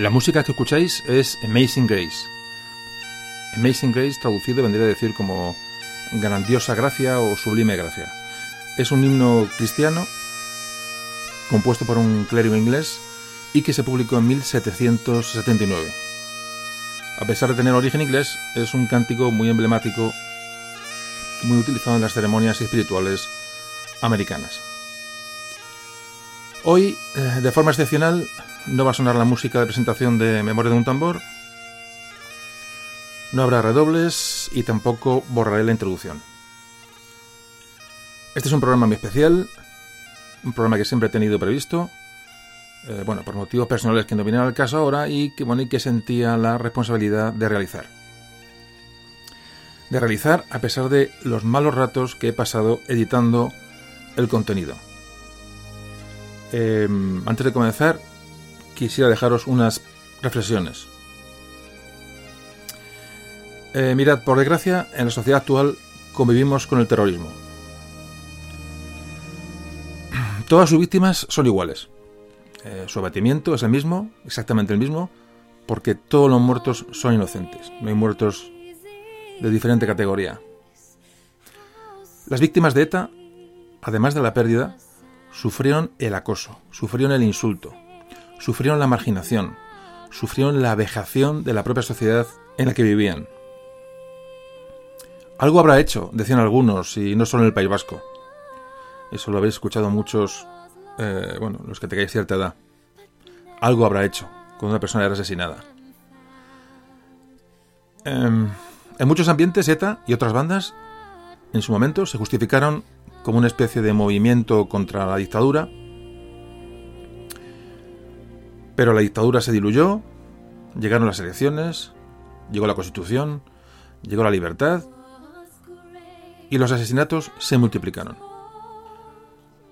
La música que escucháis es Amazing Grace. Amazing Grace traducido vendría a decir como grandiosa gracia o sublime gracia. Es un himno cristiano compuesto por un clérigo inglés y que se publicó en 1779. A pesar de tener origen inglés, es un cántico muy emblemático, muy utilizado en las ceremonias espirituales americanas. Hoy, eh, de forma excepcional, no va a sonar la música de presentación de Memoria de un tambor, no habrá redobles y tampoco borraré la introducción. Este es un programa muy especial, un programa que siempre he tenido previsto, eh, bueno, por motivos personales que no vienen al caso ahora y que, bueno, y que sentía la responsabilidad de realizar. De realizar a pesar de los malos ratos que he pasado editando el contenido. Em, antes de comenzar, quisiera dejaros unas reflexiones. Eh, mirad, por desgracia, en la sociedad actual convivimos con el terrorismo. Todas sus víctimas son iguales. Eh, su abatimiento es el mismo, exactamente el mismo, porque todos los muertos son inocentes. No hay muertos de diferente categoría. Las víctimas de ETA, además de la pérdida, sufrieron el acoso, sufrieron el insulto, sufrieron la marginación, sufrieron la vejación de la propia sociedad en la que vivían. Algo habrá hecho, decían algunos, y no solo en el País Vasco. Eso lo habéis escuchado muchos, eh, bueno, los que tengáis cierta edad. Algo habrá hecho cuando una persona era asesinada. Em, en muchos ambientes, ETA y otras bandas, en su momento, se justificaron como una especie de movimiento contra la dictadura pero la dictadura se diluyó, llegaron las elecciones, llegó la constitución, llegó la libertad y los asesinatos se multiplicaron.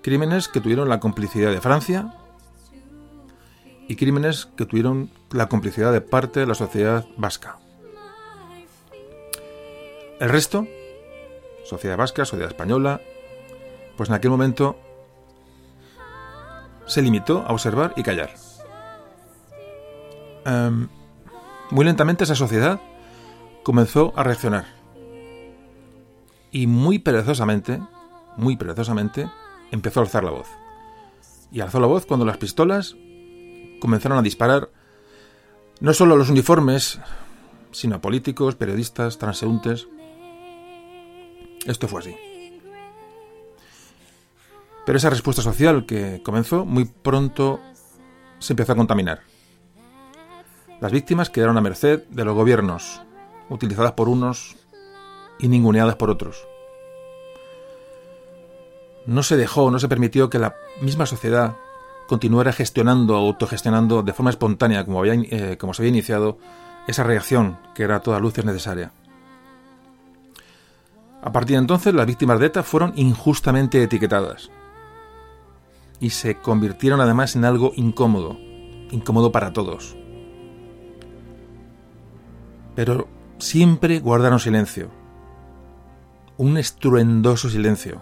Crímenes que tuvieron la complicidad de Francia y crímenes que tuvieron la complicidad de parte de la sociedad vasca. El resto, sociedad vasca, sociedad española, pues en aquel momento se limitó a observar y callar. Em, muy lentamente esa sociedad comenzó a reaccionar. Y muy perezosamente, muy perezosamente, empezó a alzar la voz. Y alzó la voz cuando las pistolas comenzaron a disparar no solo a los uniformes, sino a políticos, periodistas, transeúntes. Esto fue así. Pero esa respuesta social que comenzó muy pronto se empezó a contaminar. Las víctimas quedaron a merced de los gobiernos, utilizadas por unos y ninguneadas por otros. No se dejó, no se permitió que la misma sociedad continuara gestionando, autogestionando de forma espontánea, como, había, eh, como se había iniciado, esa reacción que era a toda luz necesaria. A partir de entonces, las víctimas de ETA fueron injustamente etiquetadas y se convirtieron además en algo incómodo, incómodo para todos pero siempre guardaron silencio. Un estruendoso silencio.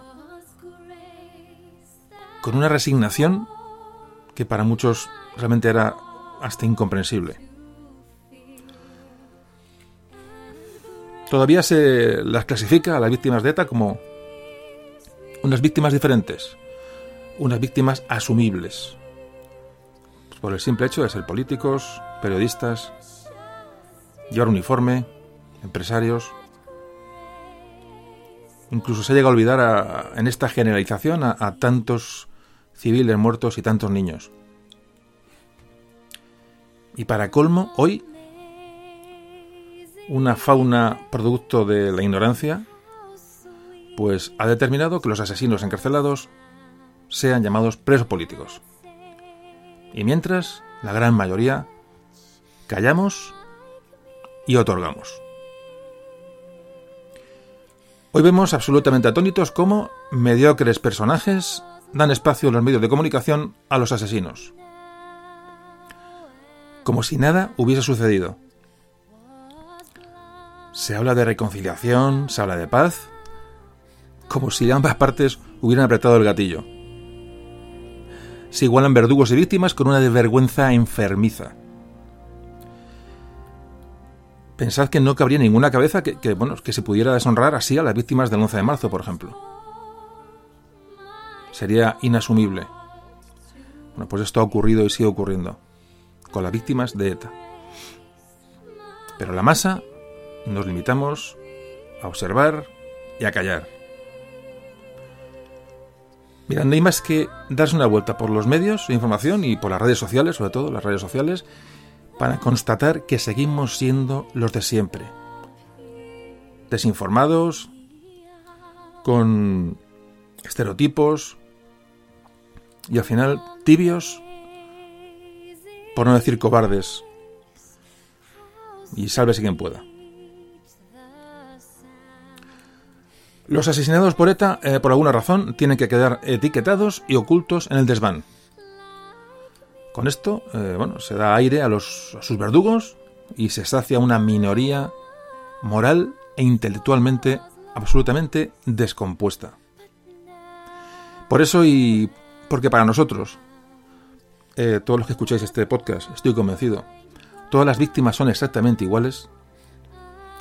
Con una resignación que para muchos realmente era hasta incomprensible. Todavía se las clasifica a las víctimas de ETA como unas víctimas diferentes, unas víctimas asumibles, por el simple hecho de ser políticos, periodistas, llevar uniforme, empresarios. Incluso se llega a olvidar en esta generalización a, a tantos civiles muertos y tantos niños. Y para colmo, hoy, una fauna producto de la ignorancia, pues ha determinado que los asesinos encarcelados sean llamados presos políticos. Y mientras, la gran mayoría, callamos y otorgamos. Hoy vemos absolutamente atónitos cómo mediocres personajes dan espacio en los medios de comunicación a los asesinos. Como si nada hubiese sucedido. Se habla de reconciliación, se habla de paz, como si ambas partes hubieran apretado el gatillo. Se igualan verdugos y víctimas con una desvergüenza enfermiza. Pensad que no cabría ninguna cabeza que, bueno, que se pudiera deshonrar así a las víctimas del 11 de marzo, por ejemplo. Sería inasumible. Bueno, pues esto ha ocurrido y sigue ocurriendo con las víctimas de ETA. Pero la masa nos limitamos a observar y a callar. Mira, no hay más que darse una vuelta por los medios de información y por las redes sociales, sobre todo las redes sociales, para constatar que seguimos siendo los de siempre. Desinformados, con estereotipos y al final tibios, por no decir cobardes. Y sálvese quien pueda. Los asesinados por ETA, eh, por alguna razón, tienen que quedar etiquetados y ocultos en el desván. Con esto, eh, bueno, se da aire a, los, sus verdugos y se sacia una minoría moral e intelectualmente absolutamente descompuesta. Por eso y porque para nosotros, eh, todos los que escucháis este podcast, estoy convencido, todas las víctimas son exactamente iguales,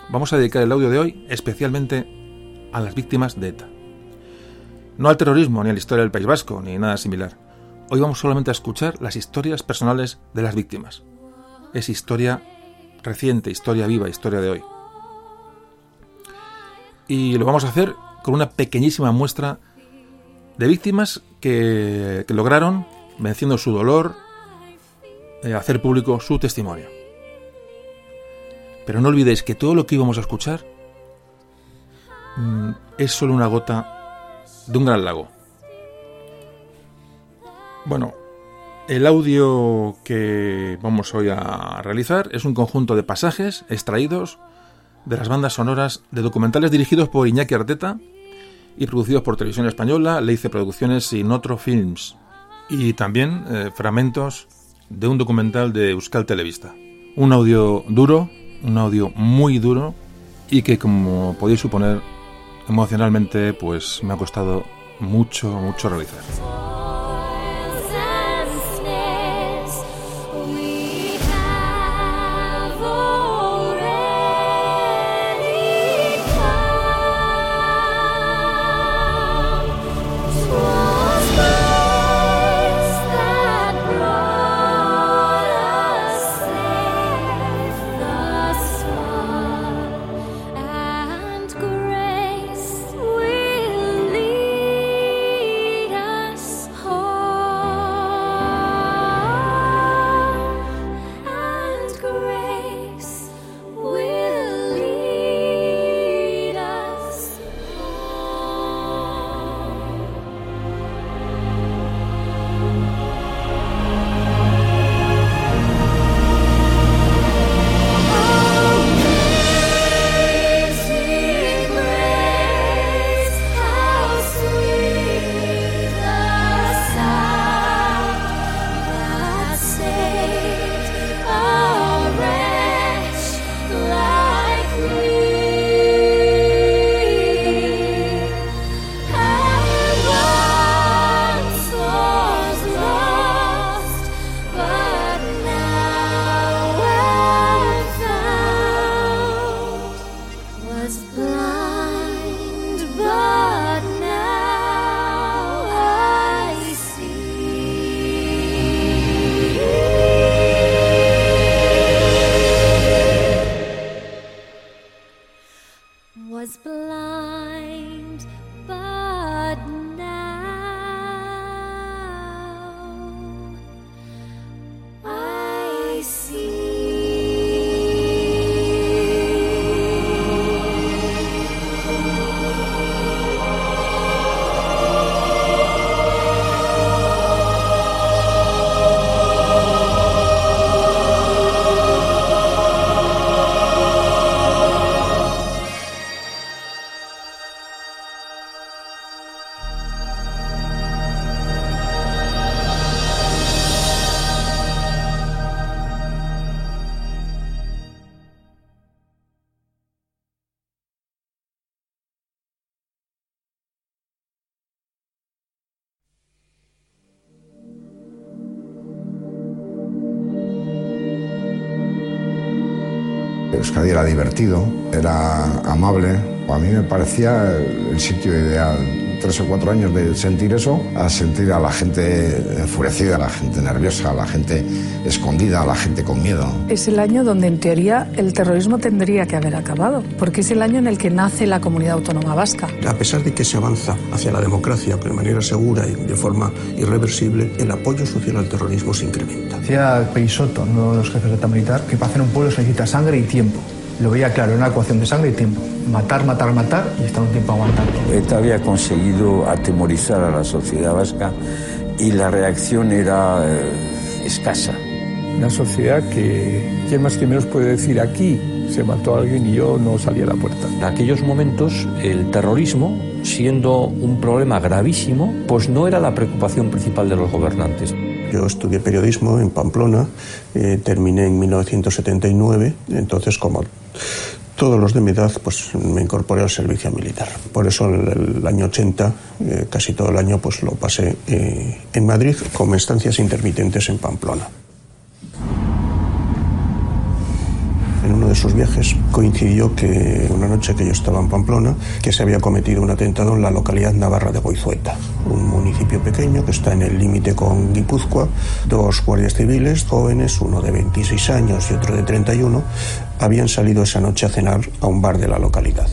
vamos a dedicar el audio de hoy especialmente a las víctimas de ETA. No al terrorismo, ni a la historia del País Vasco, ni nada similar. Hoy vamos solamente a escuchar las historias personales de las víctimas. Es historia reciente, historia viva, historia de hoy. Y lo vamos a hacer con una pequeñísima muestra de víctimas que, lograron, venciendo su dolor, eh, hacer público su testimonio. Pero no olvidéis que todo lo que íbamos a escuchar mm, es solo una gota de un gran lago. Bueno, el audio que vamos hoy a realizar es un conjunto de pasajes extraídos de las bandas sonoras de documentales dirigidos por Iñaki Arteta y producidos por Televisión Española, Leice Producciones y Notro Films, y también eh, fragmentos de un documental de Euskal Televista. Un audio duro, un audio muy duro y que como podéis suponer emocionalmente pues me ha costado mucho, mucho realizar. Euskadi era divertido, era amable. A mí me parecía el sitio ideal tres o cuatro años de sentir eso a sentir a la gente enfurecida, a la gente nerviosa, a la gente escondida, a la gente con miedo. Es el año donde en teoría el terrorismo tendría que haber acabado, porque es el año en el que nace la comunidad autónoma vasca. A pesar de que se avanza hacia la democracia de manera segura y de forma irreversible, el apoyo social al terrorismo se incrementa. Decía Peisoto, uno de los jefes de Estado militar, que para hacer un pueblo se necesita sangre y tiempo. Lo veía claro, una ecuación de sangre y tiempo. Matar, matar, matar y estar un tiempo aguantando. ETA había conseguido atemorizar a la sociedad vasca y la reacción era eh, escasa. Una sociedad que, ¿quién más que menos puede decir aquí? Se mató a alguien y yo no salí a la puerta. En aquellos momentos el terrorismo, siendo un problema gravísimo, pues no era la preocupación principal de los gobernantes. Yo estudié periodismo en Pamplona, eh, terminé en 1979, entonces como todos los de mi edad, pues me incorporé al servicio militar. Por eso el, el año 80, eh, casi todo el año, pues lo pasé eh, en Madrid con estancias intermitentes en Pamplona. En uno de esos viajes coincidió que una noche que yo estaba en Pamplona, que se había cometido un atentado en la localidad navarra de Goizueta, un municipio pequeño que está en el límite con Guipúzcoa. Dos guardias civiles, jóvenes, uno de 26 años y otro de 31, habían salido esa noche a cenar a un bar de la localidad.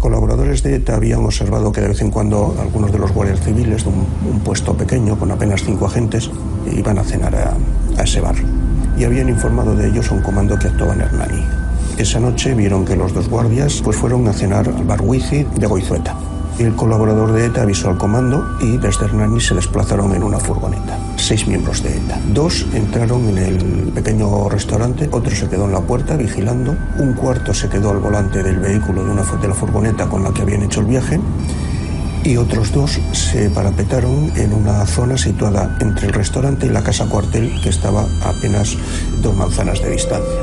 Colaboradores de ETA habían observado que de vez en cuando algunos de los guardias civiles de un, puesto pequeño con apenas cinco agentes iban a cenar a ese bar y habían informado de ellos a un comando que actuaba en Hernani. Esa noche vieron que los dos guardias pues fueron a cenar al bar Wizi de Goizueta. El colaborador de ETA avisó al comando y desde Hernani se desplazaron en una furgoneta. Seis miembros de ETA. Dos entraron en el pequeño restaurante, otro se quedó en la puerta vigilando, un cuarto se quedó al volante del vehículo de, una, de la furgoneta con la que habían hecho el viaje y otros dos se parapetaron en una zona situada entre el restaurante y la casa cuartel que estaba a apenas dos manzanas de distancia.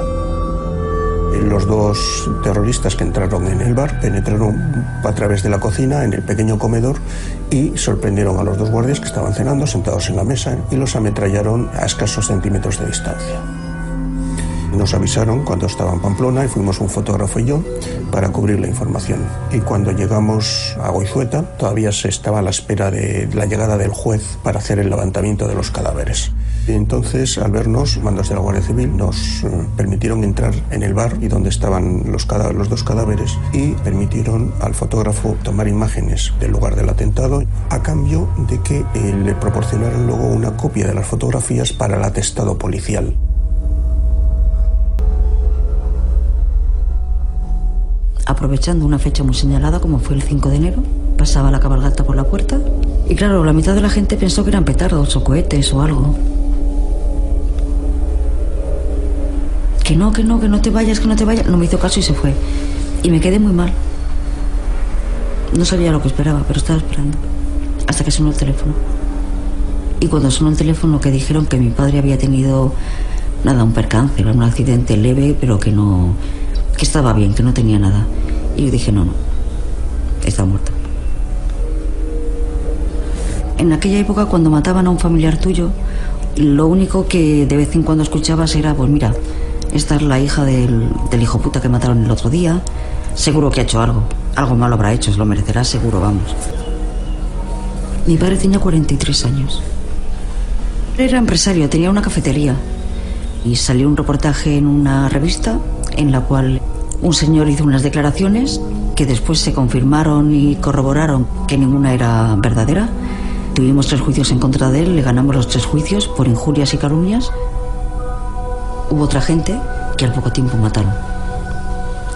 Los dos terroristas que entraron en el bar penetraron a través de la cocina en el pequeño comedor y sorprendieron a los dos guardias que estaban cenando sentados en la mesa y los ametrallaron a escasos centímetros de distancia. Nos avisaron cuando estaba en Pamplona y fuimos un fotógrafo y yo para cubrir la información. Y cuando llegamos a Goizueta, todavía se estaba a la espera de la llegada del juez para hacer el levantamiento de los cadáveres. Y entonces, al vernos, mandos de la Guardia Civil nos eh, permitieron entrar en el bar y donde estaban los, los dos cadáveres y permitieron al fotógrafo tomar imágenes del lugar del atentado a cambio de que eh, le proporcionaran luego una copia de las fotografías para el atestado policial. Aprovechando una fecha muy señalada como fue el 5 de enero, pasaba la cabalgata por la puerta y claro, la mitad de la gente pensó que eran petardos o cohetes o algo. Que no, que no, que no te vayas, que no te vayas. No me hizo caso y se fue. Y me quedé muy mal. No sabía lo que esperaba, pero estaba esperando. Hasta que sonó el teléfono. Y cuando sonó el teléfono que dijeron que mi padre había tenido, nada, un percance, un accidente leve, pero que no, que estaba bien, que no tenía nada. Y yo dije, no, no, está muerto. En aquella época, cuando mataban a un familiar tuyo, lo único que de vez en cuando escuchabas era, pues mira, esta es la hija del, del hijo puta que mataron el otro día, seguro que ha hecho algo, algo malo habrá hecho, se lo merecerá seguro, vamos. Mi padre tenía 43 años. Era empresario, tenía una cafetería y salió un reportaje en una revista en la cual un señor hizo unas declaraciones que después se confirmaron y corroboraron que ninguna era verdadera. Tuvimos tres juicios en contra de él, le ganamos los tres juicios por injurias y calumnias. Hubo otra gente que al poco tiempo mataron.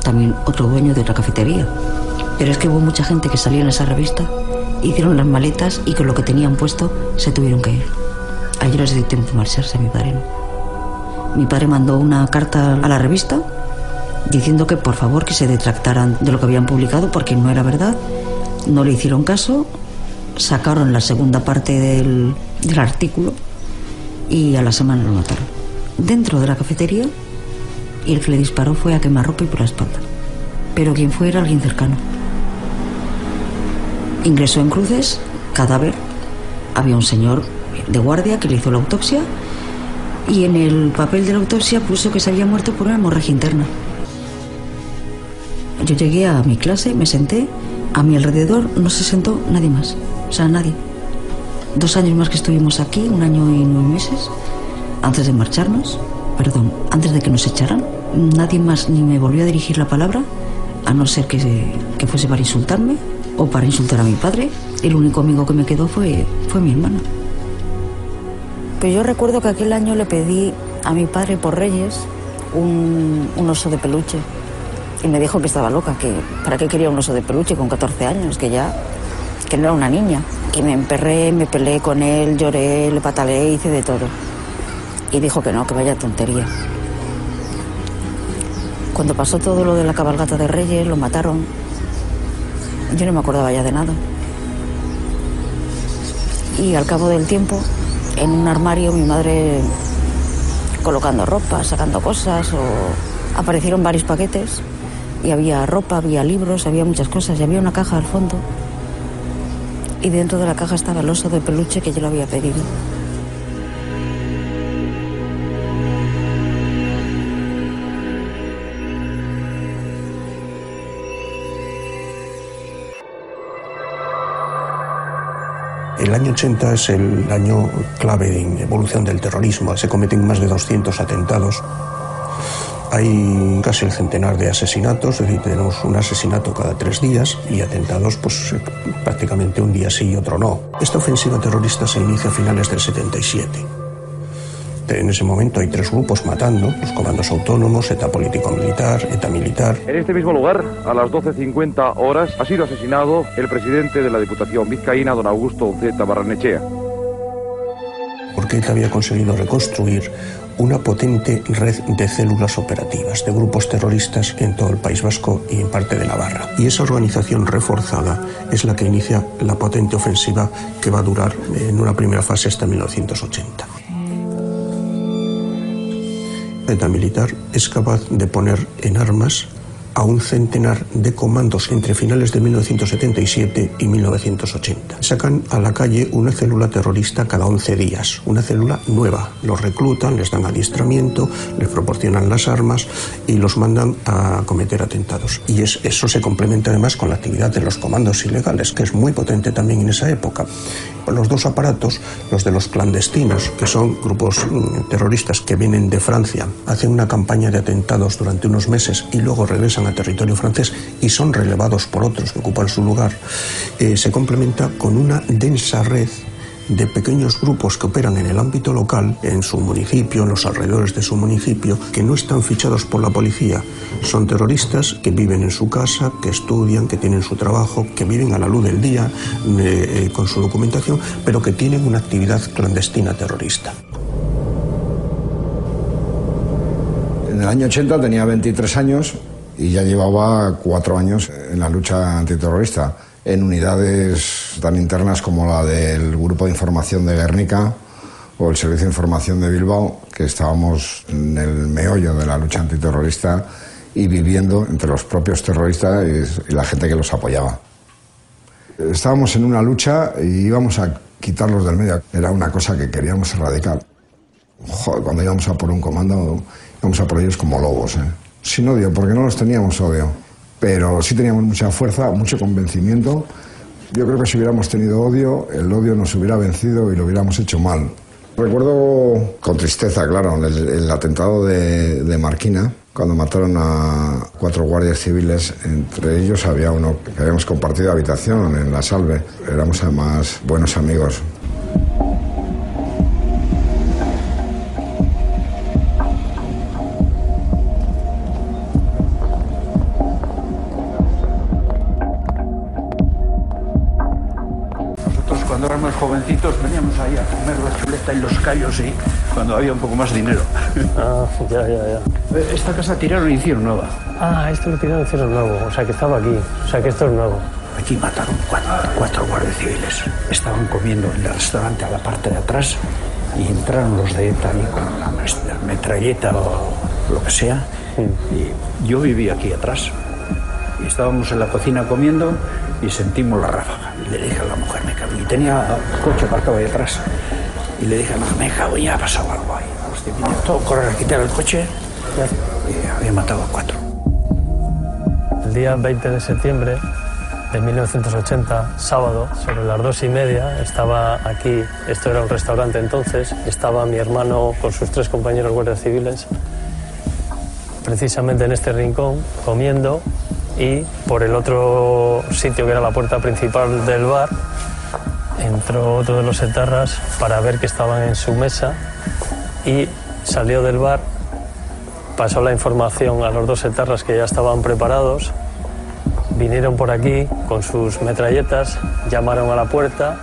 También otro dueño de otra cafetería. Pero es que hubo mucha gente que salió en esa revista, hicieron las maletas y con lo que tenían puesto se tuvieron que ir. A ellos les dio tiempo marcharse, a mi padre no. Mi padre mandó una carta a la revista diciendo que por favor que se detractaran de lo que habían publicado porque no era verdad. No le hicieron caso, sacaron la segunda parte del, artículo y a la semana lo mataron. Dentro de la cafetería y el que le disparó fue a quemarropa y por la espalda. Pero quien fue era alguien cercano. Ingresó en cruces, cadáver. Había un señor de guardia que le hizo la autopsia y en el papel de la autopsia puso que se había muerto por una hemorragia interna. Yo llegué a mi clase, me senté, a mi alrededor no se sentó nadie más, o sea, nadie. Dos años más que estuvimos aquí, un año y nueve meses, antes de marcharnos, perdón, antes de que nos echaran, nadie más ni me volvió a dirigir la palabra, a no ser que, que fuese para insultarme o para insultar a mi padre. El único amigo que me quedó fue, fue mi hermana. Pero yo recuerdo que aquel año le pedí a mi padre por Reyes un, un oso de peluche. Y me dijo que estaba loca, que para qué quería un oso de peluche con 14 años, que ya que no era una niña. Que me emperré, me peleé con él, lloré, le pataleé, hice de todo. Y dijo que no, que vaya tontería. Cuando pasó todo lo de la cabalgata de Reyes, lo mataron. Yo no me acordaba ya de nada. Y al cabo del tiempo, en un armario, mi madre colocando ropa, sacando cosas, aparecieron varios paquetes y había ropa, había libros, había muchas cosas y había una caja al fondo. Y dentro de la caja estaba el oso de peluche que yo lo había pedido. El año 80 es el año clave en evolución del terrorismo. Se cometen más de 200 atentados. Hay casi el centenar de asesinatos, es decir, tenemos un asesinato cada tres días y atentados pues prácticamente un día sí y otro no. Esta ofensiva terrorista se inicia a finales del 77. En ese momento hay tres grupos matando, los comandos autónomos, ETA político-militar, ETA militar. En este mismo lugar, a las 12.50 horas, ha sido asesinado el presidente de la Diputación vizcaína, don Augusto Uceta Barranechea. Porque ETA había conseguido reconstruir una potente red de células operativas, de grupos terroristas en todo el País Vasco y en parte de Navarra. Y esa organización reforzada es la que inicia la potente ofensiva que va a durar en una primera fase hasta 1980. La ETA militar es capaz de poner en armas a un centenar de comandos entre finales de 1977 y 1980. Sacan a la calle una célula terrorista cada 11 días, una célula nueva. Los reclutan, les dan adiestramiento, les proporcionan las armas y los mandan a cometer atentados. Y es, eso se complementa además con la actividad de los comandos ilegales, que es muy potente también en esa época. Los dos aparatos, los de los clandestinos, que son grupos terroristas que vienen de Francia, hacen una campaña de atentados durante unos meses y luego regresan a territorio francés y son relevados por otros que ocupan su lugar, eh, se complementa con una densa red de pequeños grupos que operan en el ámbito local, en su municipio, en los alrededores de su municipio, que no están fichados por la policía. Son terroristas que viven en su casa, que estudian, que tienen su trabajo, que viven a la luz del día eh, eh, con su documentación, pero que tienen una actividad clandestina terrorista. En el año 80 tenía 23 años y ya llevaba cuatro años en la lucha antiterrorista en unidades tan internas como la del Grupo de Información de Guernica o el Servicio de Información de Bilbao, que estábamos en el meollo de la lucha antiterrorista y viviendo entre los propios terroristas y la gente que los apoyaba. Estábamos en una lucha y íbamos a quitarlos del medio. Era una cosa que queríamos erradicar. Cuando íbamos a por un comando, íbamos a por ellos como lobos. ¿eh? Sin odio, porque no los teníamos odio pero sí teníamos mucha fuerza, mucho convencimiento. Yo creo que si hubiéramos tenido odio, el odio nos hubiera vencido y lo hubiéramos hecho mal. Recuerdo con tristeza, claro, el, atentado de, de, Marquina, cuando mataron a cuatro guardias civiles, entre ellos había uno que habíamos compartido habitación en La Salve, éramos además buenos amigos. Chuleta y los callos y cuando había un poco más dinero. Ah, ya, ya, ya. Esta casa tiraron y hicieron nueva. Ah, esto lo tiraron y hicieron nuevo, o sea que estaba aquí, o sea que esto es nuevo. Aquí mataron cuatro, cuatro guardias civiles. Estaban comiendo en el restaurante a la parte de atrás y entraron los de ETA ahí con la metralleta o lo que sea. Y yo vivía aquí atrás. Y estábamos en la cocina comiendo y sentimos la ráfaga. Y le dije a la mujer, me cago. Y tenía coche aparcado ahí atrás. Y le dije mujer, me cago, ya ha pasado algo ahí. los civiles, todo correr a quitar el coche y había matado a cuatro. El día 20 de septiembre de 1980, sábado, sobre las dos y media, estaba aquí, esto era un restaurante entonces, estaba mi hermano con sus tres compañeros guardias civiles, precisamente en este rincón, comiendo, y por el otro sitio que era la puerta principal del bar, entró otro de los etarras para ver que estaban en su mesa y salió del bar, pasó la información a los dos etarras que ya estaban preparados vinieron por aquí con sus metralletas, llamaron a la puerta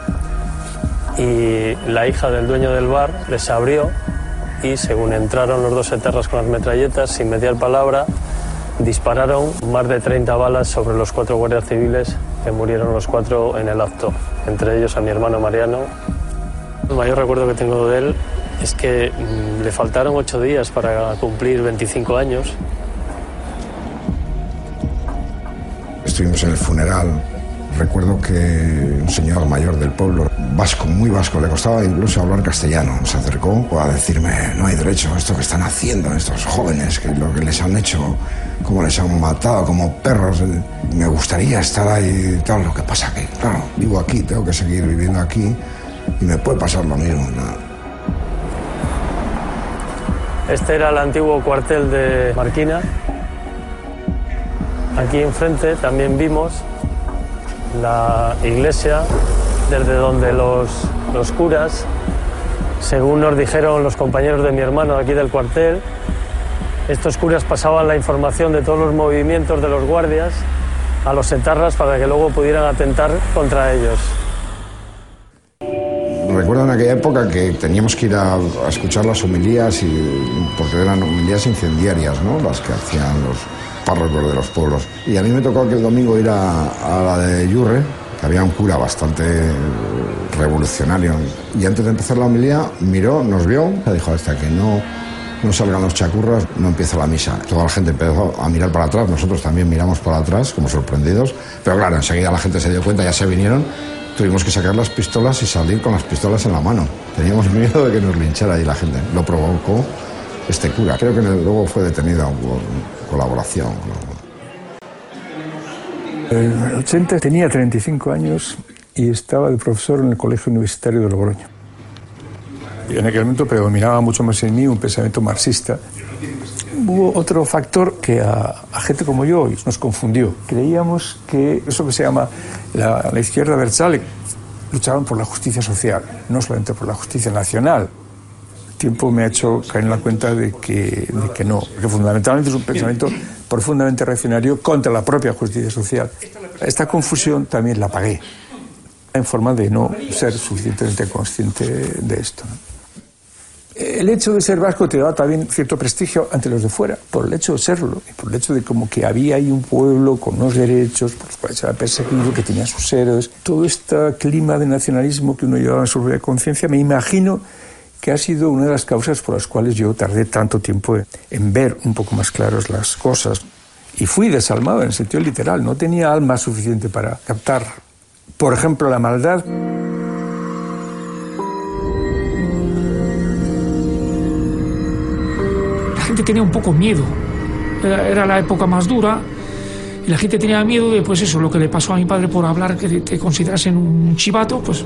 y la hija del dueño del bar les abrió y según entraron los dos eterras con las metralletas, sin mediar palabra, dispararon más de 30 balas sobre los cuatro guardias civiles que murieron los cuatro en el acto, entre ellos a mi hermano Mariano. El mayor recuerdo que tengo de él es que mm, le faltaron ocho días para cumplir 25 años estuvimos en el funeral. Recuerdo que un señor mayor del pueblo, vasco, muy vasco, le costaba incluso hablar castellano, se acercó a decirme, no hay derecho a esto que están haciendo estos jóvenes, que lo que les han hecho, cómo les han matado como perros. Me gustaría estar ahí, tal, lo que pasa que, claro, vivo aquí, tengo que seguir viviendo aquí y me puede pasar lo mismo. Este era el antiguo cuartel de Marquina, Aquí enfrente también vimos la iglesia desde donde los, los curas, según nos dijeron los compañeros de mi hermano aquí del cuartel, estos curas pasaban la información de todos los movimientos de los guardias a los etarras para que luego pudieran atentar contra ellos. Recuerdo en aquella época que teníamos que ir a, escuchar las homilías y, porque eran homilías incendiarias, ¿no? las que hacían los, párrocos de los pueblos. Y a mí me tocó aquel domingo ir a, la de Yurre, había un cura bastante revolucionario. Y antes de empezar la homilía, miró, nos vio, dijo, hasta que no, no salgan los chacurras, no empieza la misa. Toda la gente empezó a mirar para atrás, nosotros también miramos para atrás, como sorprendidos. Pero claro, enseguida la gente se dio cuenta, ya se vinieron. Tuvimos que sacar las pistolas y salir con las pistolas en la mano. Teníamos miedo de que nos linchara ahí la gente. Lo provocó este cura. Creo que luego fue detenido por colaboración. En el 80 tenía 35 años y estaba de profesor en el Colegio Universitario de Logroño. En aquel momento predominaba mucho más en mí un pensamiento marxista. Hubo otro factor que a, gente como yo nos confundió. Creíamos que eso que se llama la, la izquierda versal luchaban por la justicia social, no solamente por la justicia nacional, tiempo me ha hecho caer en la cuenta de que, de que no, que fundamentalmente es un pensamiento profundamente reaccionario contra la propia justicia social. Esta confusión también la pagué en forma de no ser suficientemente consciente de esto. El hecho de ser vasco te da también cierto prestigio ante los de fuera, por el hecho de serlo, y por el hecho de como que había ahí un pueblo con unos derechos, por los cuales se había perseguido, que tenía sus héroes. Todo este clima de nacionalismo que uno llevaba en su propia conciencia, me imagino que ha sido una de las causas por las cuales yo tardé tanto tiempo en ver un poco más claras las cosas. Y fui desalmado en el sentido literal, no tenía alma suficiente para captar, por ejemplo, la maldad. La gente tenía un poco miedo, era, la época más dura, y la gente tenía miedo de, pues eso, lo que le pasó a mi padre por hablar, que te considerasen un chivato, pues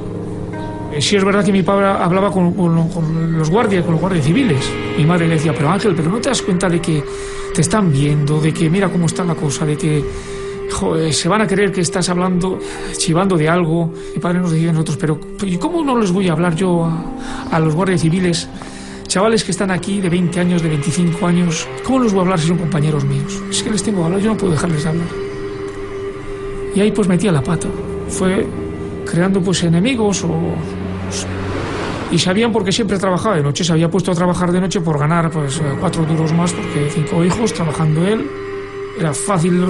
sí es verdad que mi padre hablaba con, los guardias, con los guardias civiles. Mi madre le decía, pero Ángel, pero no te das cuenta de que te están viendo, de que mira cómo está la cosa, de que se van a creer que estás hablando, chivando de algo. Mi padre nos decía a nosotros, pero ¿y cómo no les voy a hablar yo a, los guardias civiles? Chavales que están aquí de 20 años, de 25 años, ¿cómo les voy a hablar si son compañeros míos? Es que les tengo que hablar, yo no puedo dejarles hablar. Y ahí pues metía la pata. Fue creando pues enemigos o y sabían porque siempre trabajaba de noche, se había puesto a trabajar de noche por ganar pues eh, cuatro duros más porque cinco hijos trabajando él, era fácil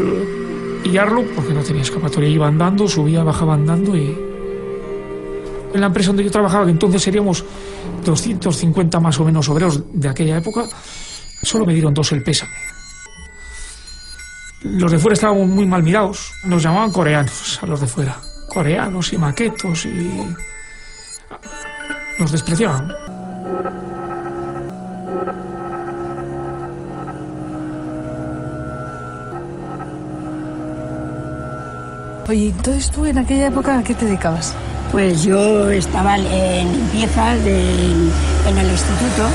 pillarlo porque no tenía escapatoria, iba andando, subía, bajaba andando y en la empresa donde yo trabajaba, que entonces seríamos 250 más o menos obreros de aquella época, solo me dieron dos el pésame. Los de fuera estaban muy mal mirados, nos llamaban coreanos a los de fuera, coreanos y maquetos y nos despreciaban. Oye, entonces tú en aquella época a qué te dedicabas? Pues yo estaba en limpieza en el instituto,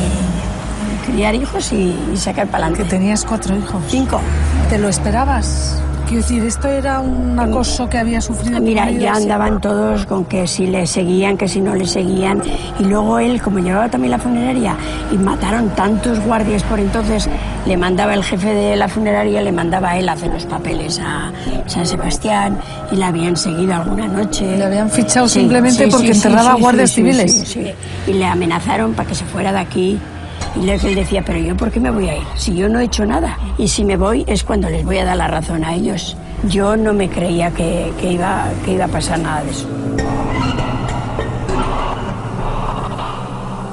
eh, criar hijos y, sacar para adelante. ¿Que tenías cuatro hijos? Cinco. ¿Te lo esperabas? Quiero decir, ¿esto era un acoso que había sufrido? Mira, ya andaban todos con que si le seguían, que si no le seguían. Y luego él, como llevaba también la funeraria, y mataron tantos guardias por entonces, le mandaba el jefe de la funeraria, le mandaba a él a hacer los papeles a San Sebastián y la habían seguido alguna noche. Le habían fichado simplemente porque enterraba guardias civiles. sí, sí. Y le amenazaron para que se fuera de aquí. Y él decía, pero yo por qué me voy a ir? Si yo no he hecho nada. Y si me voy es cuando les voy a dar la razón a ellos. Yo no me creía que, iba, que iba a pasar nada de eso.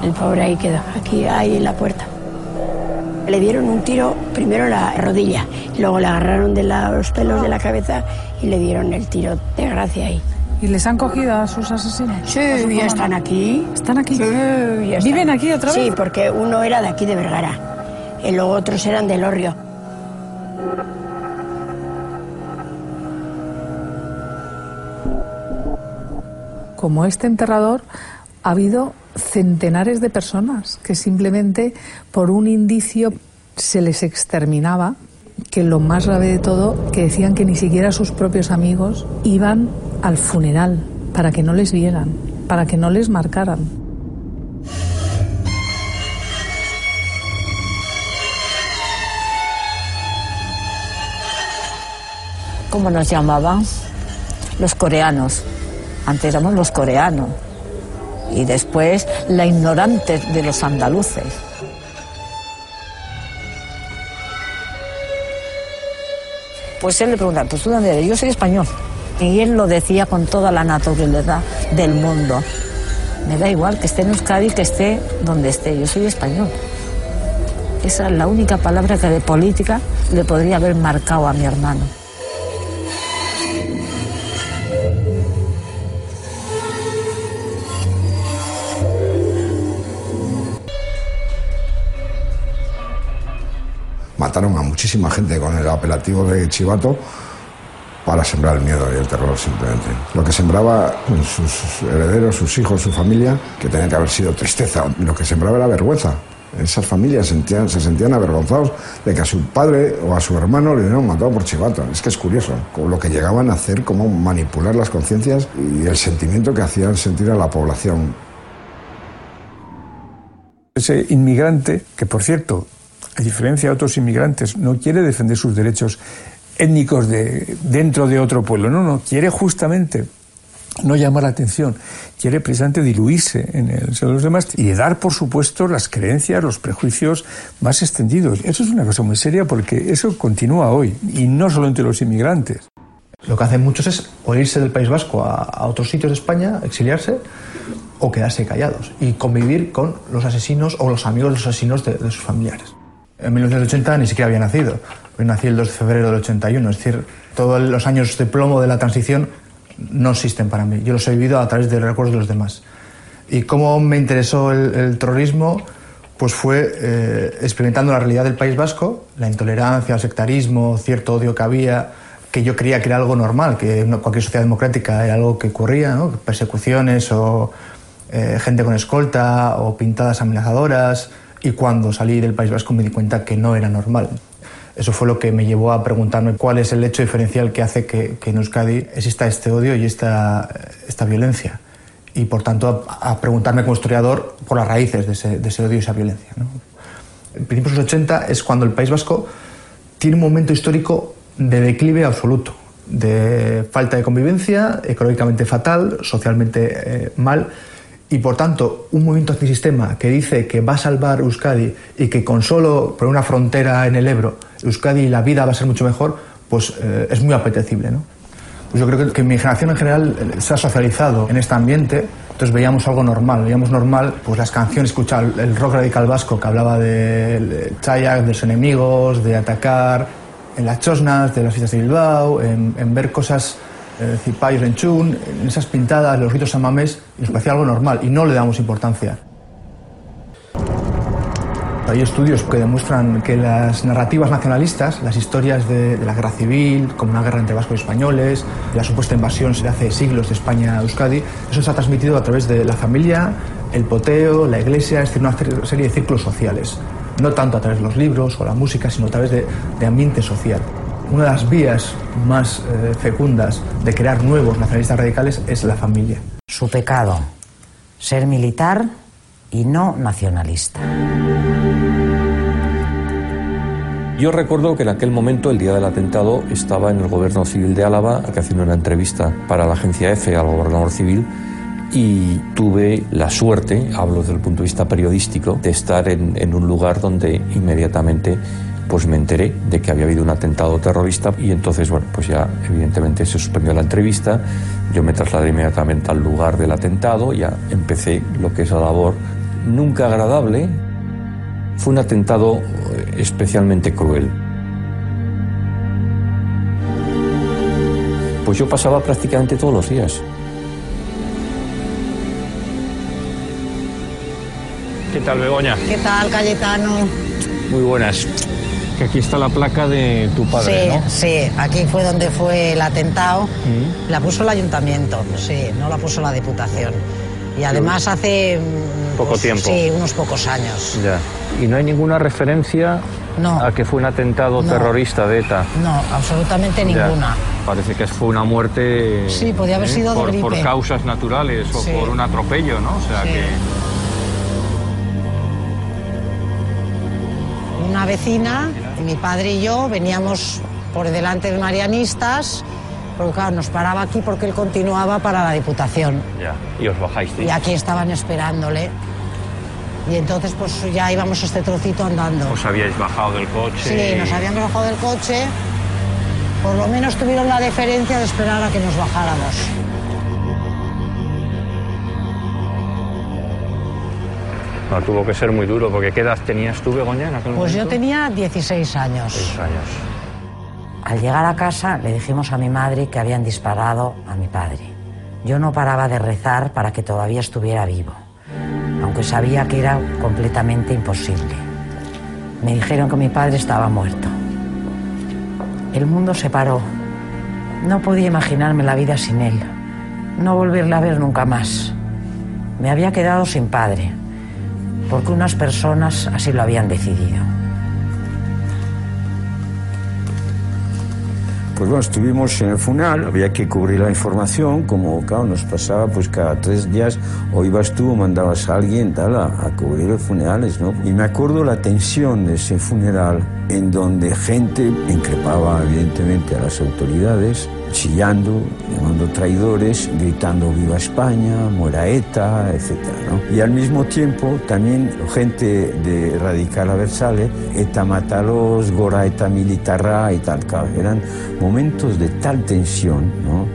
El pobre ahí quedó, aquí, ahí en la puerta. Le dieron un tiro primero en la rodilla, luego le agarraron de los pelos de la cabeza y le dieron el tiro de gracia ahí. ¿Y les han cogido a sus asesinos? Sí, ¿A su ya están aquí. ¿Están aquí? Sí, ya están. ¿Viven aquí otra vez? Sí, porque uno era de aquí de Vergara y luego otros eran del Orrio. Como este enterrador, ha habido centenares de personas que simplemente por un indicio se les exterminaba, que lo más grave de todo, que decían que ni siquiera sus propios amigos iban al funeral para que no les vieran, para que no les marcaran. ¿Cómo nos llamaban? Los coreanos. Antes éramos los coreanos. Y después la ignorante de los andaluces. Pues él le preguntaba, pues tú dónde eres? Yo soy español. Y él lo decía con toda la naturalidad del mundo. Me da igual que esté en Euskadi, que esté donde esté. Yo soy español. Esa es la única palabra que de política le podría haber marcado a mi hermano. Mataron a muchísima gente con el apelativo de chivato para sembrar el miedo y el terror simplemente. Lo que sembraba sus herederos, sus hijos, su familia, que tenía que haber sido tristeza, lo que sembraba era vergüenza. Esas familias sentían- se sentían avergonzados de que a su padre o a su hermano le hubieran matado por chivato. Es que es curioso lo que llegaban a hacer, cómo manipular las conciencias y el sentimiento que hacían sentir a la población. Ese inmigrante, que por cierto, a diferencia de otros inmigrantes, no quiere defender sus derechos étnicos de, dentro de otro pueblo, no, no, quiere justamente no llamar la atención, quiere precisamente diluirse en el seno de los demás y dar, por supuesto, las creencias, los prejuicios más extendidos. Eso es una cosa muy seria porque eso continúa hoy, y no solo entre los inmigrantes. Lo que hacen muchos es o irse del País Vasco a, otros sitios de España, exiliarse, o quedarse callados y convivir con los asesinos o los amigos de los asesinos de, de sus familiares. En 1980 ni siquiera había nacido. Yo nací el 2 de febrero del 81, es decir, todos los años de plomo de la transición no existen para mí. Yo los he vivido a través de recuerdos de los demás. ¿Y cómo me interesó el, el terrorismo? Pues fue eh, experimentando la realidad del País Vasco, la intolerancia, el sectarismo, cierto odio que había, que yo creía que era algo normal, que en cualquier sociedad democrática era algo que ocurría, ¿no? persecuciones o eh, gente con escolta o pintadas amenazadoras. Y cuando salí del País Vasco me di cuenta que no era normal. Eso fue lo que me llevó a preguntarme cuál es el hecho diferencial que hace que, que en Euskadi exista este odio y esta, esta violencia. Y por tanto a, preguntarme como historiador por las raíces de ese, de ese odio y esa violencia. ¿no? En principios de los 80 es cuando el País Vasco tiene un momento histórico de declive absoluto, de falta de convivencia, económicamente fatal, socialmente eh, mal, y por tanto un movimiento antisistema que dice que va a salvar Euskadi y que con solo poner una frontera en el Ebro, Euskadi y la vida va a ser mucho mejor, pues eh, es muy apetecible. ¿no? Pues yo creo que, que mi generación en general eh, se ha socializado en este ambiente, entonces veíamos algo normal, veíamos normal pues las canciones, escuchar el, rock radical vasco que hablaba de Chayak, de los enemigos, de atacar, en las chosnas, de las fiestas de Bilbao, en, en ver cosas eh, Cipayos en Chun, en esas pintadas, los ritos samamés, nos parecía algo normal y no le damos importancia. Hay estudios que demuestran que las narrativas nacionalistas, las historias de, la guerra civil, como una guerra entre vascos y españoles, la supuesta invasión de hace siglos de España a Euskadi, eso se ha transmitido a través de la familia, el poteo, la iglesia, es decir, una serie de círculos sociales. No tanto a través de los libros o la música, sino a través de, ambiente social. Una de las vías más eh, fecundas de crear nuevos nacionalistas radicales es la familia. Su pecado, ser militar y no nacionalista. Yo recuerdo que en aquel momento, el día del atentado, estaba en el gobierno civil de Álava haciendo una entrevista para la agencia EFE al gobernador civil y tuve la suerte, hablo desde el punto de vista periodístico, de estar en, un lugar donde inmediatamente pues me enteré de que había habido un atentado terrorista y entonces, bueno, pues ya evidentemente se suspendió la entrevista, yo me trasladé inmediatamente al lugar del atentado, ya empecé lo que es la labor nunca agradable, fue un atentado eh, especialmente cruel. Pues yo pasaba prácticamente todos los días. ¿Qué tal, Begoña? ¿Qué tal, Cayetano? Muy buenas. Que aquí está la placa de tu padre, sí, Sí, aquí fue donde fue el atentado. Mm. La puso el ayuntamiento, sí, no la puso la diputación. Y además hace... Poco pues, tiempo. Sí, unos pocos años. Ya. ¿Y no hay ninguna referencia a que fue un atentado terrorista de ETA? No, absolutamente ninguna. Parece que fue una muerte... Sí, podía haber ¿eh? sido por, de gripe. por causas naturales o por un atropello, ¿no? O sea que... Una vecina, mi padre y yo, veníamos por delante de marianistas porque claro, nos paraba aquí porque él continuaba para la Diputación. Ya, y os bajáis. Y aquí estaban esperándole. Y entonces pues ya íbamos este trocito andando. ¿Os habíais bajado del coche? Sí, nos habíamos bajado del coche. Por lo menos tuvieron la deferencia de esperar a que nos bajáramos. No, tuvo que ser muy duro, porque ¿qué edad tenías tú, Begoña, en aquel Pues yo tenía 16 años. 16 años. Al llegar a casa le dijimos a mi madre que habían disparado a mi padre. Yo no paraba de rezar para que todavía estuviera vivo, aunque sabía que era completamente imposible. Me dijeron que mi padre estaba muerto. El mundo se paró. No podía imaginarme la vida sin él, no volverle a ver nunca más. Me había quedado sin padre, porque unas personas así lo habían decidido. Pues bueno, estuvimos en el funeral, había que cubrir la información, como claro, nos pasaba pues cada tres días, o ibas tú o mandabas a alguien tal, a, a cubrir los funerales, ¿no? Y me acuerdo la tensión de ese funeral, en donde gente increpaba evidentemente a las autoridades, chillando, llamando traidores, gritando viva España, muera ETA, etc. Y al mismo tiempo también gente de Radical Aversale, ETA matalos, Gora ETA militarra y tal. Eran momentos de tal tensión. ¿no?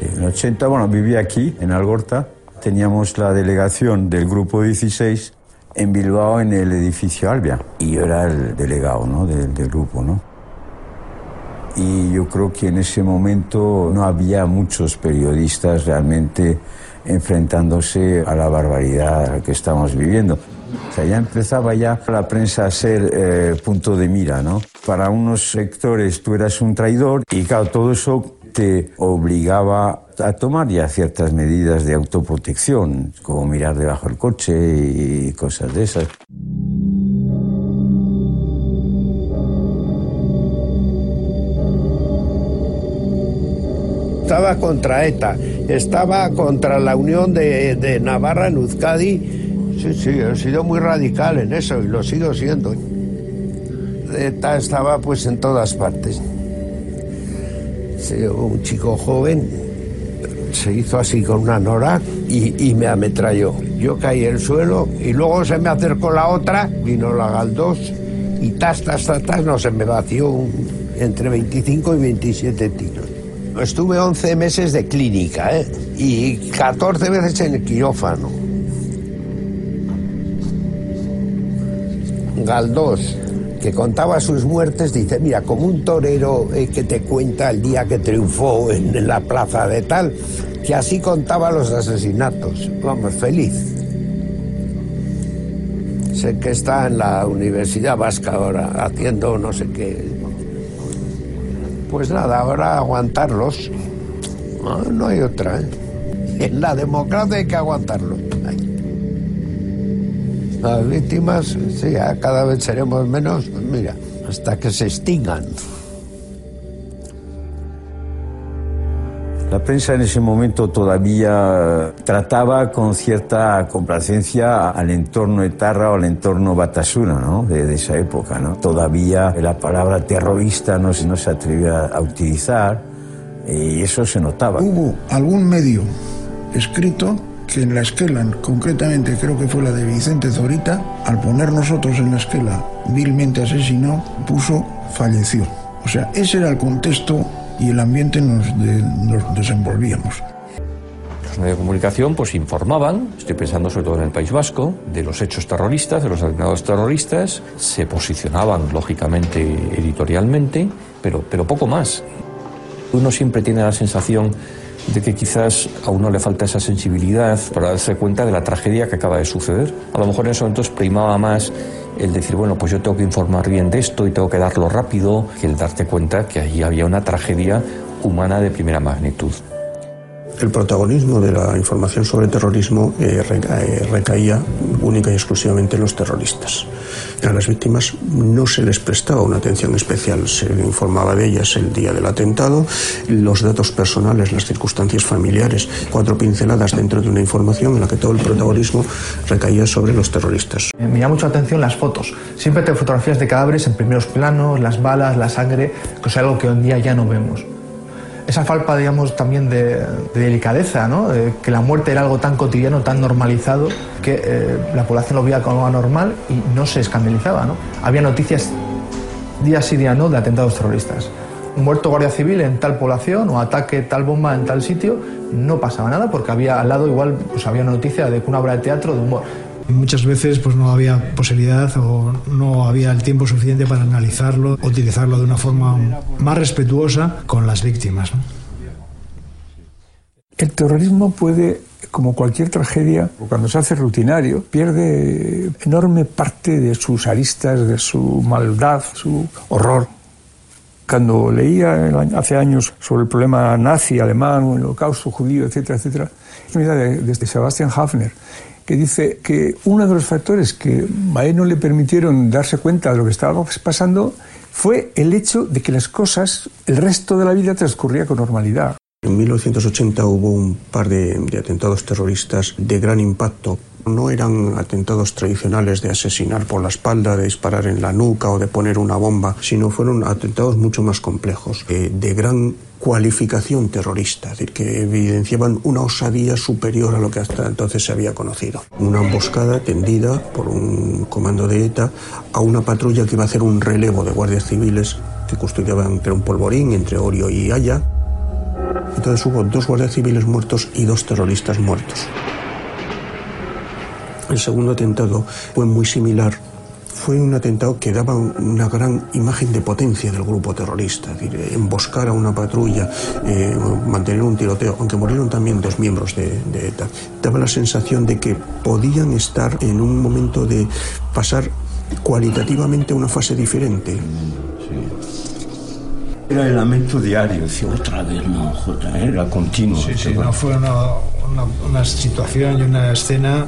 En el 80, bueno, vivía aquí, en Algorta, teníamos la delegación del Grupo 16 en Bilbao en el edificio Albia y yo era el delegado ¿no? del grupo. ¿no? Y yo creo que en ese momento no había muchos periodistas realmente enfrentándose a la barbaridad que estamos viviendo. O sea, ya empezaba ya la prensa a ser eh, punto de mira, ¿no? Para unos sectores tú eras un traidor y claro, todo eso te obligaba a tomar ya ciertas medidas de autoprotección, como mirar debajo del coche y cosas de esas. Estaba contra ETA, estaba contra la unión de, Navarra en Uzcadi. Sí, sí, he sido muy radical en eso y lo sigo siendo. ETA estaba pues en todas partes. un chico joven se hizo así con una nora y, me ametralló. Yo caí en el suelo y luego se me acercó la otra, vino la Galdós y tas, tas, tas, tas, no se me vació entre 25 y 27 tiros. Estuve 11 meses de clínica ¿eh? y 14 veces en el quirófano. Galdós, que contaba sus muertes, dice, mira, como un torero eh, que te cuenta el día que triunfó en, la plaza de tal, que así contaba los asesinatos. Vamos, feliz. Sé que está en la Universidad Vasca ahora, haciendo no sé qué. Pues nada, ahora aguantarlos. No, hay otra. ¿eh? En la democracia hay que aguantarlos. Las víctimas, sí, cada vez seremos menos, mira, hasta que se extingan. La prensa en ese momento todavía trataba con cierta complacencia al entorno etarra o al entorno batasuna ¿no? de, esa época. ¿no? Todavía la palabra terrorista no, no se atrevía a utilizar y eso se notaba. Hubo algún medio escrito que en la esquela, concretamente creo que fue la de Vicente Zorita, al poner nosotros en la esquela vilmente asesinado, puso falleció. O sea, ese era el contexto y el ambiente nos, nos desenvolvíamos. Los medios de comunicación pues informaban, estoy pensando sobre todo en el País Vasco, de los hechos terroristas, de los atentados terroristas, se posicionaban lógicamente editorialmente, pero, pero poco más. Uno siempre tiene la sensación de que quizás a uno le falta esa sensibilidad para darse cuenta de la tragedia que acaba de suceder. A lo mejor en esos momentos primaba más el decir, bueno, pues yo tengo que informar bien de esto y tengo que darlo rápido, que el darte cuenta que allí había una tragedia humana de primera magnitud. El protagonismo de la información sobre terrorismo eh, eh, recaía única y exclusivamente en los terroristas. A las víctimas no se les prestaba una atención especial, se informaba de ellas el día del atentado, los datos personales, las circunstancias familiares, cuatro pinceladas dentro de una información en la que todo el protagonismo recaía sobre los terroristas. Me llama mucho atención las fotos. Siempre te fotografías de cadáveres en primeros planos, las balas, la sangre, que es algo que hoy en día ya no vemos esa falta, digamos, también de, delicadeza, ¿no? que la muerte era algo tan cotidiano, tan normalizado, que eh, la población lo veía como algo normal y no se escandalizaba, ¿no? Había noticias día sí día no de atentados terroristas. Muerto guardia civil en tal población o ataque tal bomba en tal sitio, no pasaba nada porque había al lado igual pues había una noticia de una obra de teatro de humor. Muchas veces pues no había posibilidad o no había el tiempo suficiente para analizarlo, utilizarlo de una forma más respetuosa con las víctimas. El terrorismo puede, como cualquier tragedia, cuando se hace rutinario, pierde enorme parte de sus aristas, de su maldad, su horror. Cuando leía hace años sobre el problema nazi, alemán, el holocausto judío, etcétera, etcétera, es Sebastian Hafner, que dice que uno de los factores que a él no le permitieron darse cuenta de lo que estaba pasando fue el hecho de que las cosas, el resto de la vida transcurría con normalidad. En 1980 hubo un par de, de, atentados terroristas de gran impacto. No eran atentados tradicionales de asesinar por la espalda, de disparar en la nuca o de poner una bomba, sino fueron atentados mucho más complejos, eh, de gran cualificación terrorista, es decir, que evidenciaban una osadía superior a lo que hasta entonces se había conocido. Una emboscada tendida por un comando de ETA a una patrulla que iba a hacer un relevo de guardias civiles que custodiaban entre un polvorín entre Orio y Haya. Entonces hubo dos guardias civiles muertos y dos terroristas muertos. El segundo atentado fue muy similar fue un atentado que daba una gran imagen de potencia del grupo terrorista, es decir, emboscar a una patrulla, eh, mantener un tiroteo, aunque murieron también dos miembros de, ETA, daba la sensación de que podían estar en un momento de pasar cualitativamente a una fase diferente. Era el lamento diario, decía otra vez, no, era continuo. Sí, sí, no fue una, una situación y una escena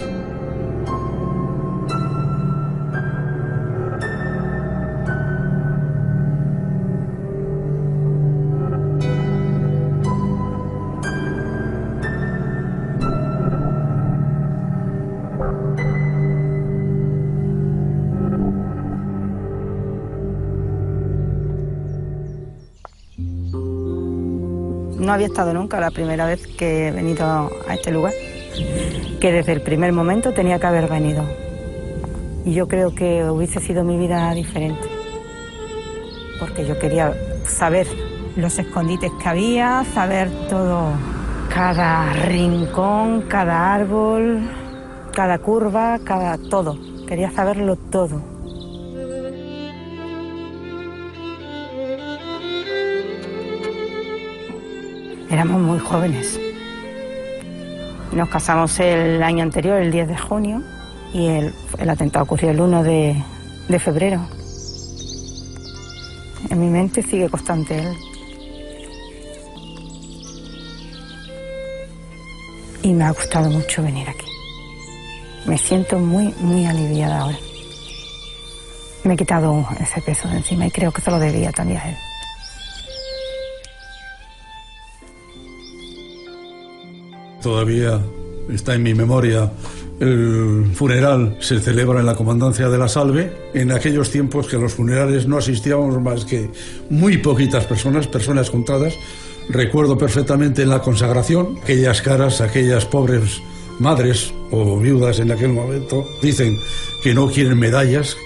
había estado nunca, la primera vez que he venido a este lugar, que desde el primer momento tenía que haber venido. Y yo creo que hubiese sido mi vida diferente, porque yo quería saber los escondites que había, saber todo, cada rincón, cada árbol, cada curva, cada todo. Quería saberlo todo. Éramos muy jóvenes. Nos casamos el año anterior, el 10 de junio, Y el, atentado ocurrió el 1 de, de febrero. En mi mente sigue constante él. Y me ha gustado mucho venir aquí. Me siento muy, muy aliviada ahora. Me he quitado ese peso de encima y creo que se lo debía también a él. Todavía está en mi memoria el funeral se celebra en la comandancia de la Salve, en aquellos tiempos que los funerales no asistíamos más que muy poquitas personas, personas contadas. Recuerdo perfectamente en la consagración aquellas caras, aquellas pobres madres o viudas en aquel momento, dicen que no quieren medallas,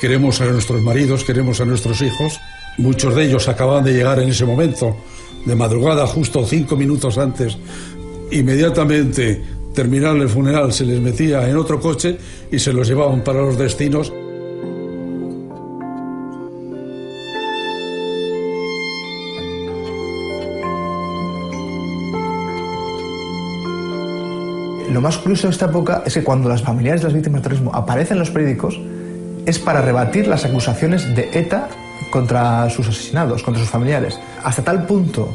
queremos a nuestros maridos, queremos a nuestros hijos. Muchos de ellos acaban de llegar en ese momento, de madrugada, justo cinco minutos antes. Inmediatamente terminar el funeral se les metía en otro coche y se los llevaban para los destinos. Lo más curioso de esta época es que cuando las familiares de las víctimas de terrorismo aparecen en los periódicos es para rebatir las acusaciones de ETA contra sus asesinados, contra sus familiares. Hasta tal punto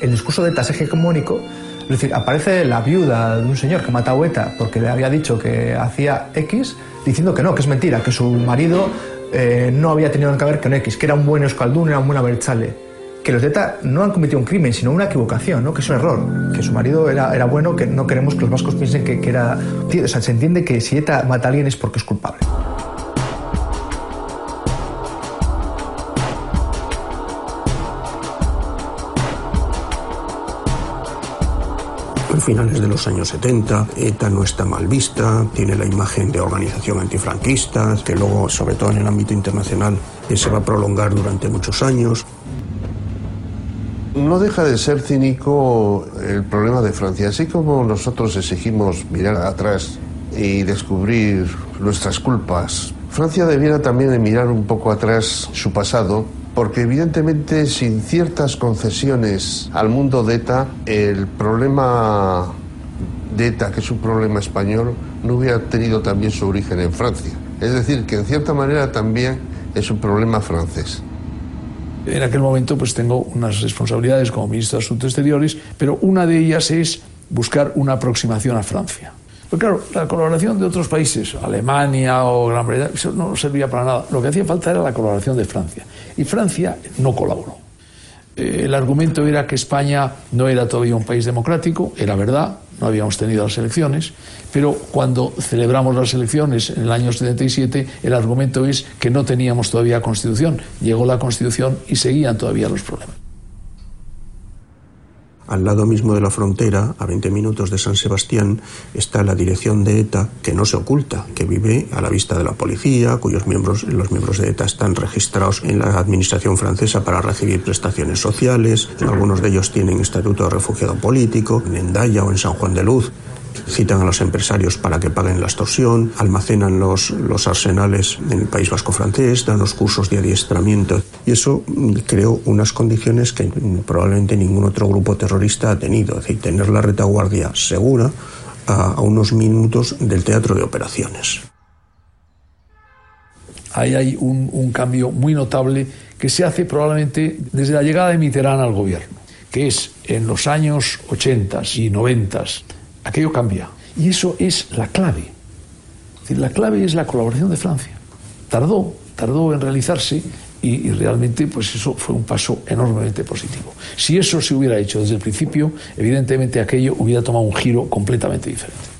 el discurso de ETA es hegemónico es decir, aparece la viuda de un señor que mata a ETA porque le había dicho que hacía X, diciendo que no, que es mentira, que su marido eh, no había tenido nada que ver con X, que era un buen euskaldún, era un buen abertzale. Que los de ETA no han cometido un crimen, sino una equivocación, ¿no? que es un error. Que su marido era, bueno, que no queremos que los vascos piensen que, que era... O sea, se entiende que si ETA mata a alguien es porque es culpable. Finales de los años 70, ETA no está mal vista, tiene la imagen de organización antifranquista, que luego, sobre todo en el ámbito internacional, se va a prolongar durante muchos años. No deja de ser cínico el problema de Francia. Así como nosotros exigimos mirar atrás y descubrir nuestras culpas, Francia debiera también mirar un poco atrás su pasado porque evidentemente sin ciertas concesiones al mundo de ETA, el problema de ETA, que es un problema español, no hubiera tenido también su origen en Francia. Es decir, que en cierta manera también es un problema francés. En aquel momento pues tengo unas responsabilidades como ministro de Asuntos Exteriores, pero una de ellas es buscar una aproximación a Francia. Pero claro, la colaboración de otros países, Alemania o Gran Bretaña, eso no servía para nada. Lo que hacía falta era la colaboración de Francia. Y Francia no colaboró. Eh, el argumento era que España no era todavía un país democrático, era verdad, no habíamos tenido las elecciones, pero cuando celebramos las elecciones en el año 77, el argumento es que no teníamos todavía constitución. Llegó la constitución y seguían todavía los problemas. Al lado mismo de la frontera, a 20 minutos de San Sebastián, está la dirección de ETA, que no se oculta, que vive a la vista de la policía, cuyos miembros, los miembros de ETA están registrados en la administración francesa para recibir prestaciones sociales. Algunos de ellos tienen estatuto de refugiado político, en Endaya o en San Juan de Luz citan a los empresarios para que paguen la extorsión, almacenan los, los arsenales en el País Vasco francés, dan los cursos de adiestramiento. Y eso creó unas condiciones que probablemente ningún otro grupo terrorista ha tenido, es decir, tener la retaguardia segura a, a unos minutos del teatro de operaciones. Ahí hay un, un cambio muy notable que se hace probablemente desde la llegada de Mitterrand al gobierno, que es en los años 80 y 90 aquello cambia. Y eso es la clave. La clave es la colaboración de Francia. Tardó, tardó en realizarse y, y, realmente pues eso fue un paso enormemente positivo. Si eso se hubiera hecho desde el principio, evidentemente aquello hubiera tomado un giro completamente diferente.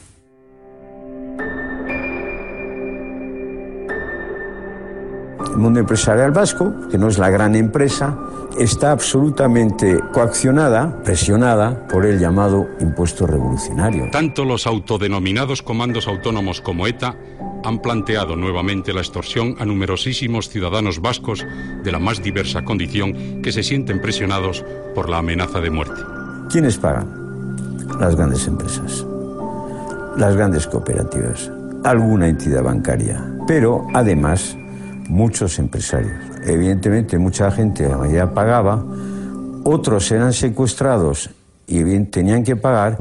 El mundo empresarial vasco, que no es la gran empresa, está absolutamente coaccionada, presionada por el llamado impuesto revolucionario. Tanto los autodenominados comandos autónomos como ETA han planteado nuevamente la extorsión a numerosísimos ciudadanos vascos de la más diversa condición que se sienten presionados por la amenaza de muerte. ¿Quiénes pagan? Las grandes empresas, las grandes cooperativas, alguna entidad bancaria, pero además muchos empresarios. Evidentemente mucha gente ya pagaba, otros eran secuestrados y bien tenían que pagar.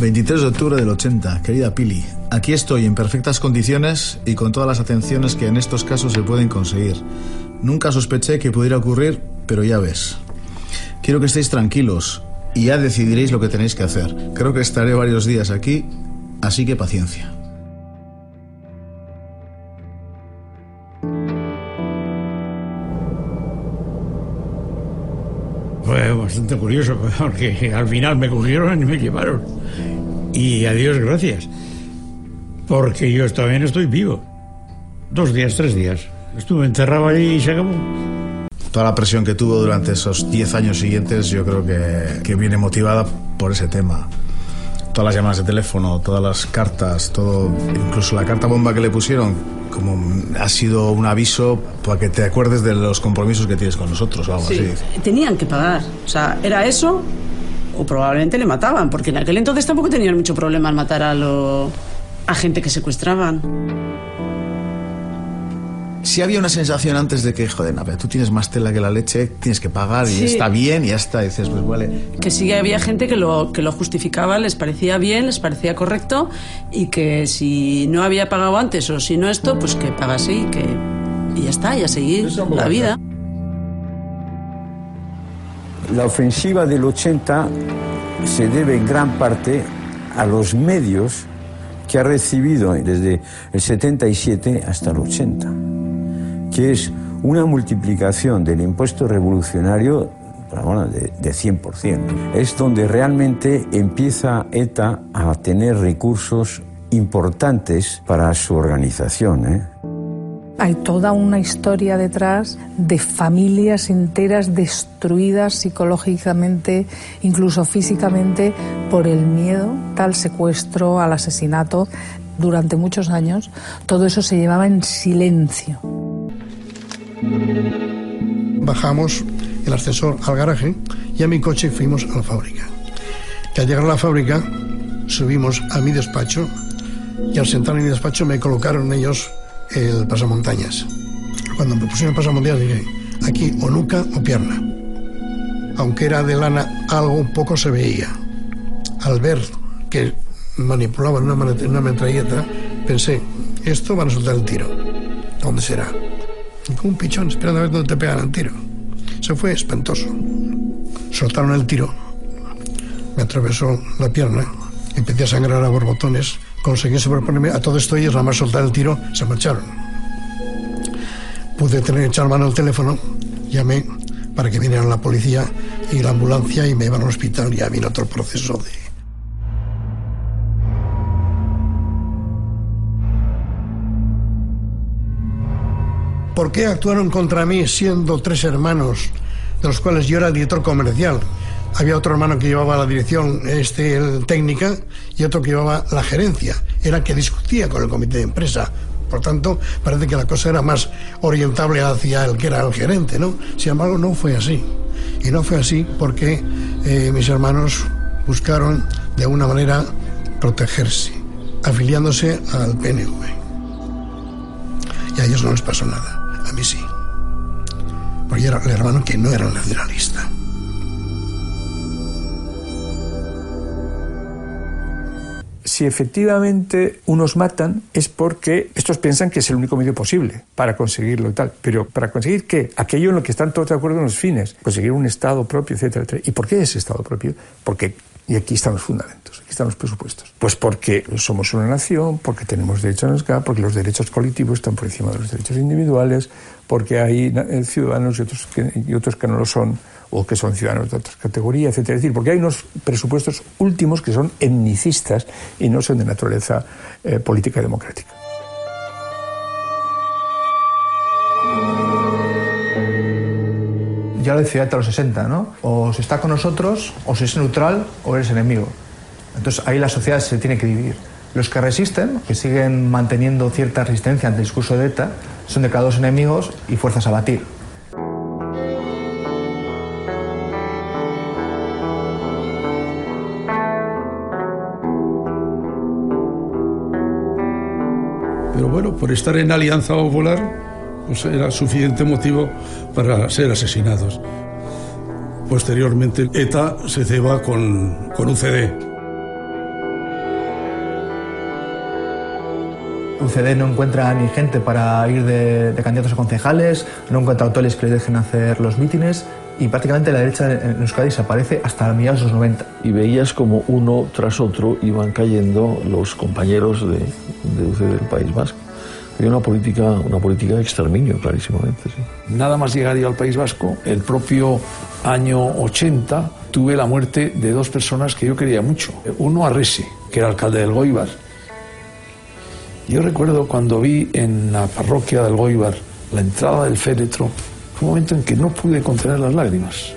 23 de octubre del 80, querida Pili. Aquí estoy en perfectas condiciones y con todas las atenciones que en estos casos se pueden conseguir. Nunca sospeché que pudiera ocurrir, pero ya ves. Quiero que estéis tranquilos y ya decidiréis lo que tenéis que hacer. Creo que estaré varios días aquí, así que paciencia. Bastante curioso, porque al final me cogieron y me llevaron. Y a Dios gracias, porque yo no estoy vivo. Dos días, tres días. Estuve encerrado ahí y se acabó. Toda la presión que tuvo durante esos 10 años siguientes yo creo que, que viene motivada por ese tema. Todas las llamadas de teléfono, todas las cartas, todo, incluso la carta bomba que le pusieron, como ha sido un aviso para que te acuerdes de los compromisos que tienes con nosotros o algo Sí, así. tenían que pagar. O sea, era eso o probablemente le mataban, porque en aquel entonces tampoco tenían mucho problema en matar a, lo, a gente que secuestraban. Si había una sensación antes de que, joder, no, pero tú tienes más tela que la leche, tienes que pagar y Sí. está bien y ya está. Y dices, pues vale. Que sí había gente que lo, que lo justificaba, les parecía bien, les parecía correcto y que si no había pagado antes o si no esto, pues que pagase y que y ya está, y a seguir la vida. La ofensiva del 80 se debe en gran parte a los medios que ha recibido desde el 77 hasta el 80, que es una multiplicación del impuesto revolucionario de, de 100%. Es donde realmente empieza ETA a tener recursos importantes para su organización. ¿eh? Hay toda una historia detrás de familias enteras destruidas psicológicamente, incluso físicamente, por el miedo al secuestro, al asesinato. Durante muchos años todo eso se llevaba en silencio. Bajamos el ascensor al garaje y a mi coche fuimos a la fábrica. Al llegar a la fábrica subimos a mi despacho y al sentar en mi despacho me colocaron ellos el pasamontañas. Cuando me pusieron el pasamontañas dije, aquí o nuca o pierna. Aunque era de lana, algo poco se veía. Al ver que manipulaban una, una metralleta, pensé, esto van a soltar el tiro. ¿Dónde será? Y como un pichón esperando a ver dónde te pegan el tiro. Se fue espantoso. Soltaron el tiro. Me atravesó la pierna. Empecé a sangrar a borbotones. Conseguí sobreponerme. A todo esto ellos, nada más soltar el tiro, se marcharon. Pude tener echar mano al teléfono. Llamé para que vinieran la policía y la ambulancia y me iban al hospital. Ya vino otro proceso de ¿Por qué actuaron contra mí siendo tres hermanos, de los cuales yo era director comercial? Había otro hermano que llevaba la dirección este, el técnica y otro que llevaba la gerencia. Era que discutía con el comité de empresa. Por tanto, parece que la cosa era más orientable hacia el que era el gerente, ¿no? Sin embargo, no fue así. Y no fue así porque eh, mis hermanos buscaron de alguna manera protegerse, afiliándose al PNV. Y a ellos no les pasó nada. A mí sí. Porque era el hermano que no era nacionalista. Si efectivamente unos matan es porque estos piensan que es el único medio posible para conseguirlo y tal. Pero ¿para conseguir qué? Aquello en lo que están todos de acuerdo en los fines. Conseguir un Estado propio, etcétera, etcétera. ¿Y por qué ese Estado propio? Porque, y aquí están los fundamentos, aquí están los presupuestos. Pues porque somos una nación, porque tenemos derechos a nuestra, porque los derechos colectivos están por encima de los derechos individuales, porque hay eh, ciudadanos y otros que, y otros que no lo son, o que son ciudadanos de otras categorías, etcétera. Es decir, porque hay unos presupuestos últimos que son etnicistas y no son de naturaleza eh, política y democrática. Ya lo decía hasta los 60, ¿no? O se está con nosotros, o se es neutral, o eres enemigo. Entonces ahí la sociedad se tiene que dividir. Los que resisten, que siguen manteniendo cierta resistencia ante el discurso de ETA, son declarados enemigos y fuerzas a batir. Pero bueno, por estar en Alianza Popular, pues era suficiente motivo para ser asesinados. Posteriormente, ETA se ceba con, con UCD. UCD no encuentra ni gente para ir de, candidatos a concejales, no encuentra hoteles que les dejen hacer los mítines y prácticamente la derecha en Euskadi desaparece hasta la mediados de los 90. Y veías como uno tras otro iban cayendo los compañeros de, de UCD del País Vasco. Había una política, una política de exterminio, clarísimamente. Nada más llegar yo al País Vasco, el propio año 80 tuve la muerte de dos personas que yo quería mucho. Uno Arrese, que era alcalde del Goibar. Yo recuerdo cuando vi en la parroquia del Goibar la entrada del féretro, un momento en que no pude contener las lágrimas.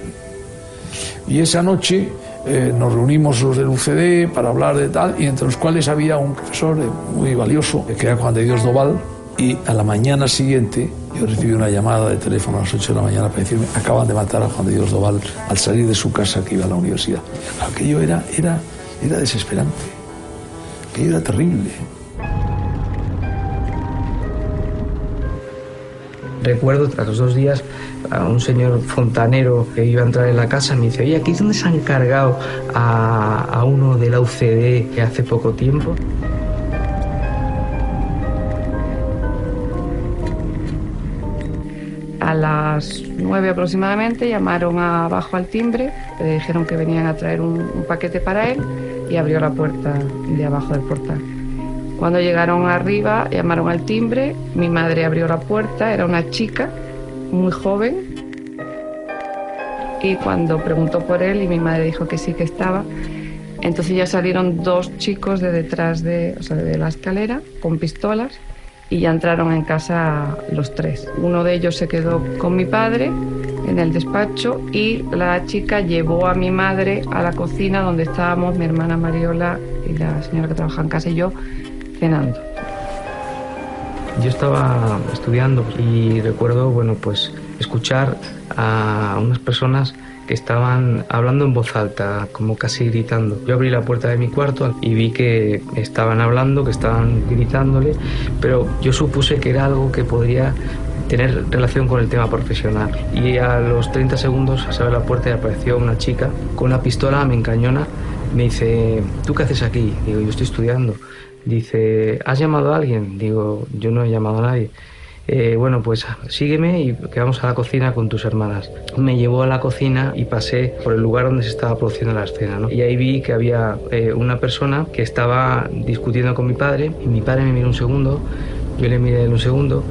Y esa noche eh, nos reunimos los del UCD para hablar de tal, y entre los cuales había un profesor eh, muy valioso, que era Juan de Dios Doval, y a la mañana siguiente yo recibí una llamada de teléfono a las 8 de la mañana para decirme acaban de matar a Juan de Dios Doval al salir de su casa que iba a la universidad. Aquello era, era, era desesperante, aquello era terrible. Recuerdo tras los dos días a un señor fontanero que iba a entrar en la casa me dice, oye, aquí es donde se han cargado a, a uno de la UCD que hace poco tiempo. A las nueve aproximadamente llamaron abajo al timbre, le dijeron que venían a traer un, un paquete para él y abrió la puerta de abajo del portal. Cuando llegaron arriba, llamaron al timbre, mi madre abrió la puerta, era una chica muy joven. Y cuando preguntó por él y mi madre dijo que sí que estaba, entonces ya salieron dos chicos de detrás de, o sea, de la escalera con pistolas y ya entraron en casa los tres. Uno de ellos se quedó con mi padre en el despacho y la chica llevó a mi madre a la cocina donde estábamos mi hermana Mariola y la señora que trabaja en casa y yo cenando. Yo estaba estudiando y recuerdo, bueno, pues escuchar a unas personas que estaban hablando en voz alta, como casi gritando. Yo abrí la puerta de mi cuarto y vi que estaban hablando, que estaban gritándole, pero yo supuse que era algo que podría tener relación con el tema profesional. Y a los 30 segundos se abre la puerta y apareció una chica con una pistola, me encañona, me dice, ¿tú qué haces aquí? Digo, yo estoy estudiando. Dice, ¿has llamado a alguien? Digo, yo no he llamado a nadie. Eh, bueno, pues sígueme y que vamos a la cocina con tus hermanas. Me llevó a la cocina y pasé por el lugar donde se estaba produciendo la escena. Y ahí vi que había eh, una persona que estaba discutiendo con mi padre y mi padre me miró un segundo, yo le miré en un segundo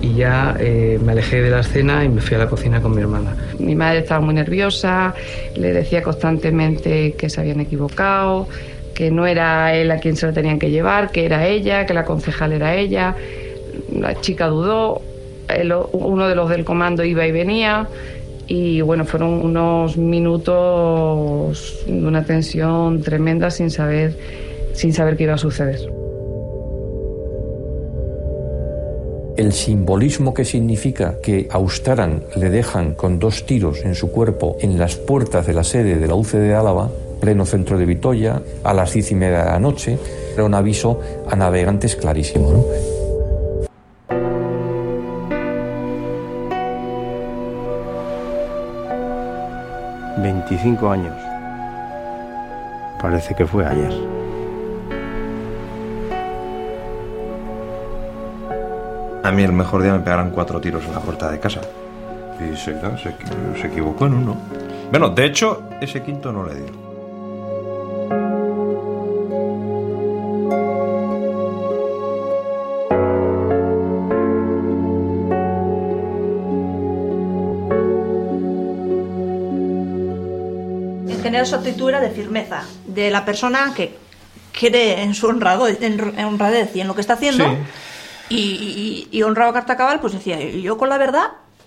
y ya eh, me alejé de la escena y me fui a la cocina con mi hermana. Mi madre estaba muy nerviosa, le decía constantemente que se habían equivocado, que no era él a quien se lo tenían que llevar, que era ella, que la concejal era ella. La chica dudó, uno de los del comando iba y venía y bueno, fueron unos minutos de una tensión tremenda sin saber, sin saber qué iba a suceder. El simbolismo que significa que a Austaran le dejan con dos tiros en su cuerpo en las puertas de la sede de la UCD de Álava, pleno centro de Vitoria, a las diez y media de la noche, era un aviso a navegantes clarísimo. ¿no? 25 años. Parece que fue ayer. A mí el mejor día me pegaron cuatro tiros en la puerta de casa. Y se, se, se equivocó en uno. Bueno, de hecho, ese quinto no le dio. Su actitud era de firmeza, de la persona que cree en su honrado, en, en honradez y en lo que está haciendo. Y, y, y honrado a carta cabal, pues decía, yo con la verdad,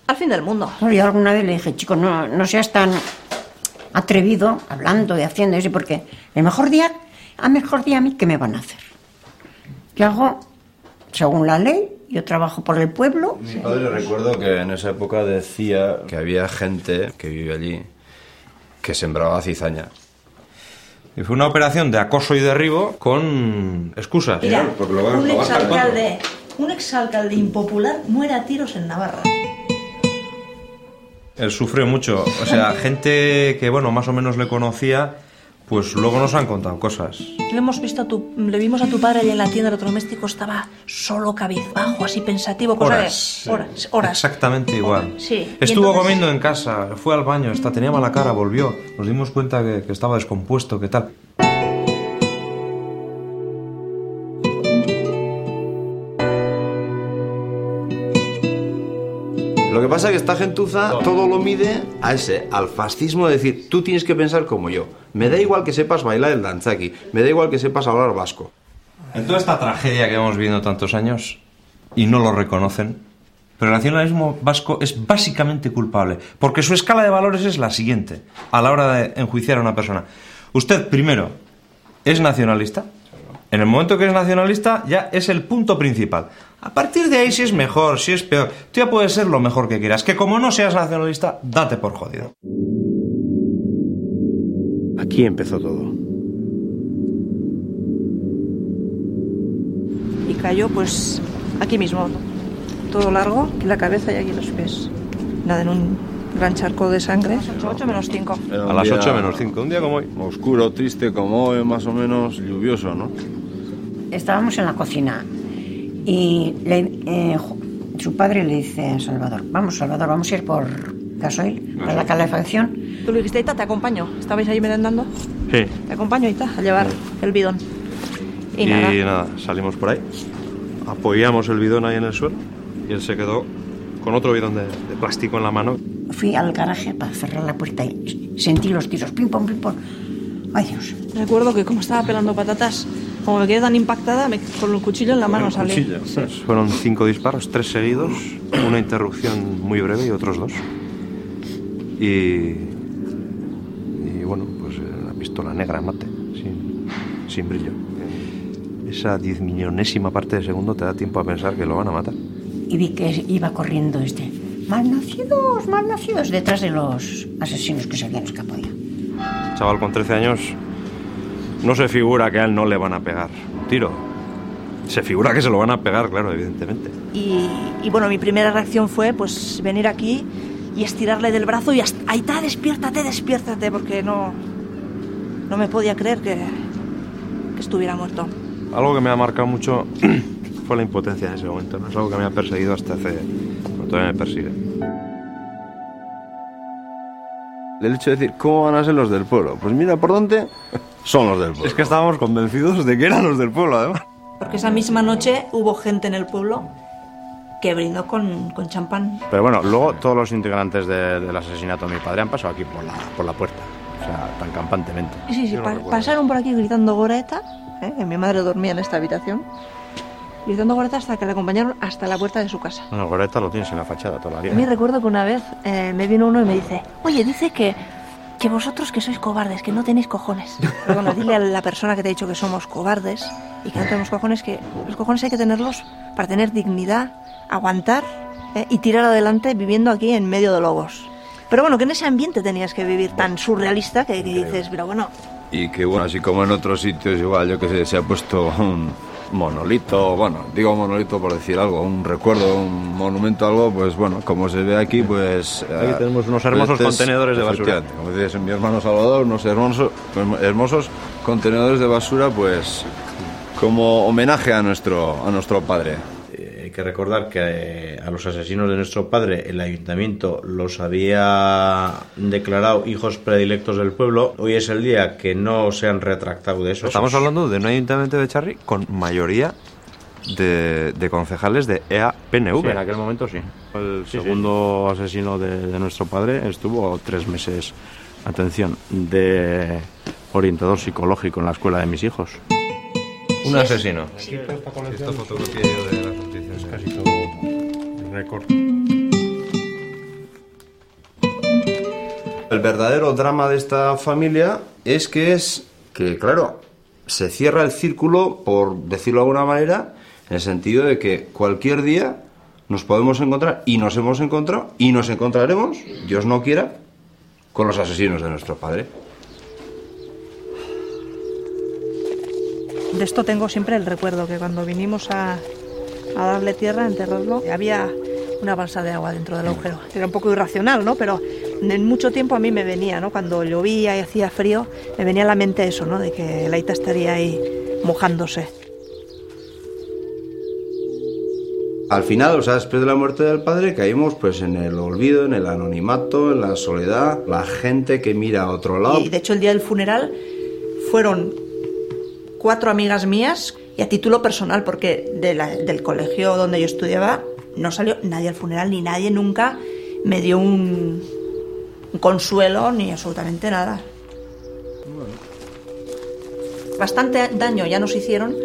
al fin del mundo. Yo alguna vez le dije, chico, no, no seas tan atrevido hablando y haciendo eso, porque el mejor día, a mejor día a mí, ¿qué me van a hacer? Yo hago según la ley, yo trabajo por el pueblo. Mi padre recuerdo que en esa época decía que había gente que vive allí que sembraba cizaña. Y fue una operación de acoso y derribo con excusas. Mira, Porque lo va- un lo va exalcalde, un exalcalde impopular muere a tiros en Navarra. Él sufrió mucho. O sea, gente que, bueno, más o menos le conocía, Pues luego nos han contado cosas. Le hemos visto a tu, le vimos a tu padre allí en la tienda de electrodoméstico, estaba solo cabizbajo, así pensativo, cosa Horas. de horas, horas. Exactamente igual. Sí. y Estuvo entonces- comiendo en casa, fue al baño, hasta tenía mala cara, volvió. Nos dimos cuenta que, que estaba descompuesto, que tal. Lo que pasa es que esta gentuza todo lo mide a ese, al fascismo de decir, tú tienes que pensar como yo. Me da igual que sepas bailar el danzaki, me da igual que sepas hablar vasco. En toda esta tragedia que hemos vivido tantos años y no lo reconocen, pero el nacionalismo vasco es básicamente culpable, porque su escala de valores es la siguiente a la hora de enjuiciar a una persona. Usted, primero, es nacionalista. En el momento que es nacionalista ya es el punto principal. A partir de ahí, si es mejor, si es peor, tú ya puedes ser lo mejor que quieras. Que como no seas nacionalista, date por jodido. Aquí empezó todo. Y cayó pues aquí mismo, todo largo, aquí la cabeza y aquí los pies. Nada, en un gran charco de sangre. 8 menos 5. Era un A las día 8 menos 5, un día como hoy. Oscuro, triste como hoy, más o menos lluvioso, ¿no? Estábamos en la cocina y le- eh, su padre le dice a Salvador, vamos Salvador, vamos a ir por gasoil, para la calefacción. Tú le dijiste, Ita, te acompaño. ¿Estabais ahí merendando? Sí. Te acompaño, Ita, a llevar el bidón. Y, Y, nada. nada, salimos por ahí, apoyamos el bidón ahí en el suelo y él se quedó con otro bidón de, de plástico en la mano. Fui al garaje para cerrar la puerta y sentí los tiros, pim pom, pim pom. Ay Dios. Recuerdo que como estaba pelando patatas, como me quedé tan impactada, me- con el cuchillo en la mano salí. Fueron cinco disparos, tres seguidos, una interrupción muy breve y otros dos. Y, y bueno, pues eh, la pistola negra mate, sin, sin brillo. Esa diez millonésima parte de segundo te da tiempo a pensar que lo van a matar. Y vi que iba corriendo este. Malnacidos, malnacidos, detrás de los asesinos que se habían escapado ya. chaval con 13 años no se figura que a él no le van a pegar un tiro. Se figura que se lo van a pegar, claro, evidentemente. Y, y bueno, mi primera reacción fue pues venir aquí y estirarle del brazo y hasta, ahí está, despiértate, despiértate, porque no, no me podía creer que, que estuviera muerto. Algo que me ha marcado mucho fue la impotencia en ese momento. ¿no? Es algo que me ha perseguido hasta hace... todavía me persigue. El hecho de decir, ¿cómo van a ser los del pueblo? Pues mira, ¿por dónde? Son los del pueblo. Es que estábamos convencidos de que eran los del pueblo, además. Porque esa misma noche hubo gente en el pueblo que brindó con, con champán. Pero bueno, luego todos los integrantes de- del asesinato de mi padre han pasado aquí por la, por la puerta. O sea, tan campantemente. Sí, sí, no pa- pasaron por aquí gritando Goreta, ¿eh? que mi madre dormía en esta habitación, gritando Goreta hasta que la acompañaron hasta la puerta de su casa. Bueno, Goreta lo tienes en la fachada toda la A vida. mí recuerdo que una vez eh, me vino uno y me dice, oye, dice que, que vosotros que sois cobardes, que no tenéis cojones. Pero bueno, dile a la persona que te ha dicho que somos cobardes y que no tenemos cojones, que los cojones hay que tenerlos para tener dignidad, aguantar ¿eh? y tirar adelante viviendo aquí en medio de lobos. Pero bueno, que en ese ambiente tenías que vivir tan surrealista que, que dices, pero bueno, Y que bueno, así como en otros sitios igual, yo que sé, se ha puesto un monolito, bueno, digo monolito por decir algo, un recuerdo, un monumento, algo, pues bueno, como se ve aquí, pues... Aquí tenemos unos hermosos este es- contenedores de basura. Como dices mi hermano Salvador, unos hermosos, hermosos contenedores de basura, pues como homenaje a nuestro, a nuestro padre. Que recordar que eh, a los asesinos de nuestro padre el ayuntamiento los había declarado hijos predilectos del pueblo. Hoy es el día que no se han retractado de eso. Estamos hablando de un ayuntamiento de Charri con mayoría de, de concejales de EA-PNV. Sí, en aquel momento sí. El segundo asesino de, de nuestro padre estuvo tres meses, atención, de orientador psicológico en la escuela de mis hijos. Un asesino. Sí, Esta fotografía yo de casi todo récord. El verdadero drama de esta familia es que es que, claro, se cierra el círculo, por decirlo de alguna manera, en el sentido de que cualquier día nos podemos encontrar, y nos hemos encontrado, y nos encontraremos, Dios no quiera, con los asesinos de nuestro padre. De esto tengo siempre el recuerdo, que cuando vinimos a, a darle tierra, a enterrarlo, había una balsa de agua dentro del agujero. Era un poco irracional, ¿no? Pero en mucho tiempo a mí me venía, ¿no? Cuando llovía y hacía frío, me venía a la mente eso, ¿no? De que Laita estaría ahí mojándose. Al final, o sea, después de la muerte del padre, caímos pues en el olvido, en el anonimato, en la soledad, la gente que mira a otro lado. Y de hecho el día del funeral fueron cuatro amigas mías y a título personal, porque del colegio donde yo estudiaba no salió nadie al funeral, ni nadie nunca me dio un, consuelo ni absolutamente nada. Bastante daño ya nos hicieron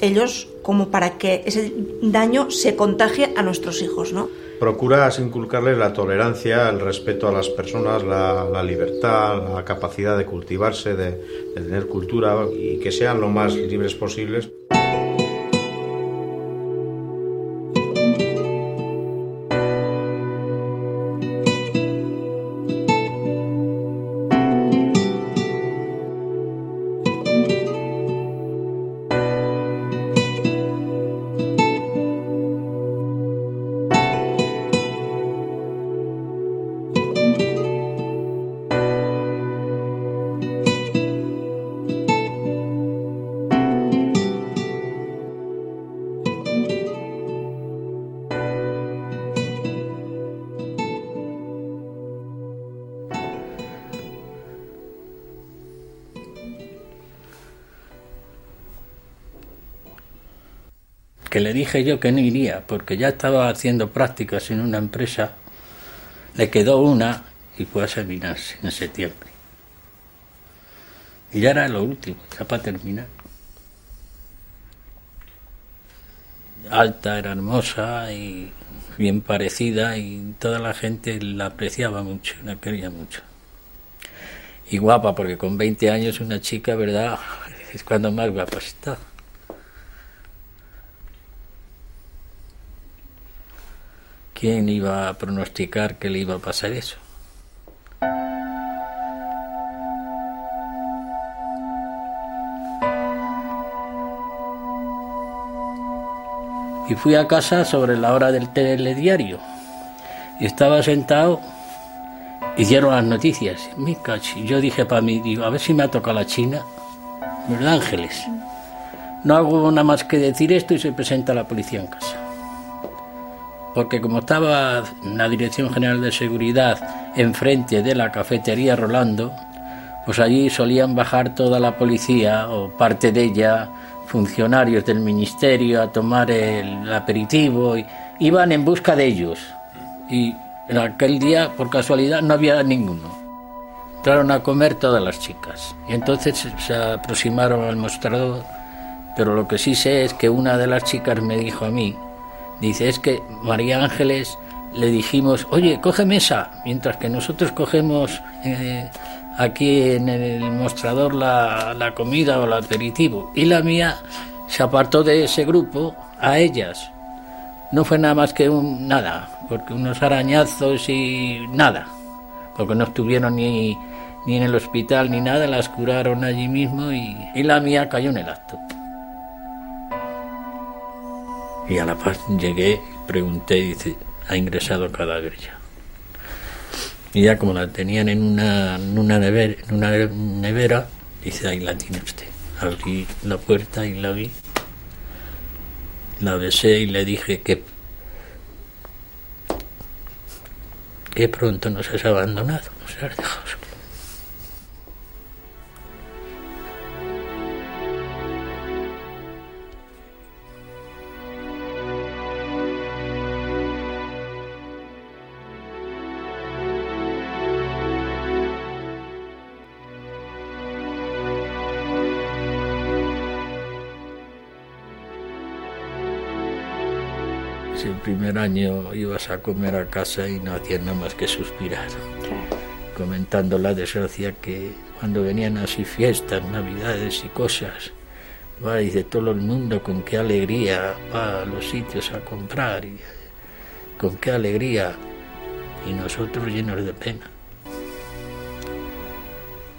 ellos como para que ese daño se contagie a nuestros hijos, ¿no? Procuras inculcarles la tolerancia, el respeto a las personas, la, libertad, la capacidad de cultivarse, de tener cultura y que sean lo más libres posibles. Que le dije yo que no iría porque ya estaba haciendo prácticas en una empresa, le quedó una y fue a seminarse en septiembre. Y ya era lo último, ya para terminar. Alta, era hermosa y bien parecida y toda la gente la apreciaba mucho, la quería mucho. Y guapa, porque con 20 años una chica, ¿verdad? Es cuando más guapa está. ¿Quién iba a pronosticar que le iba a pasar eso? Y fui a casa sobre la hora del telediario. Y estaba sentado y dieron las noticias. Yo dije para mí, digo, a ver si me ha tocado la China. Los ángeles. No hago nada más que decir esto y se presenta la policía en casa porque como estaba la Dirección General de Seguridad enfrente de la cafetería Rolando, pues allí solían bajar toda la policía o parte de ella, funcionarios del ministerio a tomar el aperitivo, y iban en busca de ellos. Y en aquel día, por casualidad, no había ninguno. Entraron a comer todas las chicas y entonces se aproximaron al mostrador, pero lo que sí sé es que una de las chicas me dijo a mí, Dice, es que María Ángeles le dijimos, oye, coge mesa, mientras que nosotros cogemos eh, aquí en el mostrador la, la comida o el aperitivo. Y la mía se apartó de ese grupo a ellas. No fue nada más que un nada, porque unos arañazos y nada, porque no estuvieron ni, ni en el hospital ni nada, las curaron allí mismo y, y la mía cayó en el acto. Y a La Paz llegué, pregunté, dice, ha ingresado cadáver ya. Y ya como la tenían en una, en una, nevera, en una nevera, dice, ahí la tiene usted. Abrí la puerta y la vi. La besé y le dije que, que pronto nos has abandonado, nos has dejado primer año ibas a comer a casa y no hacías nada más que suspirar, comentando la desgracia que cuando venían así fiestas, navidades y cosas, va y de todo el mundo con qué alegría va a los sitios a comprar y con qué alegría y nosotros llenos de pena.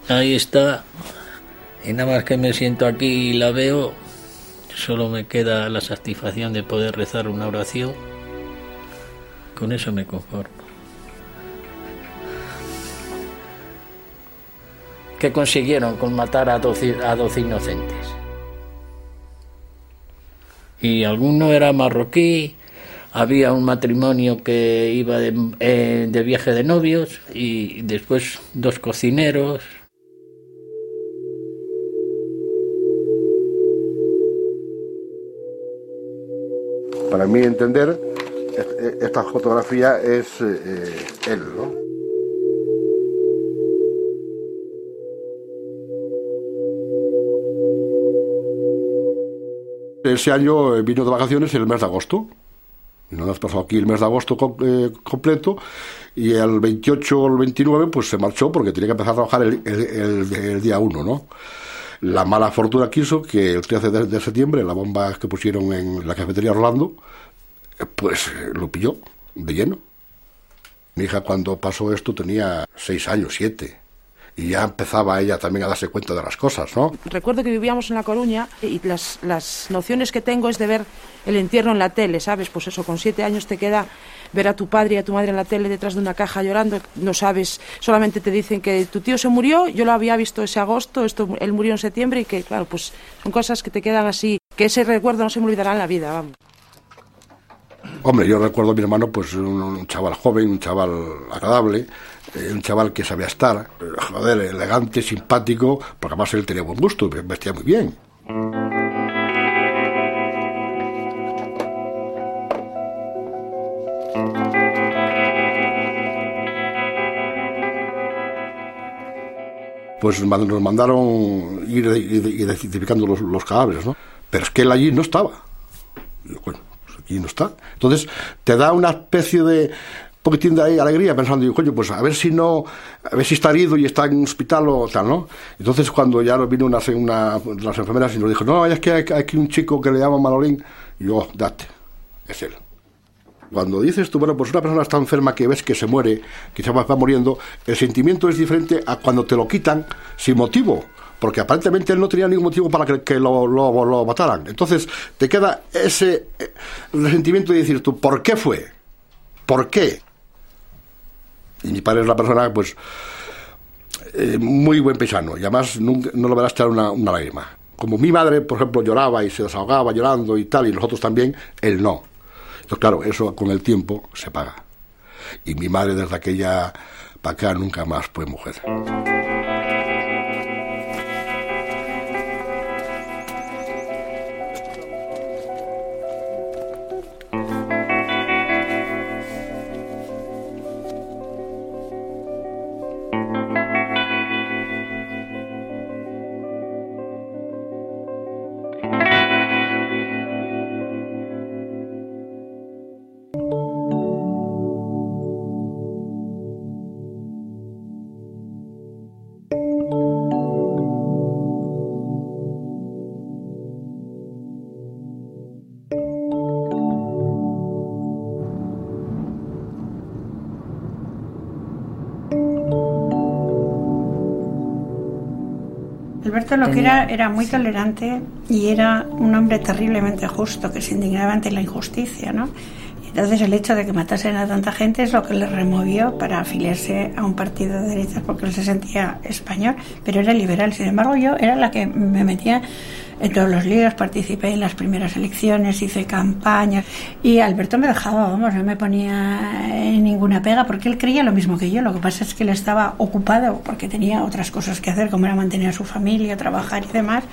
Ahí está, y nada más que me siento aquí y la veo, Solo me queda la satisfacción de poder rezar una oración. Con eso me conformo. que consiguieron con matar a 12, a 12 inocentes. Y alguno era marroquí, había un matrimonio que iba de, eh, de viaje de novios y después dos cocineros, Para mí entender, esta fotografía es eh, él, ¿no? Ese año vino de vacaciones el mes de agosto. Y nos pasó aquí el mes de agosto eh, completo y el 28 o el 29 pues se marchó porque tenía que empezar a trabajar el, día 1, ¿no? La mala fortuna quiso que el 13 de, septiembre, la bomba que pusieron en la cafetería Orlando, pues lo pilló de lleno. Mi hija cuando pasó esto tenía seis años, siete y ya empezaba ella también a darse cuenta de las cosas, ¿no? Recuerdo que vivíamos en La Coruña y las, las nociones que tengo es de ver el entierro en la tele, ¿sabes? Pues eso, con siete años te queda ver a tu padre y a tu madre en la tele detrás de una caja llorando, no sabes, solamente te dicen que tu tío se murió, yo lo había visto ese agosto, esto, él murió en septiembre y que, claro, pues son cosas que te quedan así, que ese recuerdo no se me olvidará en la vida, vamos. Hombre, yo recuerdo a mi hermano, pues un, chaval joven, un chaval agradable, eh, un chaval que sabía estar, eh, joder, elegante, simpático, porque además él tenía buen gusto, vestía muy bien. Pues nos mandaron ir identificando los, cadáveres, ¿no? Pero es que él allí no estaba. bueno, y no está. Entonces, te da una especie de poquitín de alegría pensando, coño, pues a ver si no, a ver si está herido y está en un hospital o tal, ¿no? Entonces, cuando ya vino una, una las enfermeras y nos dijo, no, es que hay, aquí un chico que le llama Manolín, y yo, date, es él. Cuando dices tú, bueno, pues una persona está enferma que ves que se muere, que se va muriendo, el sentimiento es diferente a cuando te lo quitan sin motivo porque aparentemente él no tenía ningún motivo para que, lo, lo, mataran. Entonces te queda ese eh, resentimiento de decir tú, ¿por qué fue? ¿Por qué? Y mi padre es una persona, pues, eh, muy buen paisano, y además nunca, no lo verás echar una, una lágrima. Como mi madre, por ejemplo, lloraba y se desahogaba llorando y tal, y nosotros también, él no. Entonces, claro, eso con el tiempo se paga. Y mi madre desde aquella para acá nunca más fue mujer. Alberto lo que era era muy tolerante y era un hombre terriblemente justo que se indignaba ante la injusticia, ¿no? Entonces el hecho de que matasen a tanta gente es lo que le removió para afiliarse a un partido de derechas porque él se sentía español, pero era liberal. Sin embargo, yo era la que me metía en todos los líos, participé en las primeras elecciones, hice campañas y Alberto me dejaba, vamos, no me ponía en ninguna pega porque él creía lo mismo que yo. Lo que pasa es que él estaba ocupado porque tenía otras cosas que hacer, como era mantener a su familia, trabajar y demás.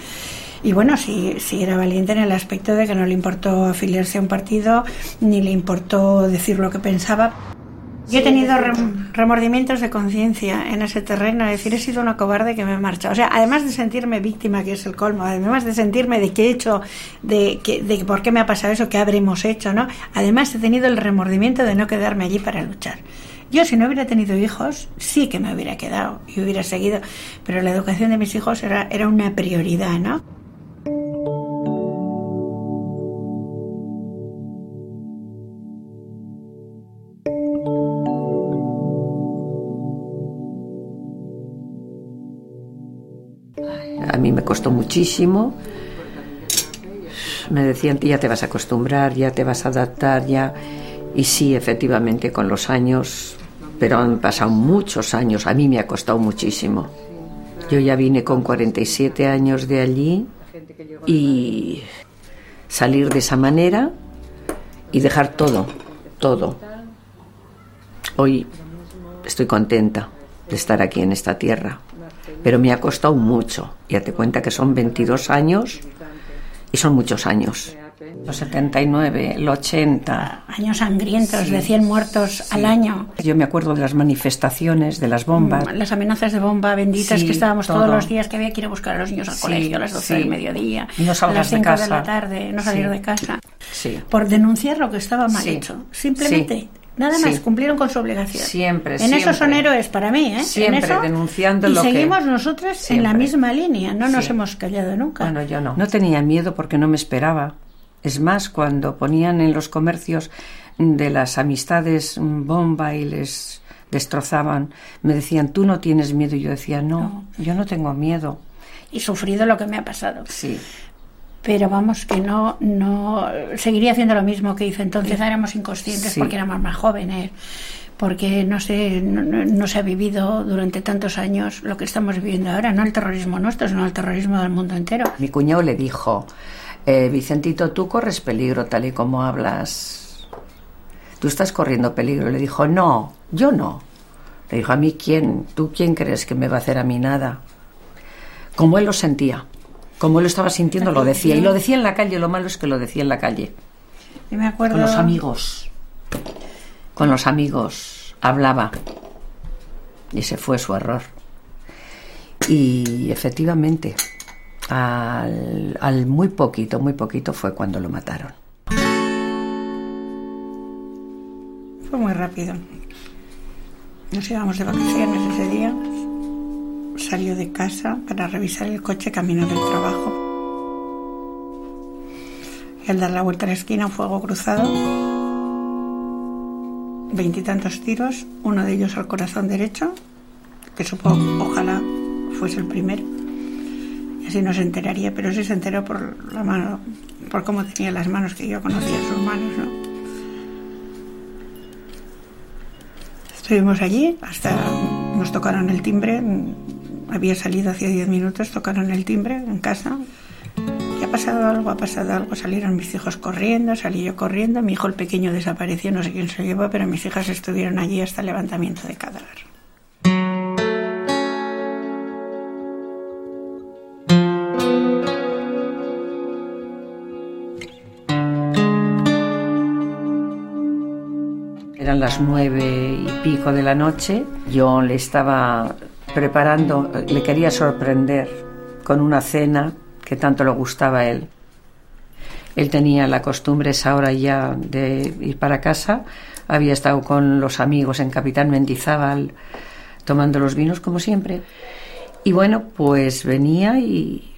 Y bueno, sí, sí era valiente en el aspecto de que no le importó afiliarse a un partido, ni le importó decir lo que pensaba. Yo he tenido remordimientos de conciencia en ese terreno, es decir, he sido una cobarde que me he marchado. O sea, además de sentirme víctima, que es el colmo, además de sentirme de qué he hecho, de, que, de por qué me ha pasado eso, qué habremos hecho, ¿no? Además he tenido el remordimiento de no quedarme allí para luchar. Yo si no hubiera tenido hijos, sí que me hubiera quedado y hubiera seguido, pero la educación de mis hijos era, era una prioridad, ¿no? A mí me costó muchísimo. Me decían, ya te vas a acostumbrar, ya te vas a adaptar, ya. Y sí, efectivamente, con los años, pero han pasado muchos años, a mí me ha costado muchísimo. Yo ya vine con 47 años de allí y salir de esa manera y dejar todo, todo. Hoy estoy contenta de estar aquí en esta tierra, pero me ha costado mucho. Ya te cuenta que son 22 años y son muchos años. Los 79, el 80. Años sangrientos, de 100 muertos al año. Yo me acuerdo de las manifestaciones, de las bombas. Mm, Las amenazas de bomba benditas Sí, que estábamos todo. todos los días, que había que ir a buscar a los niños al colegio a las 12 sí. del mediodía, no a las de 5 de, casa. la tarde, no salir de casa. Sí. Por denunciar lo que estaba mal hecho. Simplemente. Nada Sí. más, cumplieron con su obligación. Siempre, En siempre. eso son héroes para mí, ¿eh? En Siempre eso, denunciando y lo que- seguimos nosotros en la misma línea, no nos hemos callado nunca. Bueno, yo no. No tenía miedo porque no me esperaba. Es más, cuando ponían en los comercios de las amistades bomba y les destrozaban, me decían, tú no tienes miedo. Y yo decía, no, yo no tengo miedo. Y sufrido lo que me ha pasado. Sí. Pero vamos, que no, no seguiría haciendo lo mismo que hice entonces. Éramos inconscientes Sí. porque éramos más jóvenes, porque no sé, no, no- no se ha vivido durante tantos años lo que estamos viviendo ahora, no el terrorismo nuestro, sino el terrorismo del mundo entero. Mi cuñado le dijo, eh, Vicentito, tú corres peligro tal y como hablas. Tú estás corriendo peligro. Le dijo, no, yo no. Le dijo, a mí quién, tú quién crees que me va a hacer a mí nada. Como él lo sentía, como él lo estaba sintiendo, lo decía. Y lo decía en la calle, lo malo es que lo decía en la calle. Yo me acuerdo... Con los amigos. Con los amigos. Hablaba. Y ese fue su error. Y efectivamente, al, al muy poquito, muy poquito fue cuando lo mataron. Fue muy rápido. Nos íbamos de vacaciones ese día. Salió de casa para revisar el coche camino del trabajo. Y al dar la vuelta a la esquina, un fuego cruzado. Veintitantos tiros, uno de ellos al corazón derecho, que supongo, ojalá fuese el primero. Y así no se enteraría, pero sí se enteró por la mano, por cómo tenía las manos, que yo conocía sus manos, ¿no? Estuvimos allí hasta nos tocaron el timbre. Había salido hacía 10 minutos, tocaron el timbre en casa. ¿Qué ha pasado algo? Ha pasado algo. Salieron mis hijos corriendo, salí yo corriendo. Mi hijo el pequeño desapareció, no sé quién se llevó, pero mis hijas estuvieron allí hasta el levantamiento de cadáver. Eran las nueve y pico de la noche. Yo le estaba preparando, le quería sorprender con una cena que tanto le gustaba a él. Él tenía la costumbre esa hora ya de ir para casa. Había estado con los amigos en Capitán Mendizábal tomando los vinos como siempre. Y bueno, pues venía y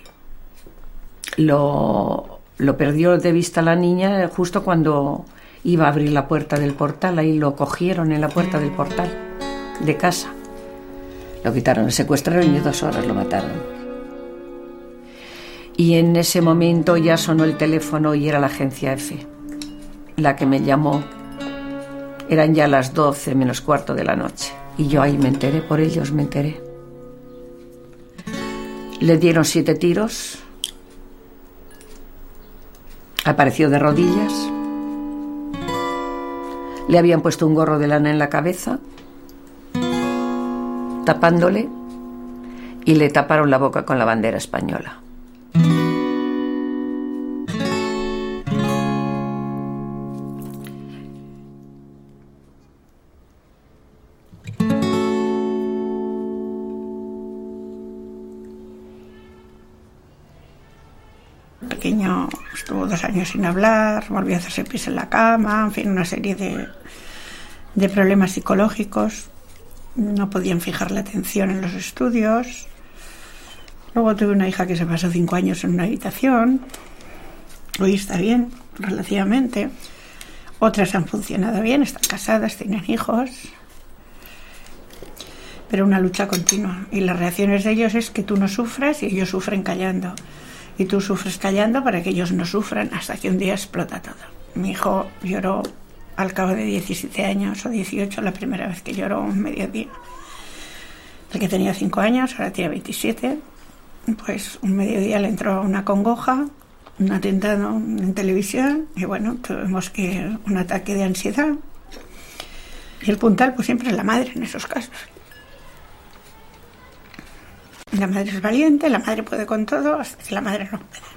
lo, lo perdió de vista la niña justo cuando iba a abrir la puerta del portal. Ahí lo cogieron en la puerta del portal de casa. Lo quitaron, lo secuestraron y dos horas lo mataron. Y en ese momento ya sonó el teléfono y era la agencia F, la que me llamó. Eran ya las 12 menos cuarto de la noche. Y yo ahí me enteré, por ellos me enteré. Le dieron siete tiros. Apareció de rodillas. Le habían puesto un gorro de lana en la cabeza, tapándole, y le taparon la boca con la bandera española. Pequeño estuvo dos años sin hablar, volvió a hacerse pis en la cama, en fin, una serie de, de problemas psicológicos. No podían fijar la atención en los estudios. Luego tuve una hija que se pasó cinco años en una habitación. Hoy está bien, relativamente. Otras han funcionado bien, están casadas, tienen hijos. Pero una lucha continua. Y las reacciones de ellos es que tú no sufras y ellos sufren callando. Y tú sufres callando para que ellos no sufran hasta que un día explota todo. Mi hijo lloró al cabo de 17 años o 18, la primera vez que lloró un mediodía. el que tenía cinco años, ahora tiene 27, pues un mediodía le entró una congoja, un atentado en televisión y bueno, tuvimos que un ataque de ansiedad. Y el puntal pues siempre es la madre en esos casos. La madre es valiente, la madre puede con todo, hasta que la madre no puede.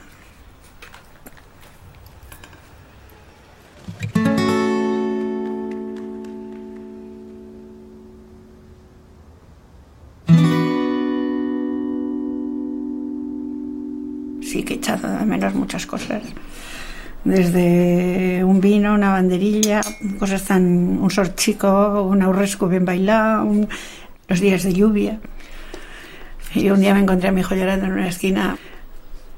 Que he echado de menos muchas cosas. Desde un vino, una banderilla, cosas tan. un sorchico, un aurresco bien bailado, los días de lluvia. Y un día me encontré a mi hijo llorando en una esquina.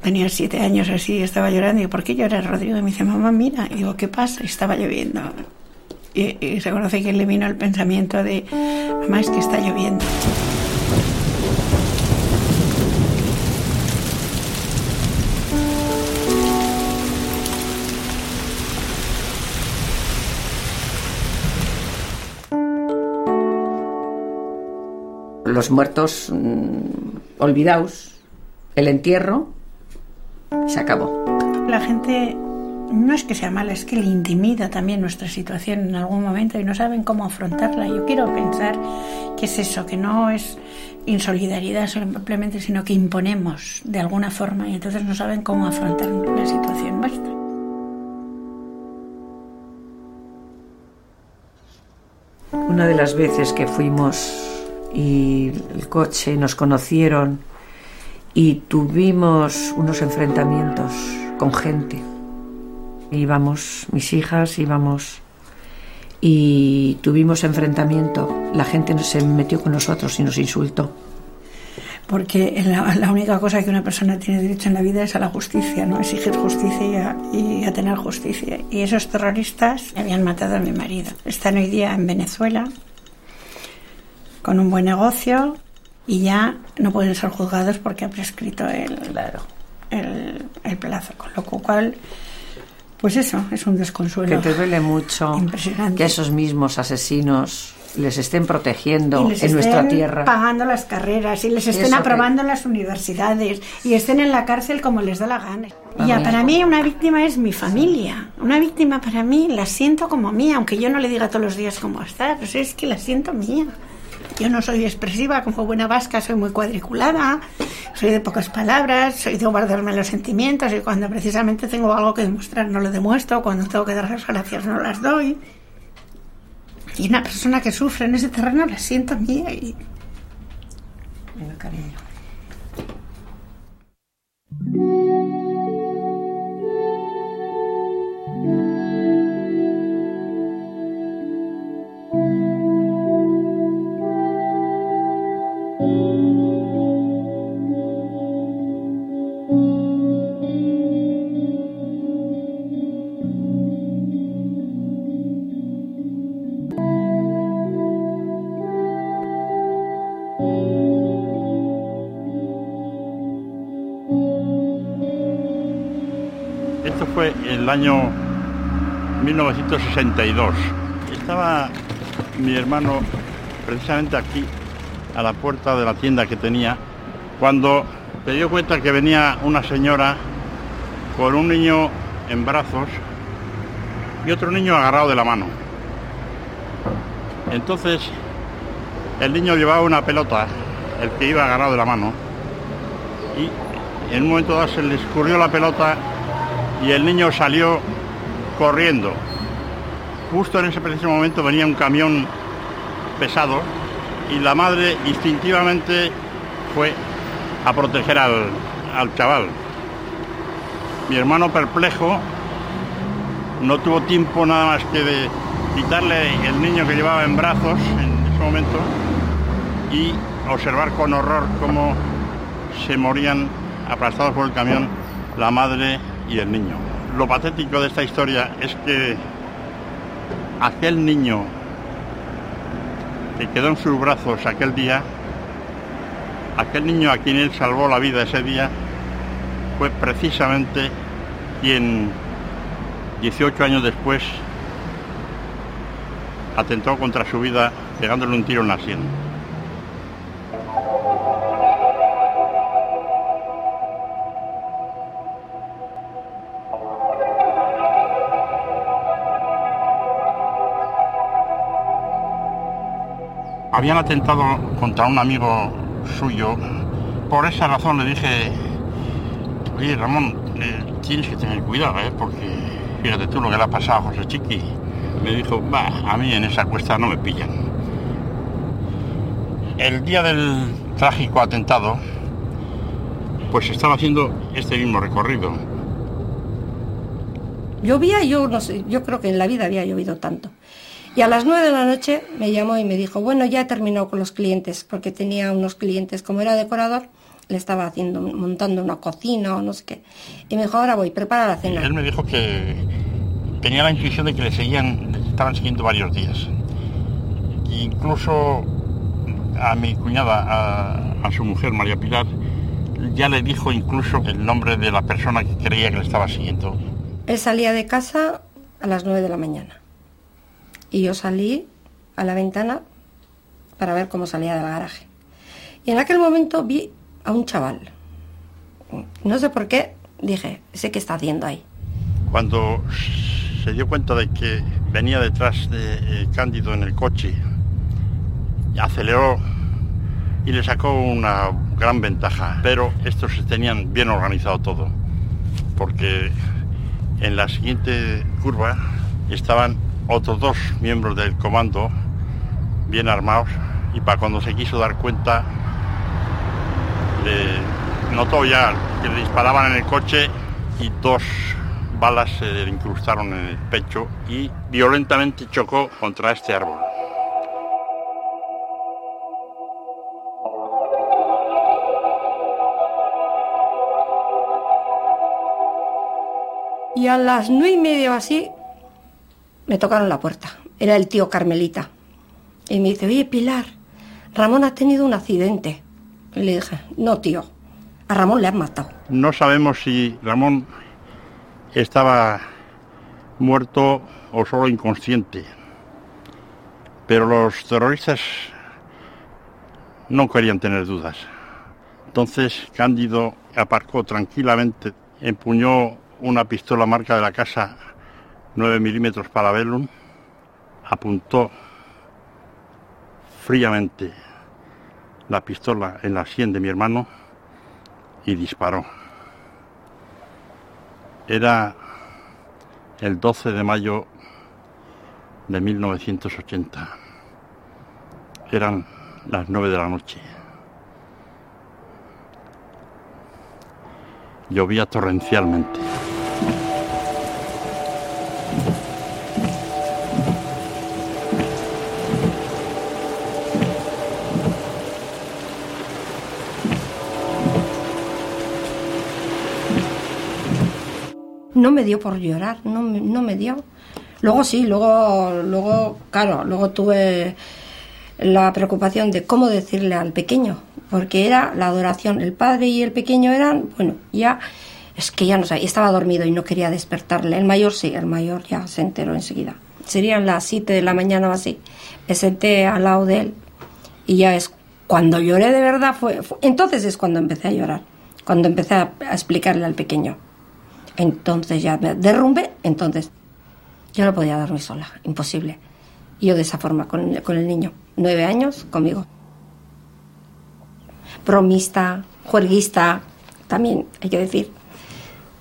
Tenía siete años así, estaba llorando. Y ¿por qué lloras, Rodrigo? Y me dice, mamá, mira. Y digo, ¿qué pasa? Y estaba lloviendo. Y, y se conoce que le vino el pensamiento de, mamá, es que está lloviendo. Los muertos mm, olvidados, el entierro, se acabó. La gente no es que sea mala, es que le intimida también nuestra situación en algún momento y no saben cómo afrontarla. Yo quiero pensar que es eso, que no es insolidaridad simplemente, sino que imponemos de alguna forma y entonces no saben cómo afrontar la situación nuestra. Una de las veces que fuimos y el coche nos conocieron y tuvimos unos enfrentamientos con gente. Íbamos, mis hijas, íbamos y tuvimos enfrentamiento. La gente se metió con nosotros y nos insultó. Porque la, la única cosa que una persona tiene derecho en la vida es a la justicia, ¿no? Exigir justicia y a, y a tener justicia. Y esos terroristas habían matado a mi marido. Están hoy día en Venezuela con un buen negocio y ya no pueden ser juzgados porque ha prescrito el, el, el plazo. Con lo cual, pues eso, es un desconsuelo. Que te duele mucho Impresionante. que esos mismos asesinos les estén protegiendo y les en nuestra tierra. pagando las carreras y les estén Eso aprobando las universidades y estén en la cárcel como les da la gana. A Ya, mí. para mí una víctima es mi familia. Una víctima para mí la siento como mía, aunque yo no le diga todos los días cómo está, pues es que la siento mía. Yo no soy expresiva como buena vasca, soy muy cuadriculada, soy de pocas palabras, soy de guardarme los sentimientos y cuando precisamente tengo algo que demostrar no lo demuestro, cuando tengo que dar las gracias no las doy. Y una persona que sufre en ese terreno la siento mía y... Venga, cariño. Esto fue el año 1962. Estaba mi hermano precisamente aquí, a la puerta de la tienda que tenía, cuando se dio cuenta que venía una señora con un niño en brazos y otro niño agarrado de la mano. Entonces, el niño llevaba una pelota, el que iba agarrado de la mano, y en un momento dado se le escurrió la pelota y el niño salió corriendo. Justo en ese preciso momento venía un camión pesado y la madre instintivamente fue a proteger al, al chaval. Mi hermano perplejo no tuvo tiempo nada más que de quitarle el niño que llevaba en brazos en ese momento y observar con horror cómo se morían aplastados por el camión la madre y el niño. Lo patético de esta historia es que aquel niño que quedó en sus brazos aquel día, aquel niño a quien él salvó la vida ese día, fue precisamente quien 18 años después atentó contra su vida pegándole un tiro en la sien. Habían atentado contra un amigo suyo. Por esa razón le dije, oye Ramón, eh, tienes que tener cuidado, ¿eh? porque fíjate tú lo que le ha pasado a José Chiqui. Me dijo, va, a mí en esa cuesta no me pillan. El día del trágico atentado, pues estaba haciendo este mismo recorrido. Llovía yo no sé, yo creo que en la vida había llovido tanto. Y a las nueve de la noche me llamó y me dijo, bueno, ya he terminado con los clientes, porque tenía unos clientes, como era decorador, le estaba haciendo, montando una cocina o no sé qué. Y me dijo, ahora voy, prepara la cena. Él me dijo que tenía la intuición de que le seguían, le estaban siguiendo varios días. Incluso a mi cuñada, a, a su mujer, María Pilar, ya le dijo incluso el nombre de la persona que creía que le estaba siguiendo. Él salía de casa a las nueve de la mañana. Y yo salí a la ventana para ver cómo salía del garaje. Y en aquel momento vi a un chaval. No sé por qué, dije, sé qué está haciendo ahí. Cuando se dio cuenta de que venía detrás de eh, Cándido en el coche, aceleró y le sacó una gran ventaja. Pero estos se tenían bien organizado todo, porque en la siguiente curva estaban otros dos miembros del comando bien armados y para cuando se quiso dar cuenta le notó ya que le disparaban en el coche y dos balas se le incrustaron en el pecho y violentamente chocó contra este árbol. Y a las nueve y media o así me tocaron la puerta. Era el tío Carmelita. Y me dice, oye Pilar, Ramón ha tenido un accidente. Y le dije, no tío, a Ramón le han matado. No sabemos si Ramón estaba muerto o solo inconsciente. Pero los terroristas no querían tener dudas. Entonces Cándido aparcó tranquilamente, empuñó una pistola marca de la casa 9 milímetros para Bellum, apuntó fríamente la pistola en la sien de mi hermano y disparó. Era el 12 de mayo de 1980. Eran las 9 de la noche. Llovía torrencialmente. No me dio por llorar, no me, no me dio. Luego sí, luego, luego, claro, luego tuve la preocupación de cómo decirle al pequeño, porque era la adoración. El padre y el pequeño eran, bueno, ya, es que ya no sabía, estaba dormido y no quería despertarle. El mayor sí, el mayor ya se enteró enseguida. Serían las 7 de la mañana o así. Me senté al lado de él y ya es cuando lloré de verdad, fue, entonces es cuando empecé a llorar, cuando empecé a explicarle al pequeño. Entonces ya me derrumbe, entonces yo no podía dormir sola, imposible. Y yo de esa forma con, con el niño, nueve años conmigo. Bromista, juerguista, también hay que decir.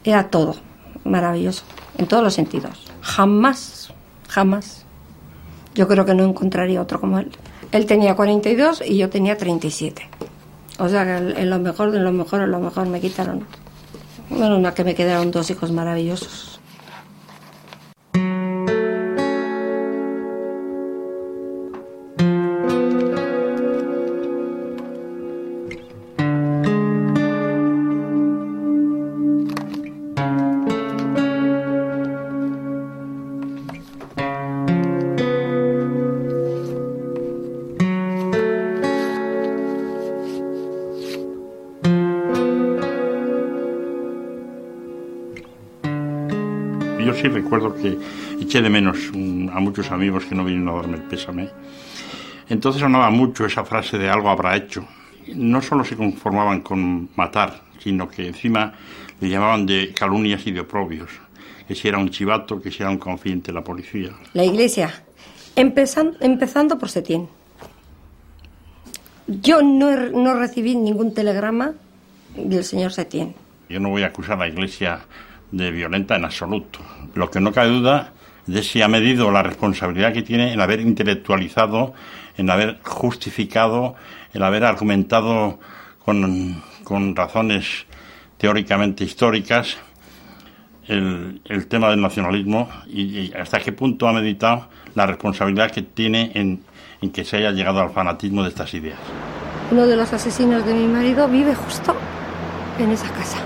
Era todo maravilloso, en todos los sentidos. Jamás, jamás. Yo creo que no encontraría otro como él. Él tenía 42 y yo tenía 37. O sea que en lo mejor, en lo mejor, en lo mejor me quitaron bueno, una que me quedaron dos hijos maravillosos. Sí recuerdo que eché de menos a muchos amigos que no vinieron a darme el pésame. Entonces sonaba mucho esa frase de algo habrá hecho. No solo se conformaban con matar, sino que encima le llamaban de calumnias y de oprobios. Que si era un chivato, que si era un confidente de la policía. La iglesia, empezando, empezando por Setién. Yo no, no recibí ningún telegrama del señor Setién. Yo no voy a acusar a la Iglesia de violenta en absoluto. Lo que no cabe duda de si ha medido la responsabilidad que tiene en haber intelectualizado, en haber justificado, en haber argumentado con, con razones teóricamente históricas el, el tema del nacionalismo y, y hasta qué punto ha meditado la responsabilidad que tiene en, en que se haya llegado al fanatismo de estas ideas. Uno de los asesinos de mi marido vive justo en esa casa.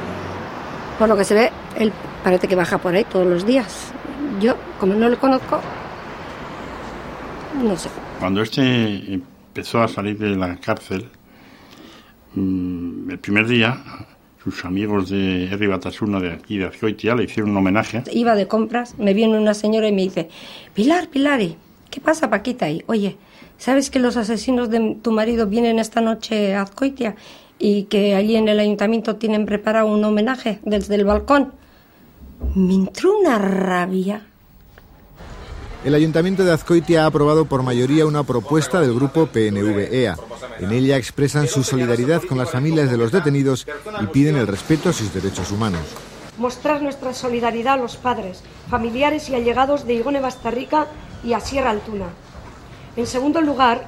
Por lo que se ve, él parece que baja por ahí todos los días. Yo, como no le conozco, no sé. Cuando este empezó a salir de la cárcel, mm, el primer día, sus amigos de Herri Batasuna, de aquí de Azcoitia, le hicieron un homenaje. Iba de compras, me viene una señora y me dice, Pilar, Pilari, ¿qué pasa, Paquita? Y, oye, ¿sabes que los asesinos de tu marido vienen esta noche a Azcoitia y que allí en el ayuntamiento tienen preparado un homenaje desde el balcón? Me entró una rabia. El Ayuntamiento de Azcoitia ha aprobado por mayoría una propuesta del grupo PNV-EA. En ella expresan su solidaridad con las familias de los detenidos y piden el respeto a sus derechos humanos. Mostrar nuestra solidaridad a los padres, familiares y allegados de Igone Bastarrica y a Sierra Altuna. En segundo lugar,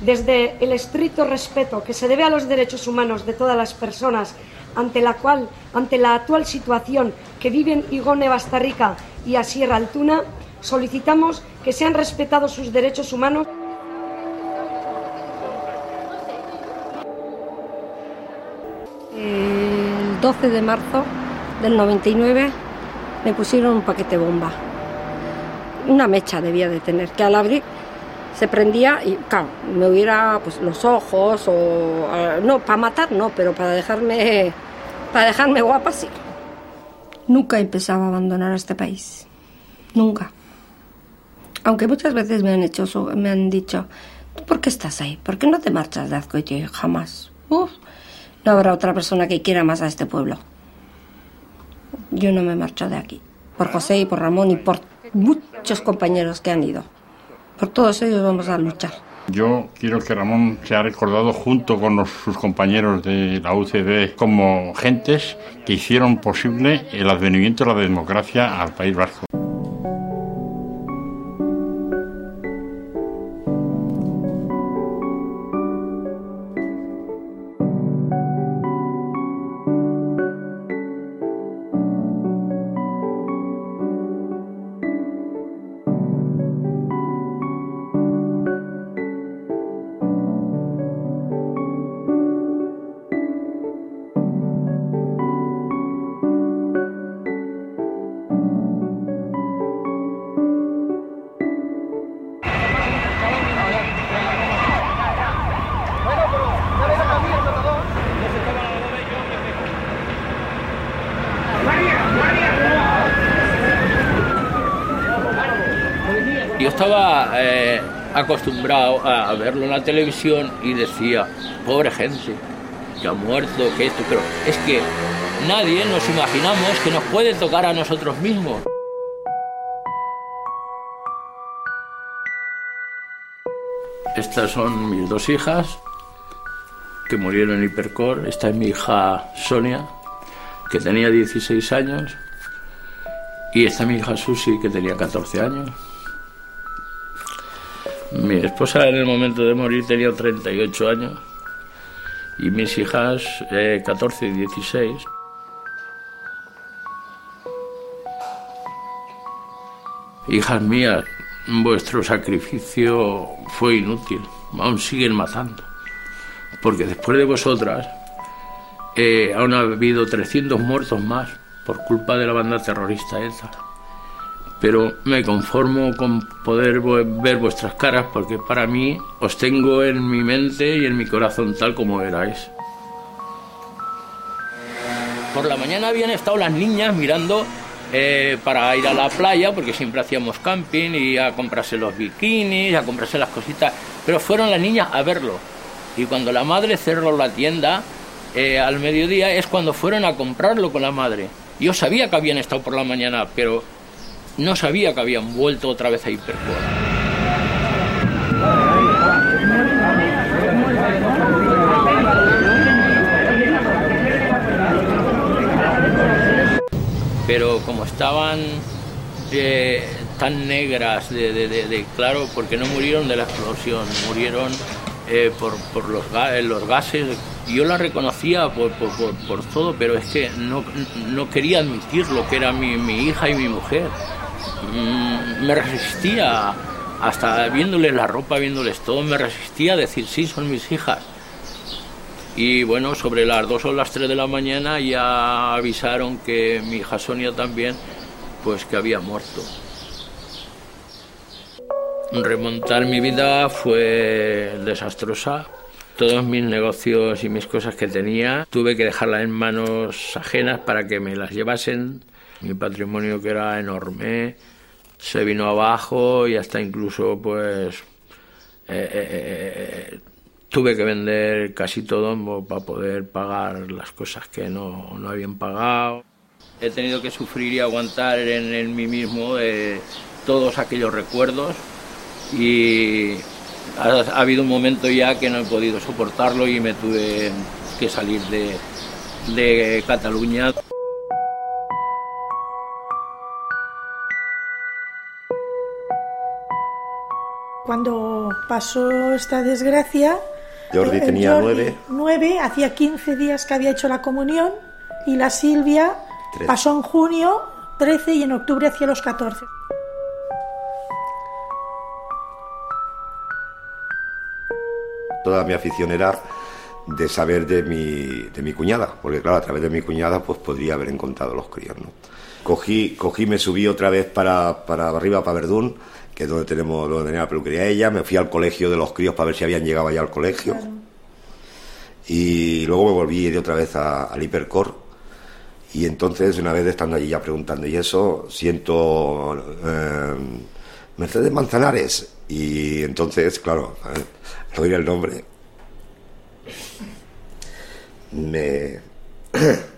desde el estricto respeto que se debe a los derechos humanos de todas las personas ante la cual, ante la actual situación que viven Igone Bastarrica y a Sierra Altuna, solicitamos que sean respetados sus derechos humanos. El 12 de marzo del 99 me pusieron un paquete bomba. Una mecha debía de tener, que al abrir se prendía y, claro, me hubiera pues los ojos o... eh, no, para matar no, pero para dejarme... Para dejarme guapa sí. Nunca he pensado abandonar este país. Nunca. Aunque muchas veces me han hecho me han dicho, "¿Tú ¿por qué estás ahí? ¿Por qué no te marchas de Azcoitia? Jamás. Uf, no habrá otra persona que quiera más a este pueblo. Yo no me marcho de aquí. Por José y por Ramón y por muchos compañeros que han ido. Por todos ellos vamos a luchar. Yo quiero que Ramón sea recordado junto con los- sus compañeros de la UCD como gentes que hicieron posible el advenimiento de la democracia al País Vasco. A verlo en la televisión y decía, pobre gente, que ha muerto, que esto, pero es que nadie nos imaginamos que nos puede tocar a nosotros mismos. Estas son mis dos hijas, que murieron en hipercor. Esta es mi hija Sonia, que tenía 16 años. Y esta es mi hija Susi, que tenía 14 años. Mi esposa en el momento de morir tenía 38 años. Y mis hijas eh, 14 y 16. Hijas mías, vuestro sacrificio fue inútil. Aún siguen matando. Porque después de vosotras, eh, aún ha habido 300 muertos más por culpa de la banda terrorista ETA. Pero me conformo con poder ver vuestras caras porque para mí os tengo en mi mente y en mi corazón tal como erais. Por la mañana habían estado las niñas mirando eh, para ir a la playa, porque siempre hacíamos camping y a comprarse los bikinis, a comprarse las cositas. Pero fueron las niñas a verlo. Y cuando la madre cerró la tienda, eh, al mediodía es cuando fueron a comprarlo con la madre. Yo sabía que habían estado por la mañana, pero no sabía que habían vuelto otra vez a Hypercore. pero como estaban eh, tan negras de, claro, porque no murieron de la explosión, murieron eh, por, por los, ga- los gases. Yo la reconocía por, por, todo, pero es que no, no quería admitir lo que era mi, mi hija y mi mujer. Mm, me resistía, hasta viéndoles la ropa, viéndoles todo, me resistía a decir, sí, son mis hijas. Y bueno, sobre las 2 o las 3 de la mañana ya avisaron que mi hija Sonia también, pues que había muerto. Remontar mi vida fue desastrosa. Todos mis negocios y mis cosas que tenía tuve que dejarlas en manos ajenas para que me las llevasen. Mi patrimonio que era enorme se vino abajo y hasta incluso pues eh, eh, eh, tuve que vender casi todo para poder pagar las cosas que no, no habían pagado. He tenido que sufrir y aguantar en, en mí mismo todos aquellos recuerdos y ha, ha habido un momento ya que no he podido soportarlo y me tuve que salir de, de Cataluña. Cuando pasó esta desgracia, Jordi eh, tenía Jordi, nueve. nueve, hacía 15 días que había hecho la comunión y la Silvia Trece. pasó en junio 13 y en octubre hacía los 14. Toda mi afición era de saber de mi, de mi cuñada, porque claro, a través de mi cuñada pues podría haber encontrado los críos, ¿no? Cogí, cogí, me subí otra vez para, para arriba, para Verdún, que es donde tenemos, donde tenía la peluquería ella, me fui al colegio de los críos para ver si habían llegado ya al colegio. Y luego me volví de otra vez a- al Hipercor. Y entonces, una vez estando allí ya preguntando, y eso, siento eh, Mercedes Manzanares. Y entonces, claro, al oír el nombre, me.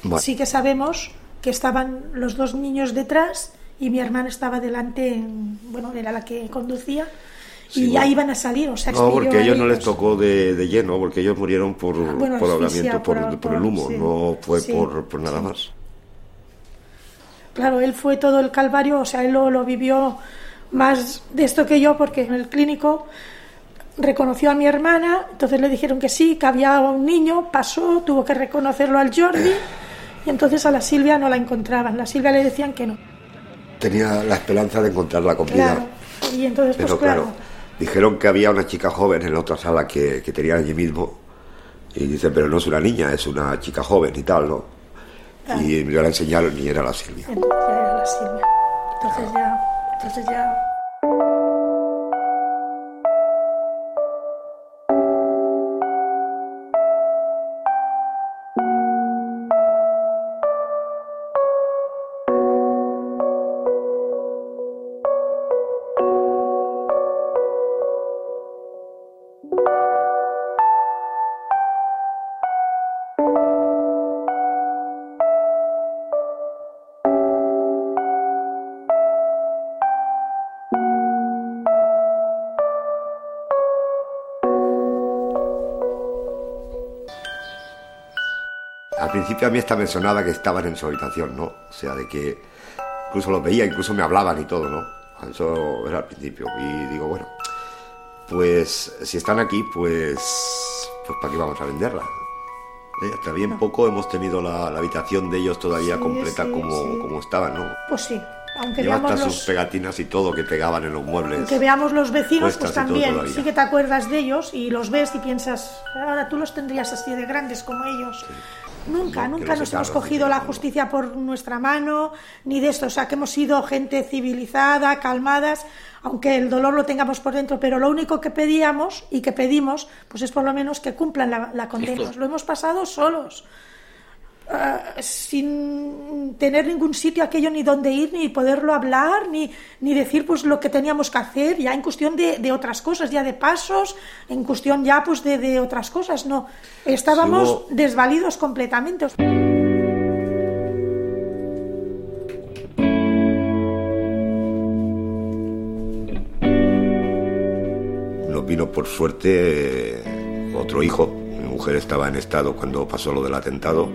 Bueno. Sí que sabemos que estaban los dos niños detrás y mi hermana estaba delante, en- bueno, era la que conducía y Sí, ya bueno. iban a salir, o sea, No, porque a ellos no les tocó de, de lleno, porque ellos murieron por, bueno, por ahogamiento, por, por- por el humo, sí. no fue Sí, por, por nada más. Claro, él fue todo el calvario, o sea, él lo, lo vivió más de esto que yo, porque en el clínico reconoció a mi hermana, entonces le dijeron que sí, que había un niño, pasó, tuvo que reconocerlo al Jordi, y entonces a la Silvia no la encontraban, la Silvia le decían que no. Tenía la esperanza de encontrarla con vida. Claro, y entonces, pues Pero claro, claro, dijeron que había una chica joven en la otra sala que, que tenían allí mismo. Y dicen, pero no es una niña, es una chica joven y tal, ¿no? Claro. Y me la enseñaron y era la Silvia. entonces ya era la Silvia. Entonces ya, entonces ya... Al principio a mí esta me sonaba que estaban en su habitación, ¿no? O sea, de que incluso los veía, incluso me hablaban y todo, ¿no? Eso era al principio. Y digo, bueno, pues si están aquí, pues, pues ¿para qué vamos a venderla? Eh, Hasta bien poco hemos tenido la, la habitación de ellos todavía Sí, completa sí, como, sí. como estaban, ¿no? Pues sí, aunque Lleva hasta veamos sus los, pegatinas y todo que pegaban en los muebles. aunque veamos los vecinos, pues todo también sí que te acuerdas de ellos y los ves y piensas, ahora tú los tendrías así de grandes como ellos. Nunca, No, que nunca los nos hemos cogido la justicia por nuestra mano, ni de esto, o sea, que hemos sido gente civilizada, calmadas, aunque el dolor lo tengamos por dentro, pero lo único que pedíamos y que pedimos, pues es por lo menos que cumplan la, la condena. Lo hemos pasado solos. Ah, sin tener ningún sitio aquello ni donde ir, ni poderlo hablar, ni, ni decir pues lo que teníamos que hacer, ya en cuestión de, de otras cosas, ya de pasos, en cuestión ya pues de, de otras cosas, no. Estábamos Sí hubo- desvalidos completamente. Nos vino por suerte otro hijo, mujer estaba en estado cuando pasó lo del atentado.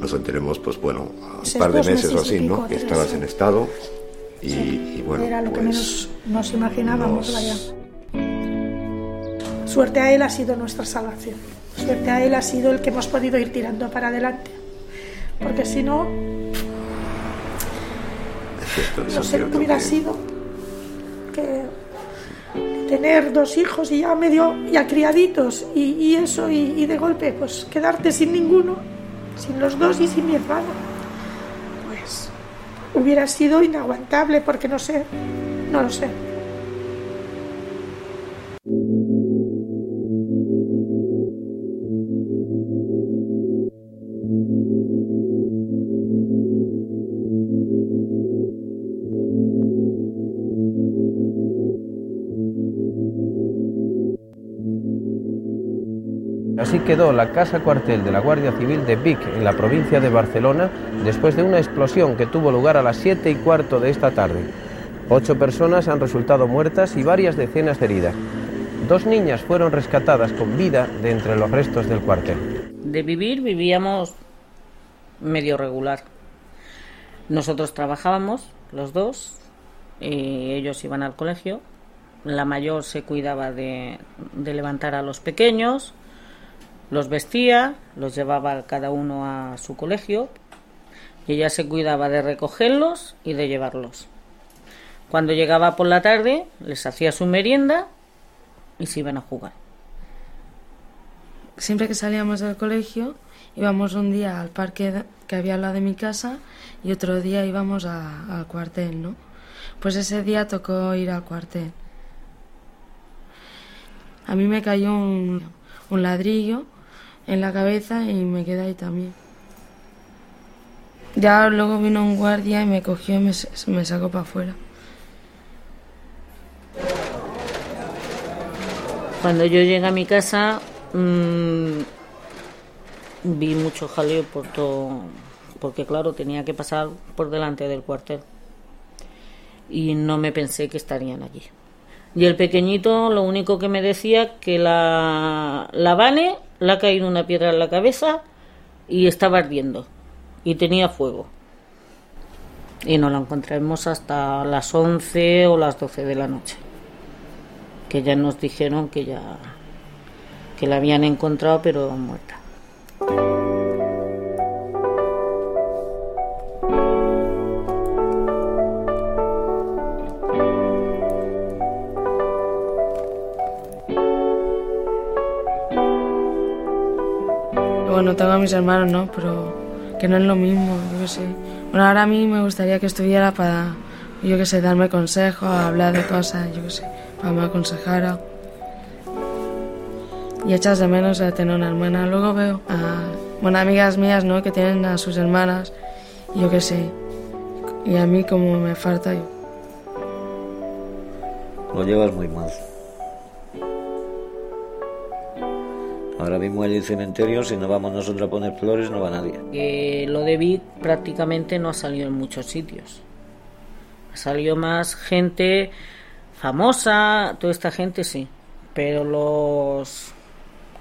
Nos enteremos, pues bueno, a Pues un par de dos meses o así, ¿no? Que estabas en estado y, y bueno, Era lo que pues, menos nos imaginábamos, nos- vaya. Suerte a él ha sido nuestra salvación. Suerte a él ha sido el que hemos podido ir tirando para adelante. Porque si no, no sé lo que hubiera que- sido. Que tener dos hijos y ya medio, ya criaditos y, y eso, y, y de golpe, pues quedarte sin ninguno, sin los dos y sin mi hermano. Pues hubiera sido inaguantable porque no sé, no lo sé. Quedó la casa cuartel de la Guardia Civil de Vic, en la provincia de Barcelona, después de una explosión que tuvo lugar a las 7 y cuarto de esta tarde. Ocho personas han resultado muertas y varias decenas heridas. Dos niñas fueron rescatadas con vida de entre los restos del cuartel. De vivir vivíamos medio regular. Nosotros trabajábamos, los dos, y ellos iban al colegio. La mayor se cuidaba de, de levantar a los pequeños, los vestía, los llevaba cada uno a su colegio y ella se cuidaba de recogerlos y de llevarlos. Cuando llegaba por la tarde, les hacía su merienda y se iban a jugar. Siempre que salíamos del colegio, íbamos un día al parque que había al lado de mi casa y otro día íbamos al cuartel, ¿no? Pues ese día tocó ir al cuartel. A mí me cayó un ladrillo en la cabeza y me quedé ahí también. Ya luego vino un guardia y me cogió y me, me sacó para afuera. Cuando yo llegué a mi casa mm, vi mucho jaleo por todo, porque claro, tenía que pasar por delante del cuartel. Y no me pensé que estarían allí. Y el pequeñito lo único que me decía que la, la Vane le ha caído una piedra en la cabeza y estaba ardiendo. Y tenía fuego. Y no la encontramos hasta las 11 o las 12 de la noche que ya nos dijeron que ya que la habían encontrado pero muerta. Bueno, tengo a mis hermanos, ¿no? Pero que no es lo mismo, yo qué sé. Bueno, ahora a mí me gustaría que estuviera para, yo qué sé, darme consejos, hablar de cosas, yo qué sé, para me aconsejara. Y echas de menos a tener una hermana. Luego veo a, bueno, amigas mías, ¿no? Que tienen a sus hermanas, yo qué sé. Y a mí como me falta yo. Lo llevas muy mal. Ahora mismo hay el cementerio, si no vamos nosotros a poner flores, no va nadie. Lo de Vic prácticamente no ha salido en muchos sitios. Ha salido más gente famosa, toda esta gente sí, pero los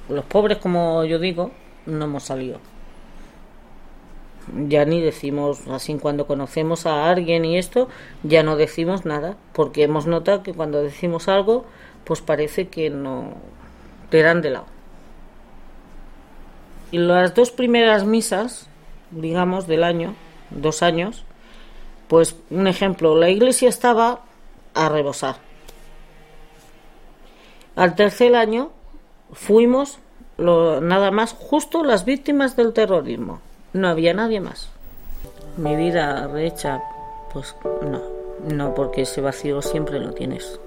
los pobres, como yo digo, no hemos salido. Ya ni decimos, así cuando conocemos a alguien y esto, ya no decimos nada, porque hemos notado que cuando decimos algo, pues parece que no te dan de lado. Y las dos primeras misas, digamos, del año, dos años, pues un ejemplo, la iglesia estaba a rebosar. Al tercer año fuimos lo, nada más justo las víctimas del terrorismo. No había nadie más. Mi vida rehecha, pues no, no, porque ese vacío siempre lo tienes.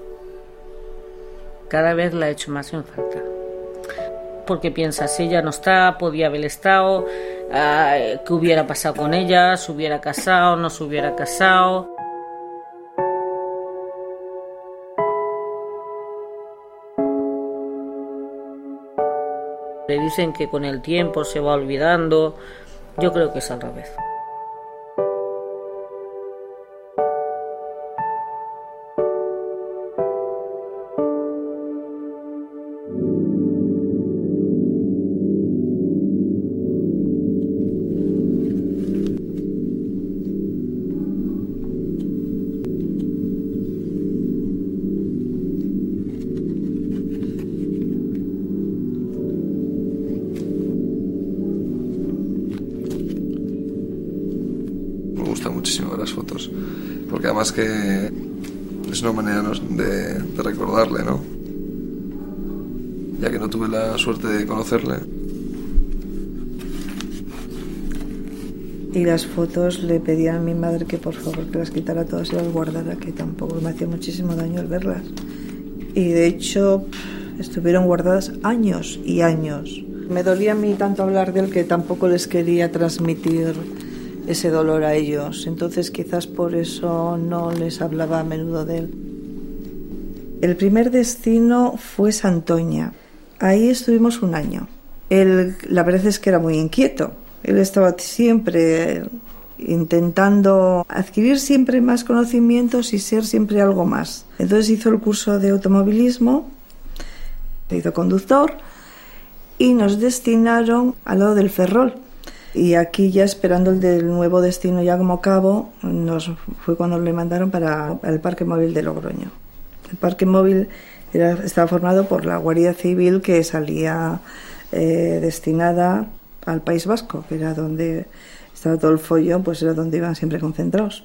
Cada vez la he hecho más en falta porque piensas, ella no está, podía haber estado, ah, qué hubiera pasado con ella, se hubiera casado, no se hubiera casado. Le dicen que con el tiempo se va olvidando, yo creo que es al revés. Suerte de conocerle. Y las fotos le pedía a mi madre que por favor que las quitara todas y las guardara, que tampoco me hacía muchísimo daño al verlas. Y de hecho estuvieron guardadas años y años. Me dolía a mí tanto hablar de él que tampoco les quería transmitir ese dolor a ellos. Entonces quizás por eso no les hablaba a menudo de él. El primer destino fue Santoña. Ahí estuvimos un año. Él, la verdad es que era muy inquieto. Él estaba siempre intentando adquirir siempre más conocimientos y ser siempre algo más. Entonces hizo el curso de automovilismo, hizo conductor y nos destinaron al lado del Ferrol. Y aquí ya esperando el nuevo destino ya como cabo, nos fue cuando le mandaron para el Parque Móvil de Logroño. El Parque Móvil era, estaba formado por la Guardia Civil que salía eh, destinada al País Vasco, que era donde estaba todo el follón, pues era donde iban siempre concentrados.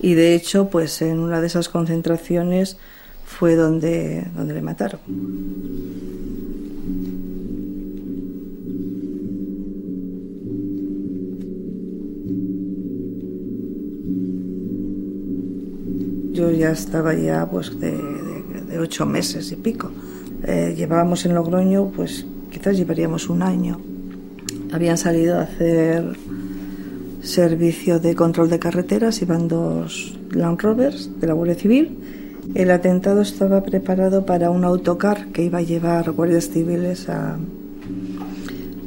Y de hecho, pues en una de esas concentraciones fue donde, donde le mataron. Yo ya estaba ya pues de, ocho meses y pico. Eh, llevábamos en Logroño, pues quizás llevaríamos un año. Habían salido a hacer servicio de control de carreteras, iban dos Land Rovers de la Guardia Civil. El atentado estaba preparado para un autocar que iba a llevar guardias civiles a,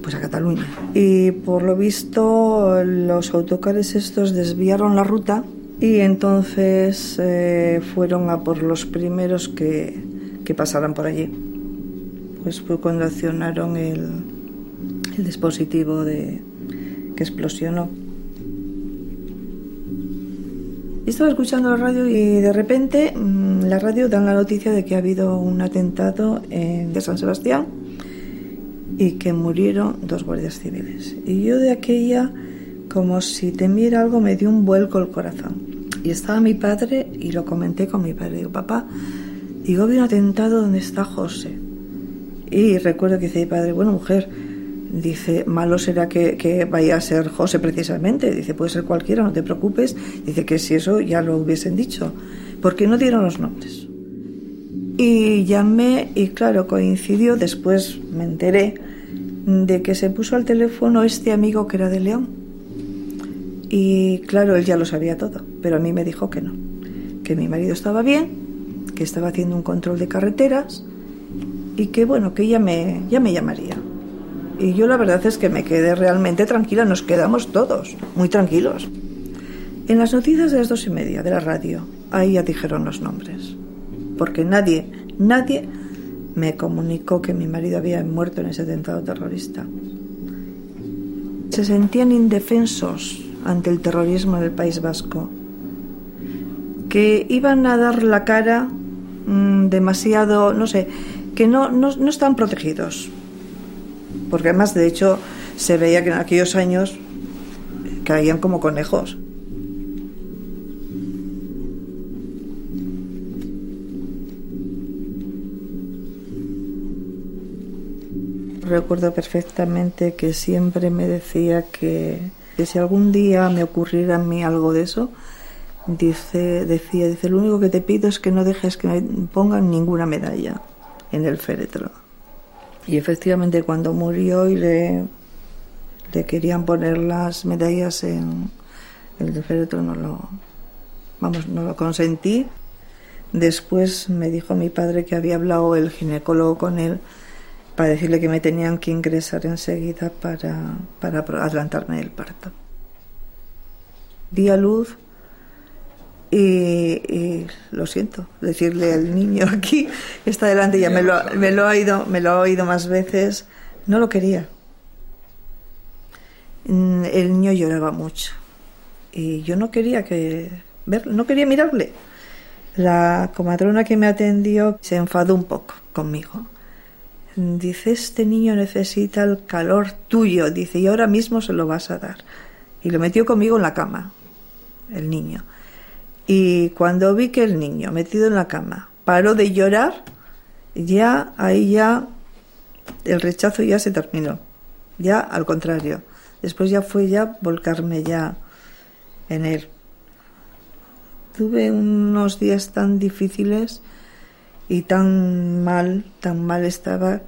pues a Cataluña. Y por lo visto los autocares estos desviaron la ruta y entonces eh, fueron a por los primeros que, que pasaran por allí. Pues fue cuando accionaron el, el dispositivo de, que explosionó. Estaba escuchando la radio y de repente mm, la radio da la noticia de que ha habido un atentado en, de San Sebastián y que murieron dos guardias civiles. Y yo de aquella, como si temiera algo, me dio un vuelco el corazón. Y estaba mi padre y lo comenté con mi padre. Digo, papá, digo, vi un atentado donde está José. Y recuerdo que dice mi padre, bueno, mujer, dice, malo será que, que, vaya a ser José precisamente. Dice, puede ser cualquiera, no te preocupes. Dice que si eso ya lo hubiesen dicho. porque no dieron los nombres? Y llamé y claro, coincidió, después me enteré de que se puso al teléfono este amigo que era de León y claro, él ya lo sabía todo, pero a mí me dijo que no, que mi marido estaba bien, que estaba haciendo un control de carreteras y que bueno, que ella me, ya me llamaría. Y yo la verdad es que me quedé realmente tranquila, nos quedamos todos muy tranquilos. En las noticias de las dos y media de la radio, ahí ya dijeron los nombres, porque nadie, nadie me comunicó que mi marido había muerto en ese atentado terrorista. Se sentían indefensos ante el terrorismo del País Vasco, que iban a dar la cara mmm, demasiado, no sé, que no, no, no están protegidos. Porque además, de hecho, se veía que en aquellos años caían como conejos. Recuerdo perfectamente que siempre me decía que que si algún día me ocurriera a mí algo de eso, dice, decía, dice, lo único que te pido es que no dejes que me pongan ninguna medalla en el féretro. Y efectivamente cuando murió y le, le querían poner las medallas en el féretro no lo, vamos, no lo consentí. Después me dijo mi padre que había hablado el ginecólogo con él para decirle que me tenían que ingresar enseguida para, para adelantarme el parto. Di a luz y, lo siento, decirle al niño aquí, está delante, ya me lo, me lo, ha oído, me lo ha oído más veces, no lo quería. Mm, el niño lloraba mucho y yo no quería que verlo, no quería mirarle. La comadrona que me atendió se enfadó un poco conmigo Dice, este niño necesita el calor tuyo, dice, y ahora mismo se lo vas a dar. y lo metió conmigo en la cama, el niño. Y cuando vi que el niño metido en la cama paró de llorar, ya ahí ya el rechazo ya se terminó. Ya al contrario. Después ya fue ya volcarme ya en él. Tuve unos días tan difíciles y tan mal, tan mal estaba,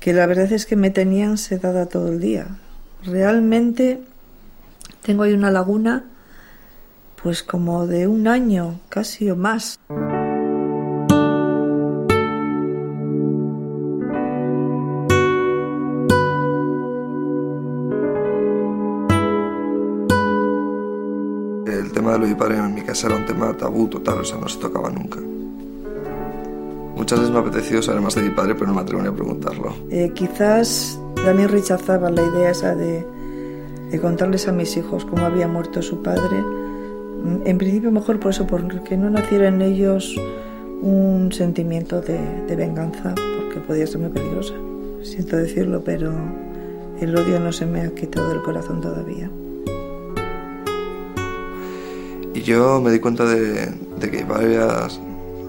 que la verdad es que me tenían sedada todo el día. Realmente tengo ahí una laguna, pues como de un año, casi o más. El tema de lo de mi padre en mi casa era un tema tabú total, o sea, no se tocaba nunca. Muchas veces me ha apetecido saber más de mi padre, pero no me atrevo ni a preguntarlo. Eh, quizás también rechazaba la idea esa de, de contarles a mis hijos cómo había muerto su padre. Mm, En principio mejor por eso, porque no naciera en ellos un sentimiento de, de venganza, porque podía ser muy peligrosa. Siento decirlo, pero el odio no se me ha quitado del corazón todavía. Y yo me di cuenta de, de que mi padre había-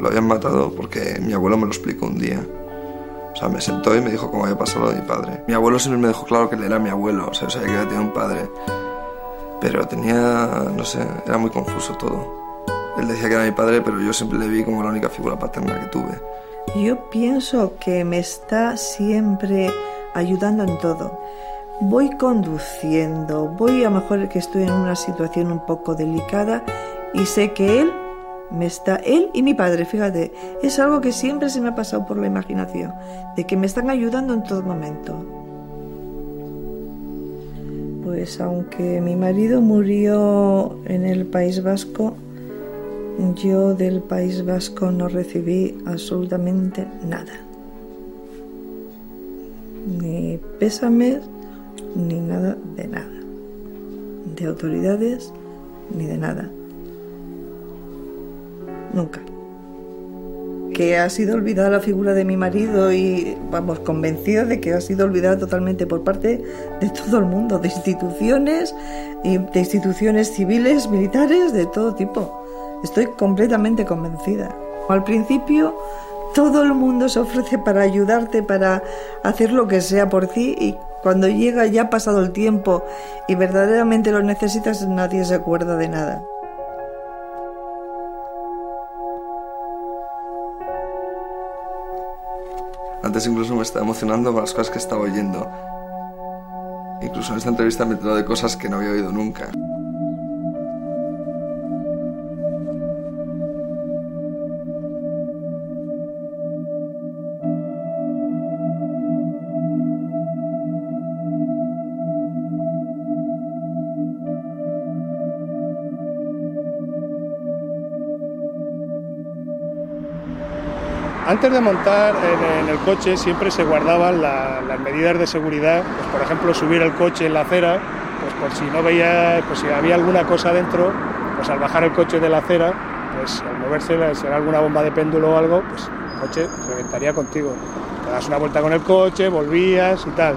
lo habían matado porque mi abuelo me lo explicó un día. O sea, me sentó y me dijo cómo había pasado lo mi padre. Mi abuelo siempre me dejó claro que él era mi abuelo, o sea, sabía que tenido un padre. Pero tenía, no sé, era muy confuso todo. Él decía que era mi padre, pero yo siempre le vi como la única figura paterna que tuve. Yo pienso que me está siempre ayudando en todo. Voy conduciendo, voy a lo mejor que estoy en una situación un poco delicada y sé que él me está, él y mi padre, fíjate, es algo que siempre se me ha pasado por la imaginación, de que me están ayudando en todo momento. Pues aunque mi marido murió en el País Vasco, yo del País Vasco no recibí absolutamente nada. Ni pésames, ni nada de nada. De autoridades, ni de nada. Nunca. Que ha sido olvidada la figura de mi marido y vamos, convencida de que ha sido olvidada totalmente por parte de todo el mundo, de instituciones, de instituciones civiles, militares, de todo tipo. Estoy completamente convencida. Al principio todo el mundo se ofrece para ayudarte, para hacer lo que sea por ti y cuando llega ya pasado el tiempo y verdaderamente lo necesitas, nadie se acuerda de nada. Antes incluso me estaba emocionando con las cosas que estaba oyendo. Incluso en esta entrevista me he enterado de cosas que no había oído nunca. Antes de montar en, el coche siempre se guardaban la- las medidas de seguridad, pues, por ejemplo subir el coche en la acera, pues por si no veía, pues si había alguna cosa dentro, pues al bajar el coche de la acera, pues al moverse, si era alguna bomba de péndulo o algo, pues el coche reventaría contigo. Te das una vuelta con el coche, volvías y tal.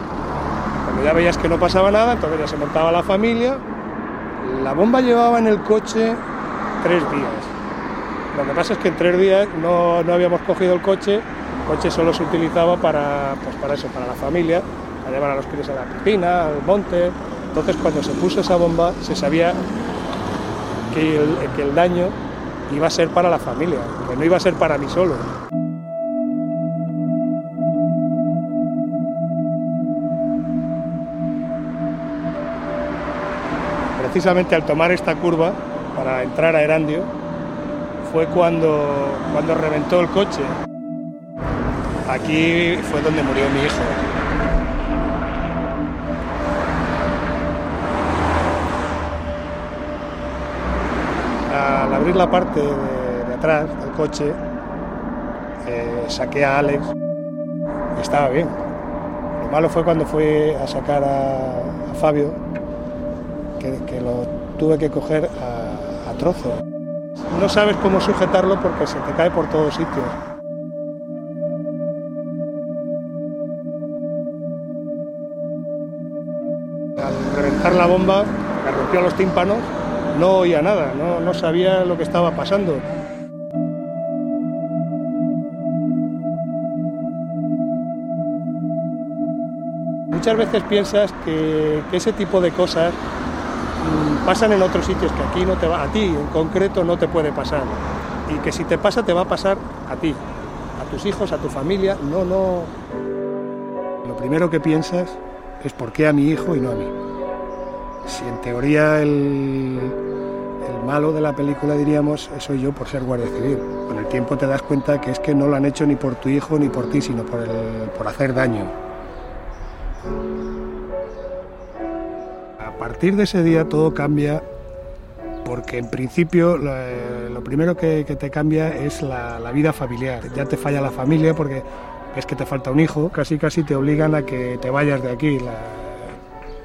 Cuando ya veías que no pasaba nada, entonces ya se montaba la familia. La bomba llevaba en el coche tres días. Lo que pasa es que en tres días no, no habíamos cogido el coche, el coche solo se utilizaba para, pues para eso, para la familia, para llevar a los críos a la piscina, al monte. Entonces cuando se puso esa bomba se sabía que el, que el daño iba a ser para la familia, que no iba a ser para mí solo. Precisamente al tomar esta curva para entrar a Erandio, fue cuando, cuando reventó el coche. Aquí fue donde murió mi hijo. Al abrir la parte de, atrás del coche, eh, saqué a Alex estaba bien. Lo malo fue cuando fui a sacar a, Fabio, que, que lo tuve que coger a, a trozos. No sabes cómo sujetarlo porque se te cae por todos sitios. Al reventar la bomba, me a los tímpanos, no oía nada, no, no sabía lo que estaba pasando. Muchas veces piensas que, que ese tipo de cosas pasan en otros sitios que aquí no te va, a ti en concreto no te puede pasar. Y que si te pasa te va a pasar a ti, a tus hijos, a tu familia. No, no. Lo primero que piensas es por qué a mi hijo y no a mí. Si en teoría el, el malo de la película diríamos soy yo por ser guardia civil. Con el tiempo te das cuenta que es que no lo han hecho ni por tu hijo ni por ti, sino por, el, por hacer daño. A partir de ese día todo cambia porque en principio lo, lo primero que, te cambia es la, vida familiar. Ya te falla la familia porque es que te falta un hijo, casi casi te obligan a que te vayas de aquí.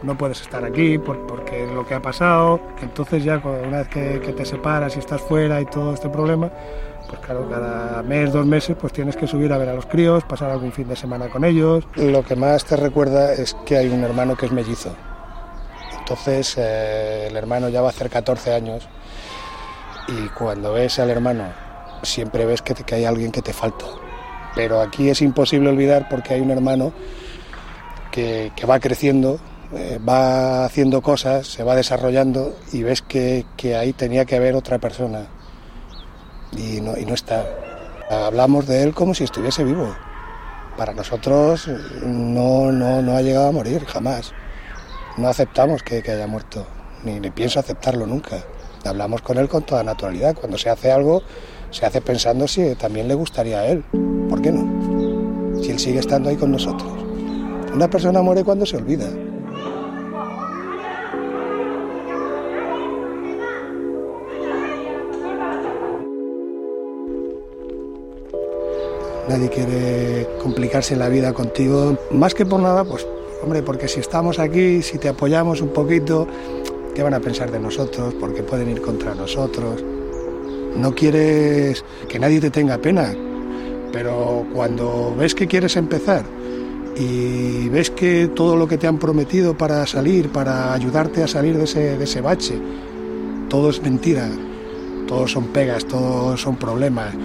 No puedes estar aquí por, porque lo que ha pasado, entonces ya una vez que, que, te separas y estás fuera y todo este problema, pues claro, cada mes, dos meses, pues tienes que subir a ver a los críos, pasar algún fin de semana con ellos. Lo que más te recuerda es que hay un hermano que es mellizo. Entonces eh, el hermano ya va a hacer 14 años y cuando ves al hermano siempre ves que, hay alguien que te falta. Pero aquí es imposible olvidar porque hay un hermano que, va creciendo, eh, va haciendo cosas, se va desarrollando y ves que, que ahí tenía que haber otra persona y no, y no está. Hablamos de él como si estuviese vivo. Para nosotros no, no, no ha llegado a morir, jamás. No aceptamos que, haya muerto, ni, ni, pienso aceptarlo nunca. Hablamos con él con toda naturalidad. Cuando se hace algo, se hace pensando si también le gustaría a él. ¿Por qué no? Si él sigue estando ahí con nosotros. Una persona muere cuando se olvida. Nadie quiere complicarse la vida contigo, más que por nada, pues Hombre, porque si estamos aquí, si te apoyamos un poquito, ¿qué van a pensar de nosotros? Porque pueden ir contra nosotros. No quieres que nadie te tenga pena, pero cuando ves que quieres empezar y ves que todo lo que te han prometido para salir, para ayudarte a salir de ese, de ese bache, todo es mentira, todos son pegas, todos son problemas,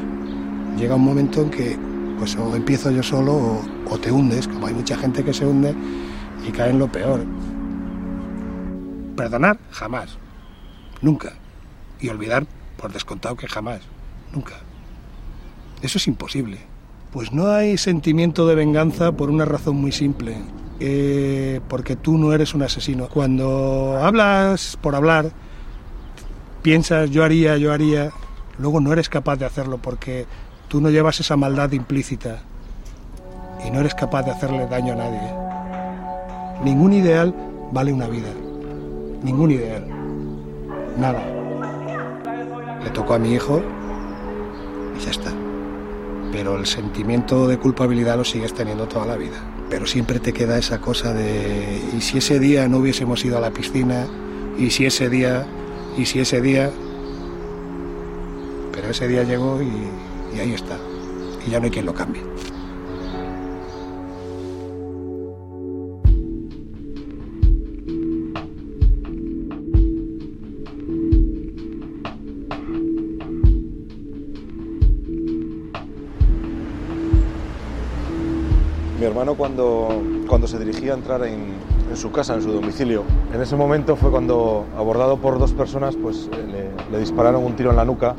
llega un momento en que pues o empiezo yo solo o, o te hundes, como hay mucha gente que se hunde y cae en lo peor. Perdonar, jamás. Nunca. Y olvidar, por descontado que jamás. Nunca. Eso es imposible. Pues no hay sentimiento de venganza por una razón muy simple. Eh, porque tú no eres un asesino. Cuando hablas por hablar, piensas yo haría, yo haría, luego no eres capaz de hacerlo porque tú no llevas esa maldad implícita y no eres capaz de hacerle daño a nadie. Ningún ideal vale una vida. Ningún ideal. Nada. Le tocó a mi hijo y ya está. Pero el sentimiento de culpabilidad lo sigues teniendo toda la vida. Pero siempre te queda esa cosa de, ¿y si ese día no hubiésemos ido a la piscina? ¿Y si ese día? ¿Y si ese día? Pero ese día llegó y, y ahí está. Y ya no hay quien lo cambie. Mi hermano cuando, cuando se dirigía a entrar en, su casa, en su domicilio, en ese momento fue cuando, abordado por dos personas, pues le, le dispararon un tiro en la nuca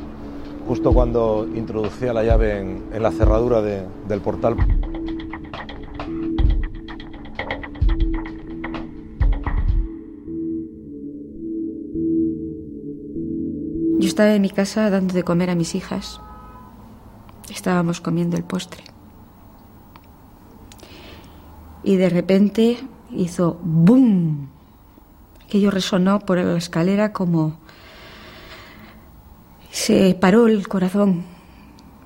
justo cuando introducía la llave en, la cerradura de, del portal. Yo estaba en mi casa dando de comer a mis hijas. Estábamos comiendo el postre. Y de repente hizo ¡boom! Aquello resonó por la escalera como se paró el corazón,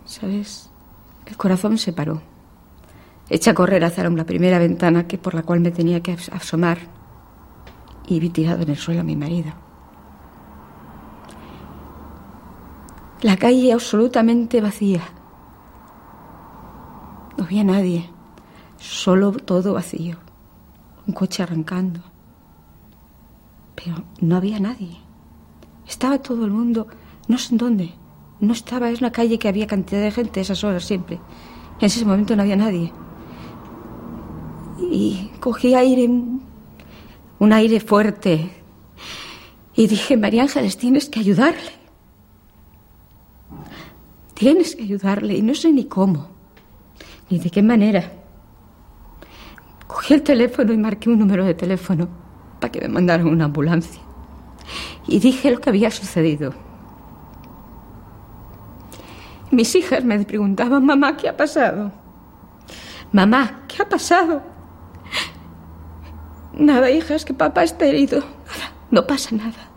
¿sabes? El corazón se paró. Eché a correr hacia la primera ventana que por la cual me tenía que asomar y vi tirado en el suelo a mi marido. La calle absolutamente vacía. No había nadie, solo todo vacío. Un coche arrancando. Pero no había nadie. Estaba todo el mundo, no sé en dónde. No estaba, es una calle que había cantidad de gente esas horas siempre. En ese momento no había nadie. Y cogí aire, un aire fuerte. Y dije, María Ángeles, tienes que ayudarle. Tienes que ayudarle. Y no sé ni cómo, ni de qué manera. Cogí el teléfono y marqué un número de teléfono para que me mandaran una ambulancia. Y dije lo que había sucedido. Mis hijas me preguntaban, mamá, ¿qué ha pasado? Mamá, ¿qué ha pasado? Nada, hija, es que papá está herido. Nada, no pasa nada.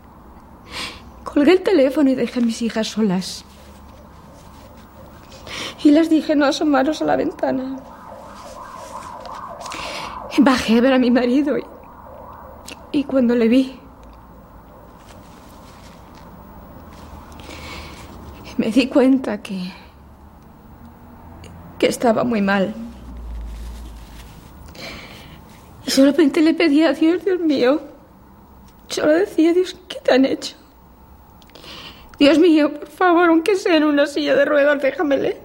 Colgué el teléfono y dejé a mis hijas solas. Y les dije no asomaros a la ventana. Bajé a ver a mi marido y, y cuando le vi, me di cuenta que, que estaba muy mal. Y solamente le pedí a Dios, Dios mío, solo decía, Dios, ¿qué te han hecho? Dios mío, por favor, aunque sea en una silla de ruedas, déjamele.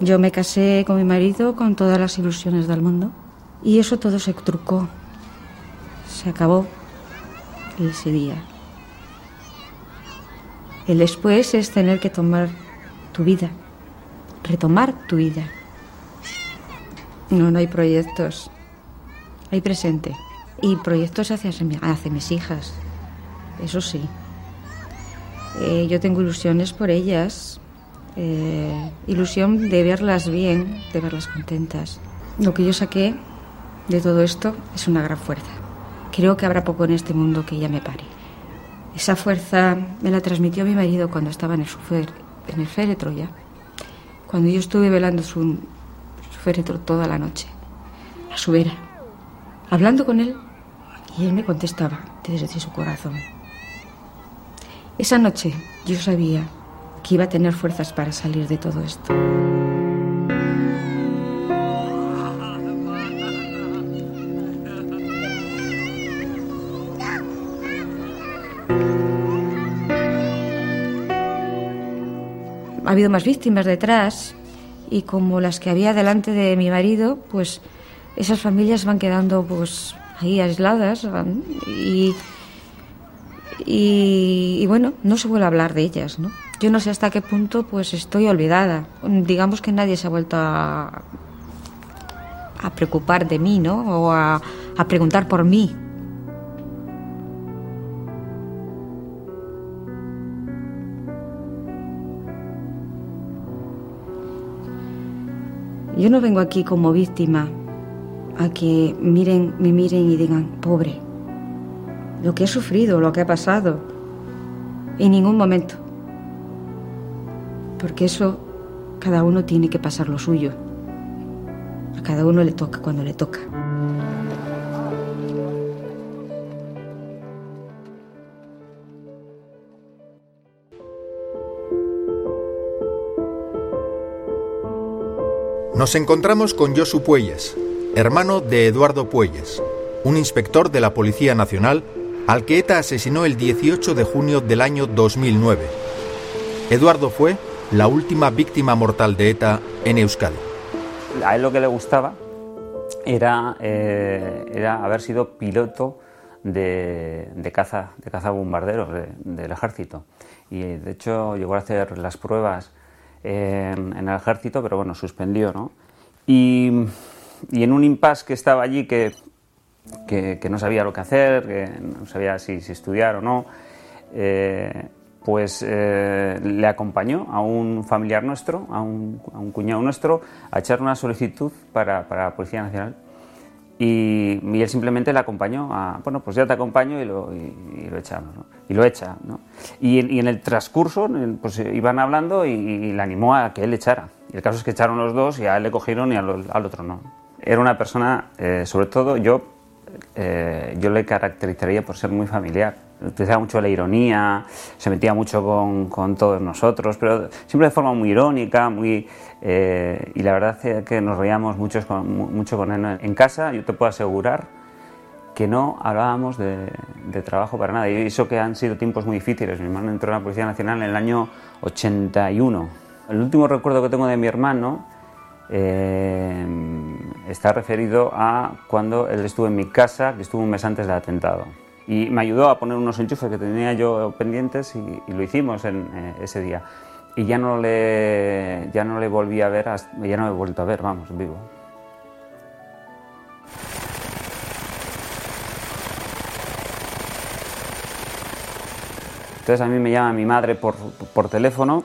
Yo me casé con mi marido con todas las ilusiones del mundo y eso todo se trucó. Se acabó ese día. El después es tener que tomar tu vida, retomar tu vida. No, no hay proyectos. Hay presente. Y proyectos hacia, hacia mis hijas. Eso sí. Eh, yo tengo ilusiones por ellas, eh, ilusión de verlas bien, de verlas contentas. Lo que yo saqué de todo esto es una gran fuerza. Creo que habrá poco en este mundo que ya me pare. Esa fuerza me la transmitió mi marido cuando estaba en el, en el féretro ya. Cuando yo estuve velando su, su féretro toda la noche, a su vera, hablando con él, y él me contestaba desde su corazón. Esa noche yo sabía que iba a tener fuerzas para salir de todo esto. Ha habido más víctimas detrás y como las que había delante de mi marido, pues esas familias van quedando pues ahí aisladas y, y, y bueno, no se vuelve a hablar de ellas, ¿no? Yo no sé hasta qué punto pues estoy olvidada. Digamos que nadie se ha vuelto a, preocupar de mí, ¿no? O a preguntar por mí. Yo no vengo aquí como víctima a que miren, me miren y digan, pobre, lo que he sufrido, lo que ha pasado. En ningún momento porque eso cada uno tiene que pasar lo suyo. A cada uno le toca cuando le toca. Nos encontramos con Josu Puelles, hermano de Eduardo Puelles, un inspector de la Policía Nacional al que ETA asesinó el 18 de junio del año 2009. Eduardo fue la última víctima mortal de ETA en Euskadi. A él lo que le gustaba era, eh, era haber sido piloto de, caza, de caza bombarderos del ejército. Y de hecho llegó a hacer las pruebas en, el ejército, pero bueno, suspendió, ¿no? Y, en un impasse que estaba allí que, que, no sabía lo que hacer, que no sabía si, si estudiar o no, eh, pues eh, le acompañó a un familiar nuestro, a un, cuñado nuestro, a echar una solicitud para, para la Policía Nacional. Y, él simplemente le acompañó a, bueno, pues ya te acompaño y lo, y, lo echamos, ¿no? Y lo echa, ¿no? Y, en el transcurso, pues iban hablando y, le animó a que él echara. Y el caso es que echaron los dos y a él le cogieron y al, al otro no. Era una persona, eh, sobre todo yo, eh, yo le caracterizaría por ser muy familiar. Utilizaba mucho la ironía, se metía mucho con, con todos nosotros, pero siempre de forma muy irónica, muy, eh, y la verdad es que nos reíamos mucho con, mucho con él. En casa yo te puedo asegurar que no hablábamos de, de, trabajo para nada. Y eso que han sido tiempos muy difíciles. Mi hermano entró en la Policía Nacional en el año 81. El último recuerdo que tengo de mi hermano eh, está referido a cuando él estuvo en mi casa, que estuvo un mes antes del atentado. Y me ayudó a poner unos enchufes que tenía yo pendientes y, y lo hicimos en, eh, ese día. Y ya no le, ya no le volví a ver, ya no he vuelto a ver, vamos, vivo. Entonces a mí me llama mi madre por, por teléfono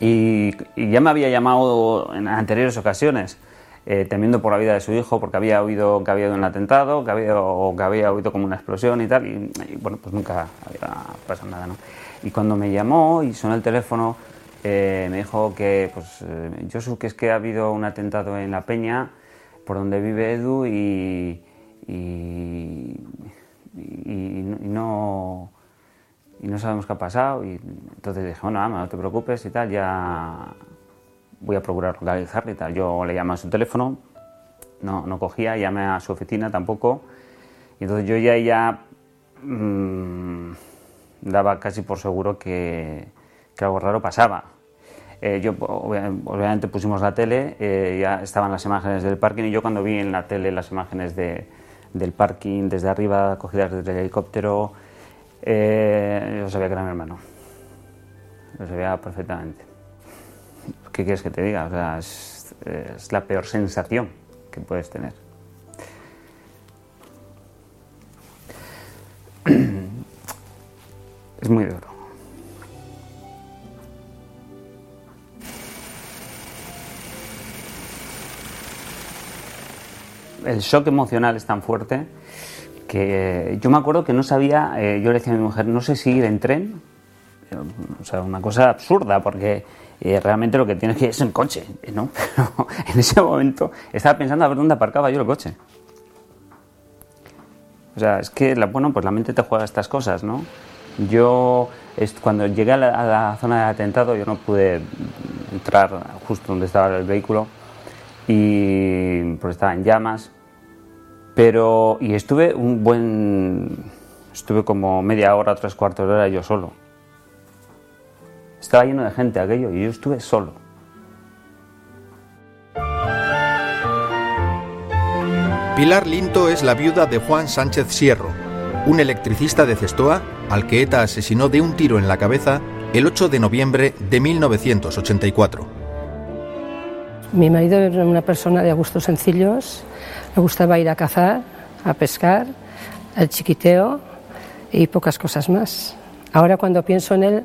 y, y, ya me había llamado en anteriores ocasiones, eh, temiendo por la vida de su hijo, porque había oído que había habido un atentado, que había, o que había oído como una explosión y tal, y, y bueno, pues nunca había pasado nada, ¿no? Y cuando me llamó y sonó el teléfono, eh, me dijo que, pues, eh, yo sé que es que ha habido un atentado en La Peña, por donde vive Edu, y, y, y no y no sabemos qué ha pasado. Y entonces dije, bueno, ama, no te preocupes y tal, ya voy a procurar localizarle y tal. Yo le llamé a su teléfono, no, no cogía, llamé a su oficina tampoco. Entonces yo ya, ya mmm, daba casi por seguro que, algo raro pasaba. Eh, yo obviamente pusimos la tele, eh, ya estaban las imágenes del parking y yo cuando vi en la tele las imágenes de, del parking desde arriba, cogidas desde el helicóptero, eh, yo sabía que era mi hermano. Lo sabía perfectamente. ¿Qué quieres que te diga? Es, la peor sensación que puedes tener. Es muy duro. El shock emocional es tan fuerte que yo me acuerdo que no sabía, eh, yo le decía a mi mujer, no sé si ir en tren, o sea, una cosa absurda, porque realmente lo que tienes que ir es en coche, ¿no? Pero en ese momento estaba pensando a ver dónde aparcaba yo el coche. O sea, es que, la, bueno, pues la mente te juega estas cosas, ¿no? Yo, cuando llegué a la, zona del atentado, yo no pude entrar justo donde estaba el vehículo, y porque estaba en llamas, pero, y estuve un buen, estuve como media hora, tres cuartos de hora yo solo. Estaba lleno de gente aquello y yo estuve solo. Pilar Linto es la viuda de Juan Sánchez Sierro, un electricista de Cestoa al que ETA asesinó de un tiro en la cabeza el 8 de noviembre de 1984. Mi marido era una persona de gustos sencillos, le gustaba ir a cazar, a pescar, el chiquiteo y pocas cosas más. Ahora cuando pienso en él,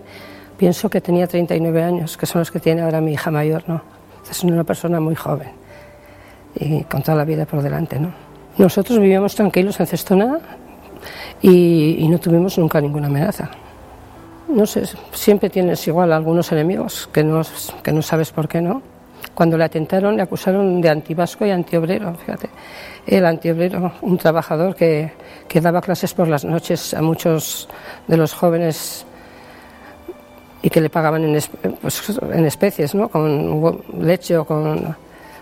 pienso que tenía 39 años, que son los que tiene ahora mi hija mayor, ¿no? Es una persona muy joven y con toda la vida por delante, ¿no? Nosotros vivíamos tranquilos en Cestona y, y no tuvimos nunca ninguna amenaza. No sé, siempre tienes igual algunos enemigos que no, que no sabes por qué, ¿no? Cuando le atentaron, le acusaron de antivasco y antiobrero, fíjate. El antiobrero, un trabajador que, que daba clases por las noches a muchos de los jóvenes y que le pagaban en, pues, en especies, ¿no? Con leche o con...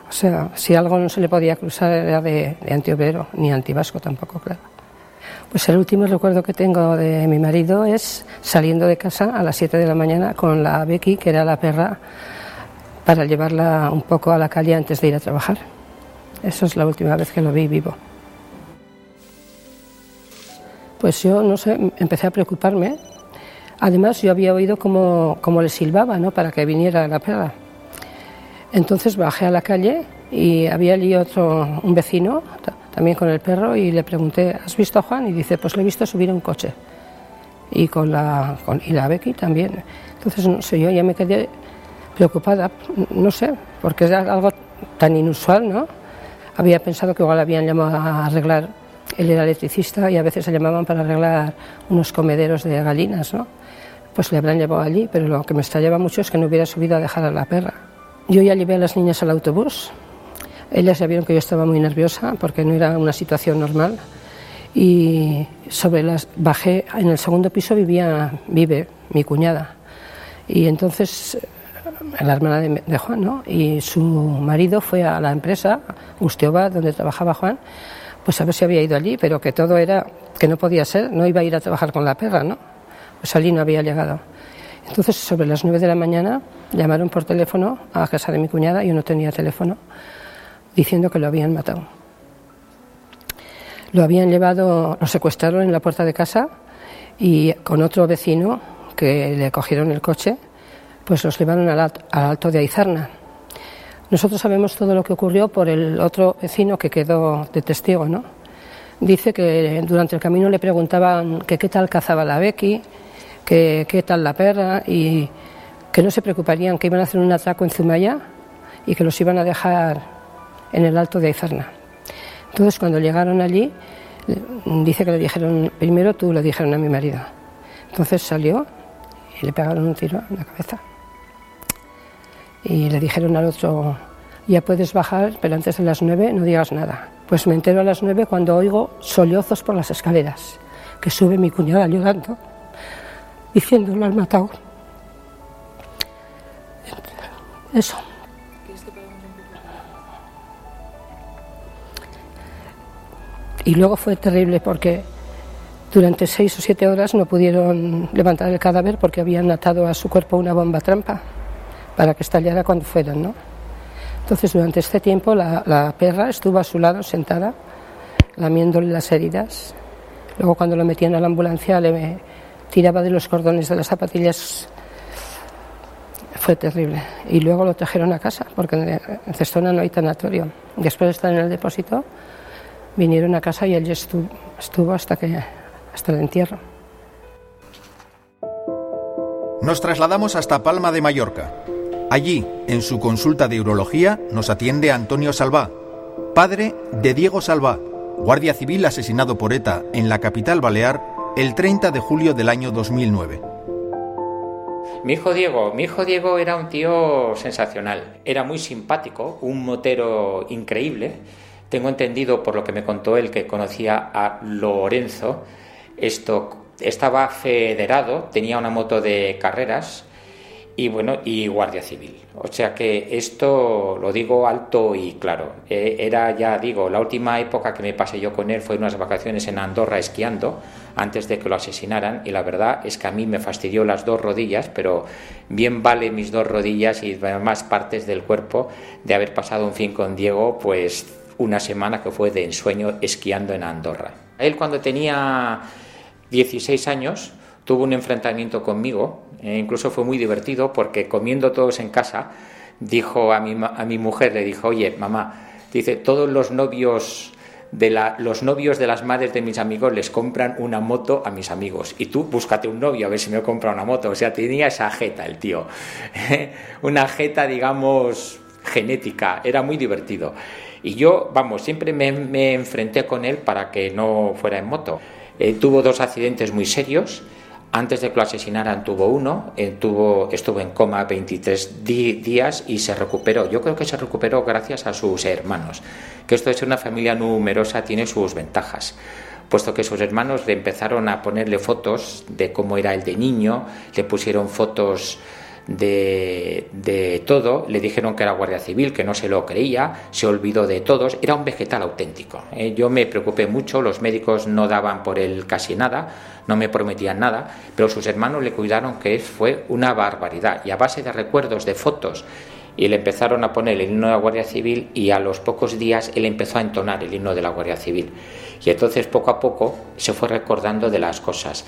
O sea, si algo no se le podía cruzar era de, de antiobrero, ni antivasco tampoco, claro. Pues el último recuerdo que tengo de mi marido es saliendo de casa a las 7 de la mañana con la Becky, que era la perra para llevarla un poco a la calle antes de ir a trabajar. Eso es la última vez que lo vi vivo. Pues yo, no sé, empecé a preocuparme. Además, yo había oído cómo, cómo le silbaba, ¿no?, para que viniera la perra. Entonces bajé a la calle y había allí otro, un vecino, también con el perro, y le pregunté, ¿has visto a Juan? Y dice, pues le he visto subir a un coche. Y con la, con, y la Becky también. Entonces, no sé, yo ya me quedé preocupada, no sé, porque es algo tan inusual, ¿no? Había pensado que igual habían llamado a arreglar, él era electricista y a veces se llamaban para arreglar unos comederos de gallinas, ¿no? Pues le habrán llevado allí, pero lo que me extrañaba mucho es que no hubiera subido a dejar a la perra. Yo ya llevé a las niñas al autobús. Ellas ya vieron que yo estaba muy nerviosa porque no era una situación normal. Y sobre las bajé, en el segundo piso vivía, vive mi cuñada. Y entonces la hermana de, Juan, ¿no? Y su marido fue a la empresa, Ustioba, donde trabajaba Juan, pues a ver si había ido allí, pero que todo era, que no podía ser, no iba a ir a trabajar con la perra, ¿no? Allí no había llegado. Entonces, sobre las nueve de la mañana, llamaron por teléfono a casa de mi cuñada, yo no tenía teléfono, diciendo que lo habían matado. Lo habían llevado, lo secuestraron en la puerta de casa y con otro vecino que le cogieron el coche, pues los llevaron al, alto de Aizarna. Nosotros sabemos todo lo que ocurrió por el otro vecino que quedó de testigo, ¿no? Dice que durante el camino le preguntaban que qué tal cazaba la Becky, que tal la perra y que no se preocuparían, que iban a hacer un atraco en Zumaya y que los iban a dejar en el alto de Aizarna. Entonces, cuando llegaron allí, dice que le dijeron, primero tú le dijeron a mi marido. Entonces salió y le pegaron un tiro en la cabeza. Y le dijeron al otro, ya puedes bajar, pero antes de las nueve no digas nada. Pues me entero a las nueve cuando oigo sollozos por las escaleras, que sube mi cuñada llorando diciendo lo han matado. Eso. Y luego fue terrible porque durante seis o siete horas no pudieron levantar el cadáver porque habían atado a su cuerpo una bomba trampa para que estallara cuando fueran, ¿no? Entonces durante este tiempo la, la perra estuvo a su lado sentada, lamiéndole las heridas. Luego cuando lo metían a la ambulancia le, tiraba de los cordones de las zapatillas. Fue terrible. Y luego lo trajeron a casa, porque en Cestona no hay tanatorio. Después de estar en el depósito, vinieron a casa y él estuvo, hasta, que, hasta el entierro. Nos trasladamos hasta Palma de Mallorca. Allí, en su consulta de urología, nos atiende Antonio Salvá, padre de Diego Salvá, guardia civil asesinado por ETA en la capital balear el 30 de julio del año 2009. Mi hijo Diego, mi hijo Diego era un tío sensacional, era muy simpático, un motero increíble. Tengo entendido por lo que me contó él que conocía a Lorenzo. Esto estaba federado, tenía una moto de carreras y bueno, y Guardia Civil. O sea que esto lo digo alto y claro. Eh, era ya, digo, la última época que me pasé yo con él fue unas vacaciones en Andorra esquiando antes de que lo asesinaran y la verdad es que a mí me fastidió las dos rodillas, pero bien vale mis dos rodillas y más partes del cuerpo de haber pasado un fin con Diego, pues una semana que fue de ensueño esquiando en Andorra. Él cuando tenía 16 años tuvo un enfrentamiento conmigo, e incluso fue muy divertido porque comiendo todos en casa, dijo a mi, a mi mujer, le dijo, oye, mamá, dice, todos los novios de la, los novios de las madres de mis amigos les compran una moto a mis amigos y tú búscate un novio a ver si me compra una moto. O sea, tenía esa jeta el tío. una jeta, digamos, genética. Era muy divertido. Y yo, vamos, siempre me, me enfrenté con él para que no fuera en moto. Eh, tuvo dos accidentes muy serios antes de que lo asesinaran tuvo uno, eh, tuvo, estuvo en coma 23 días y se recuperó. Yo creo que se recuperó gracias a sus hermanos, que esto de ser una familia numerosa tiene sus ventajas puesto que sus hermanos le empezaron a ponerle fotos de cómo era el de niño, le pusieron fotos de, todo, le dijeron que era guardia civil, que no se lo creía, se olvidó de todos, era un vegetal auténtico. ¿eh? Yo me preocupé mucho, los médicos no daban por él casi nada, no me prometían nada, pero sus hermanos le cuidaron que fue una barbaridad y a base de recuerdos, de fotos, y le empezaron a poner el himno de la Guardia Civil y a los pocos días él empezó a entonar el himno de la Guardia Civil. Y entonces poco a poco se fue recordando de las cosas.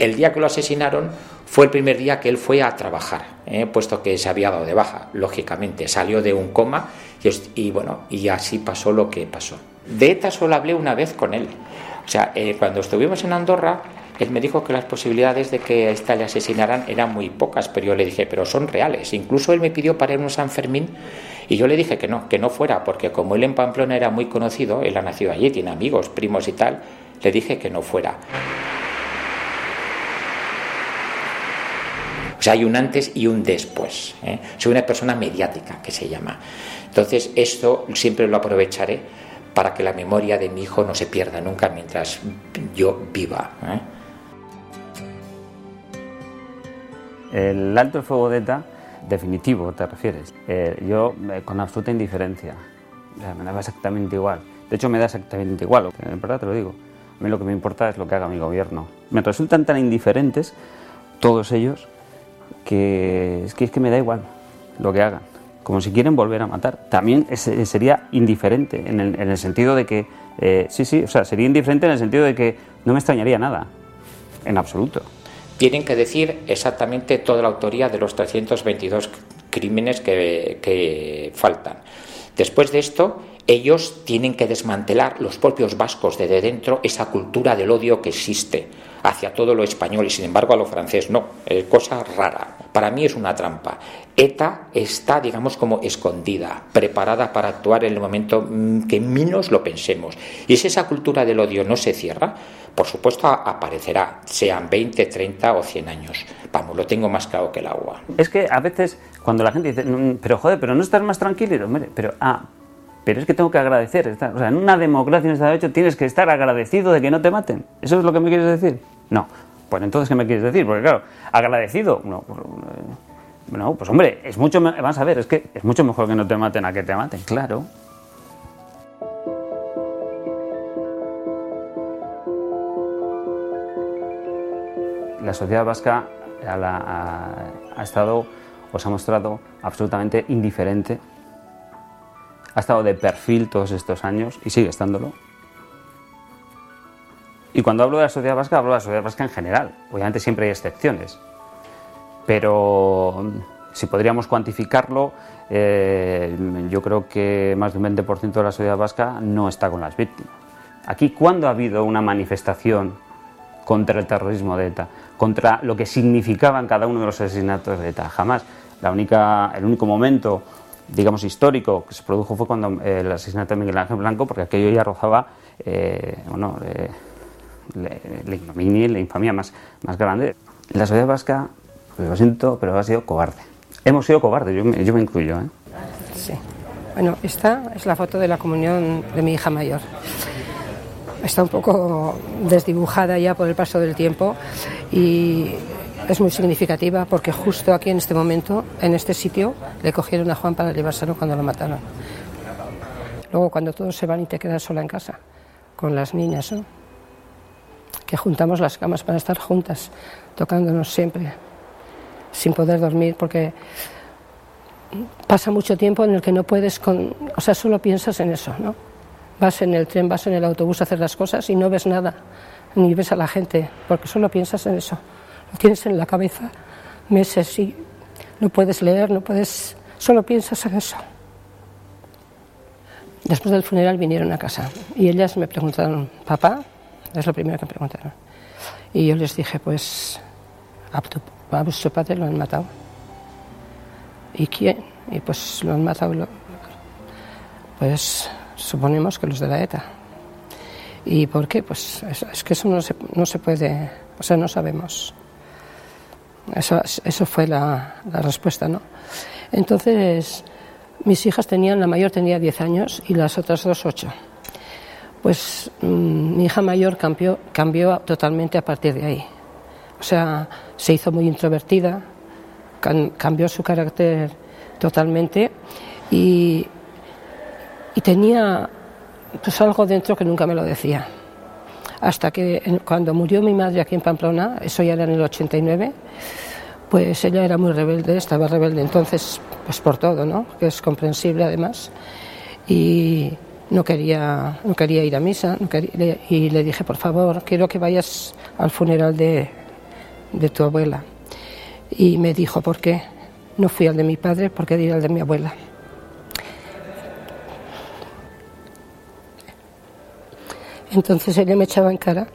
El día que lo asesinaron fue el primer día que él fue a trabajar, ¿eh? puesto que se había dado de baja, lógicamente. Salió de un coma y, bueno, y así pasó lo que pasó. De ETA solo hablé una vez con él. O sea, eh, cuando estuvimos en Andorra, él me dijo que las posibilidades de que a esta le asesinaran eran muy pocas, pero yo le dije, pero son reales. Incluso él me pidió para ir a un San Fermín y yo le dije que no, que no fuera, porque como él en Pamplona era muy conocido, él ha nacido allí, tiene amigos, primos y tal, le dije que no fuera. O sea, hay un antes y un después. ¿eh? Soy una persona mediática, que se llama. Entonces, esto siempre lo aprovecharé para que la memoria de mi hijo no se pierda nunca mientras yo viva. ¿eh? El alto fuego de ETA, definitivo, te refieres. Eh, yo eh, con absoluta indiferencia. O sea, me daba exactamente igual. De hecho, me da exactamente igual. En verdad te lo digo. A mí lo que me importa es lo que haga mi gobierno. Me resultan tan indiferentes todos ellos que es que, es que me da igual lo que hagan. Como si quieren volver a matar. También es- sería indiferente en el, en el sentido de que, eh, sí, sí, o sea, sería indiferente en el sentido de que no me extrañaría nada. En absoluto. Tienen que decir exactamente toda la autoría de los 322 crímenes que, que faltan. Después de esto, ellos tienen que desmantelar los propios vascos desde dentro esa cultura del odio que existe hacia todo lo español y sin embargo a lo francés no, es cosa rara. Para mí es una trampa. ETA está, digamos, como escondida, preparada para actuar en el momento mm, que menos lo pensemos. Y si esa cultura del odio no se cierra, por supuesto aparecerá, sean 20, 30 o 100 años. Vamos, lo tengo más claro que el agua. Es que a veces cuando la gente dice, "Mm, pero joder, pero no estás más tranquilo, y digo, "Hombre, pero ah, pero es que tengo que agradecer. O sea, en una democracia, en Estado de Derecho, tienes que estar agradecido de que no te maten. ¿Eso es lo que me quieres decir? No. Pues entonces, ¿qué me quieres decir? Porque claro, agradecido, no, pues, eh, no, pues hombre, es mucho, vamos a ver, es que es mucho mejor que no te maten a que te maten, claro. la sociedad vasca a la- a- ha estado o se ha mostrado absolutamente indiferente. Ha estado de perfil todos estos años y sigue estándolo. Y cuando hablo de la sociedad vasca, hablo de la sociedad vasca en general. Obviamente siempre hay excepciones. Pero mm, si podríamos cuantificarlo, eh, yo creo que más de un 20% de la sociedad vasca no está con las víctimas. Aquí, ¿cuándo ha habido una manifestación contra el terrorismo de ETA, contra lo que significaban cada uno de los asesinatos de ETA. Jamás. La única, el único momento, digamos, histórico que se produjo fue cuando eh, el asesinato de Miguel Ángel Blanco, porque aquello ya rozaba eh, bueno, eh, la ignominia y la infamia más, más grande. La sociedad vasca, pues lo siento, pero ha sido cobarde. Hemos sido cobardes, yo me, yo me incluyo. ¿eh? Sí. Bueno, esta es la foto de la comunión de mi hija mayor. Está un poco desdibujada ya por el paso del tiempo y es muy significativa porque justo aquí en este momento, en este sitio, le cogieron a Juan para llevárselo cuando lo mataron. Luego cuando todos se van y te quedas sola en casa con las niñas, ¿no? que juntamos las camas para estar juntas, tocándonos siempre, sin poder dormir porque pasa mucho tiempo en el que no puedes, con, o sea, solo piensas en eso, ¿no? Vas en el tren, vas en el autobús a hacer las cosas y no ves nada, ni ves a la gente, porque solo piensas en eso. Tienes en la cabeza meses y no puedes leer, no puedes, solo piensas en eso. Después del funeral vinieron a casa y ellas me preguntaron, papá, es lo primero que me preguntaron. Y yo les dije, pues, a tu, a vuestro padre lo han matado. ¿Y quién? Y pues lo han matado, lo- pues suponemos que los de la ETA. ¿Y por qué? Pues es, es que eso no se, no se puede, o sea, no sabemos. Eso, eso fue la, la respuesta, ¿no? Entonces, mis hijas tenían, la mayor tenía 10 años y las otras dos 8. Pues mm, mi hija mayor cambió, cambió totalmente a partir de ahí. O sea, se hizo muy introvertida, cam- cambió su carácter totalmente y, y tenía pues algo dentro que nunca me lo decía. Hasta que cuando murió mi madre aquí en Pamplona, eso ya era en el 89, pues ella era muy rebelde, estaba rebelde entonces pues por todo, ¿no? Que es comprensible además. Y no quería, no quería ir a misa y le dije, por favor, quiero que vayas al funeral de, de tu abuela. Y me dijo, ¿por qué? No fui al de mi padre, ¿por qué ir al de mi abuela? Entonces ella me echaba en cara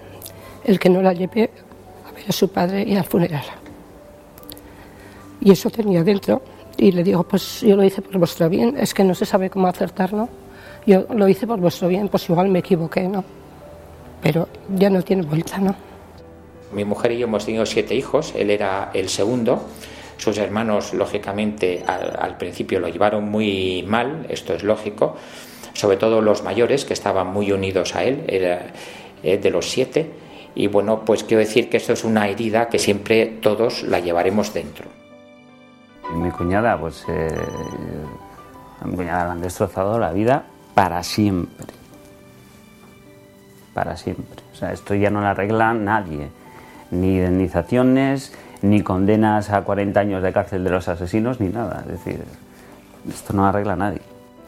el que no la llevé a ver a su padre y al funeral. Y eso tenía dentro. Y le digo, pues yo lo hice por vuestro bien. Es que no se sabe cómo acertarlo. Yo lo hice por vuestro bien, pues igual me equivoqué, ¿no? Pero ya no tiene vuelta, ¿no? Mi mujer y yo hemos tenido siete hijos, él era el segundo. Sus hermanos, lógicamente, al, principio lo llevaron muy mal, esto es lógico, sobre todo los mayores, que estaban muy unidos a él, era eh, de los siete, y bueno, pues quiero decir que esto es una herida que siempre todos la llevaremos dentro. Mi cuñada, pues, eh, a mi cuñada le han destrozado la vida para siempre. Para siempre. O sea, esto ya no lo arregla nadie. Ni indemnizaciones, ni condenas a 40 años de cárcel de los asesinos, ni nada. Es decir, esto no arregla nadie.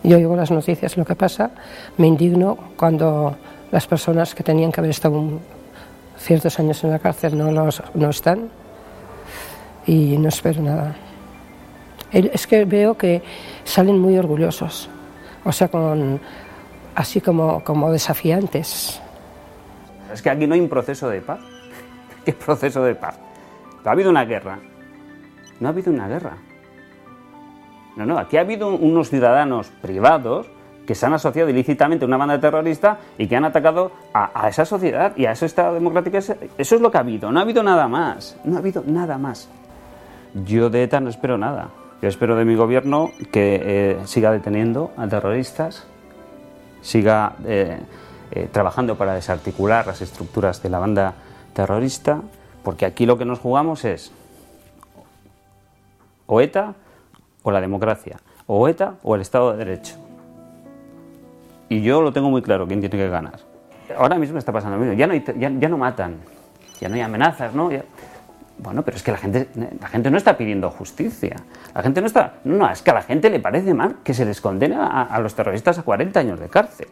Yo oigo las noticias, lo que pasa, me indigno cuando las personas que tenían que haber estado ciertos años en la cárcel no, los, no están y no espero nada. Es que veo que salen muy orgullosos, o sea, con, así como, como desafiantes. Es que aquí no hay un proceso de paz. ¿Qué proceso de paz? Ha habido una guerra. No ha habido una guerra. No, no, aquí ha habido unos ciudadanos privados que se han asociado ilícitamente a una banda terrorista y que han atacado a, esa sociedad y a ese Estado democrático. Eso es lo que ha habido, no ha habido nada más, no ha habido nada más. Yo de ETA no espero nada. Yo espero de mi gobierno que eh, siga deteniendo a terroristas, siga eh, eh, trabajando para desarticular las estructuras de la banda terrorista, porque aquí lo que nos jugamos es o ETA o la democracia, o ETA o el Estado de Derecho. Y yo lo tengo muy claro quién tiene que ganar. Ahora mismo está pasando lo mismo. Ya no, ya, no matan, ya no hay amenazas, ¿no? Bueno, pero es que la gente, la gente no está pidiendo justicia. La gente no está. No, es que a la gente le parece mal que se les condene a, los terroristas a 40 años de cárcel.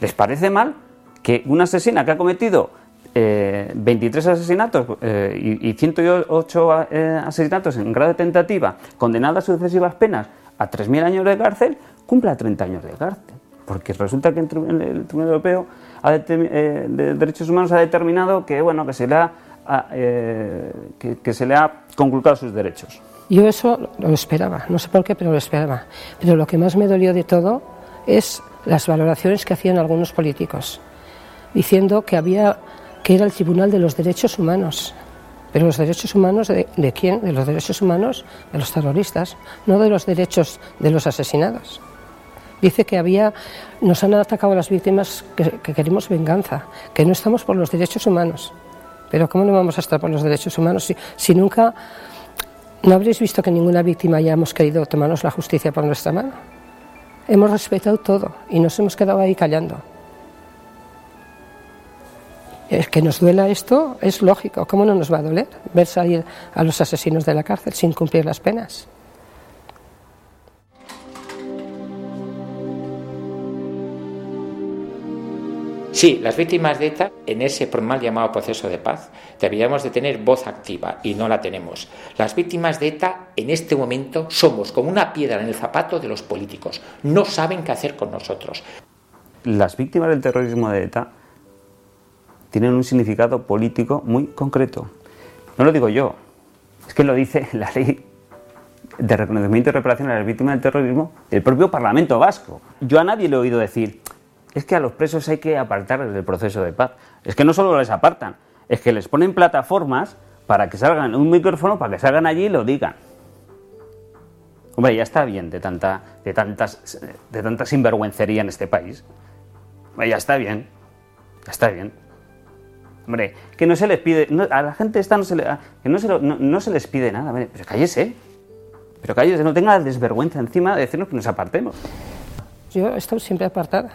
Les parece mal que una asesina que ha cometido 23 eh, asesinatos eh, y, 108 eh, asesinatos en grado de tentativa, condenada a sucesivas penas a 3.000 años de cárcel, cumpla 30 años de cárcel. Porque resulta que el Tribunal Europeo de Derechos Humanos ha determinado que, bueno, que se le ha, que, se le ha conculcado sus derechos. Yo eso lo esperaba, no sé por qué, pero lo esperaba. Pero lo que más me dolió de todo es las valoraciones que hacían algunos políticos, diciendo que había que era el Tribunal de los Derechos Humanos. Pero los derechos humanos de, quién? De los derechos humanos de los terroristas, no de los derechos de los asesinados. Dice que había, nos han atacado a las víctimas que, queremos venganza, que no estamos por los derechos humanos. Pero ¿cómo no vamos a estar por los derechos humanos si, nunca, no habréis visto que ninguna víctima hayamos querido tomarnos la justicia por nuestra mano? Hemos respetado todo y nos hemos quedado ahí callando. Es que nos duela esto es lógico. ¿Cómo no nos va a doler ver salir a los asesinos de la cárcel sin cumplir las penas? Sí, las víctimas de ETA, en ese mal llamado proceso de paz, deberíamos de tener voz activa y no la tenemos. Las víctimas de ETA, en este momento, somos como una piedra en el zapato de los políticos. No saben qué hacer con nosotros. Las víctimas del terrorismo de ETA tienen un significado político muy concreto. No lo digo yo, es que lo dice la ley de reconocimiento y reparación a las víctimas del terrorismo del propio Parlamento Vasco. Yo a nadie le he oído decir, es que a los presos hay que apartarles del proceso de paz. Es que no solo les apartan, es que les ponen plataformas para que salgan un micrófono, para que salgan allí y lo digan. Hombre, ya está bien de tanta, de tantas, de tanta sinvergüencería en este país. ya está bien, ya está bien. Hombre, que no se les pide, a la gente esta no se, que no se, no, se les pide nada, pero cállese, pero cállese, no tenga desvergüenza encima de decirnos que nos apartemos. Yo he estado siempre apartada,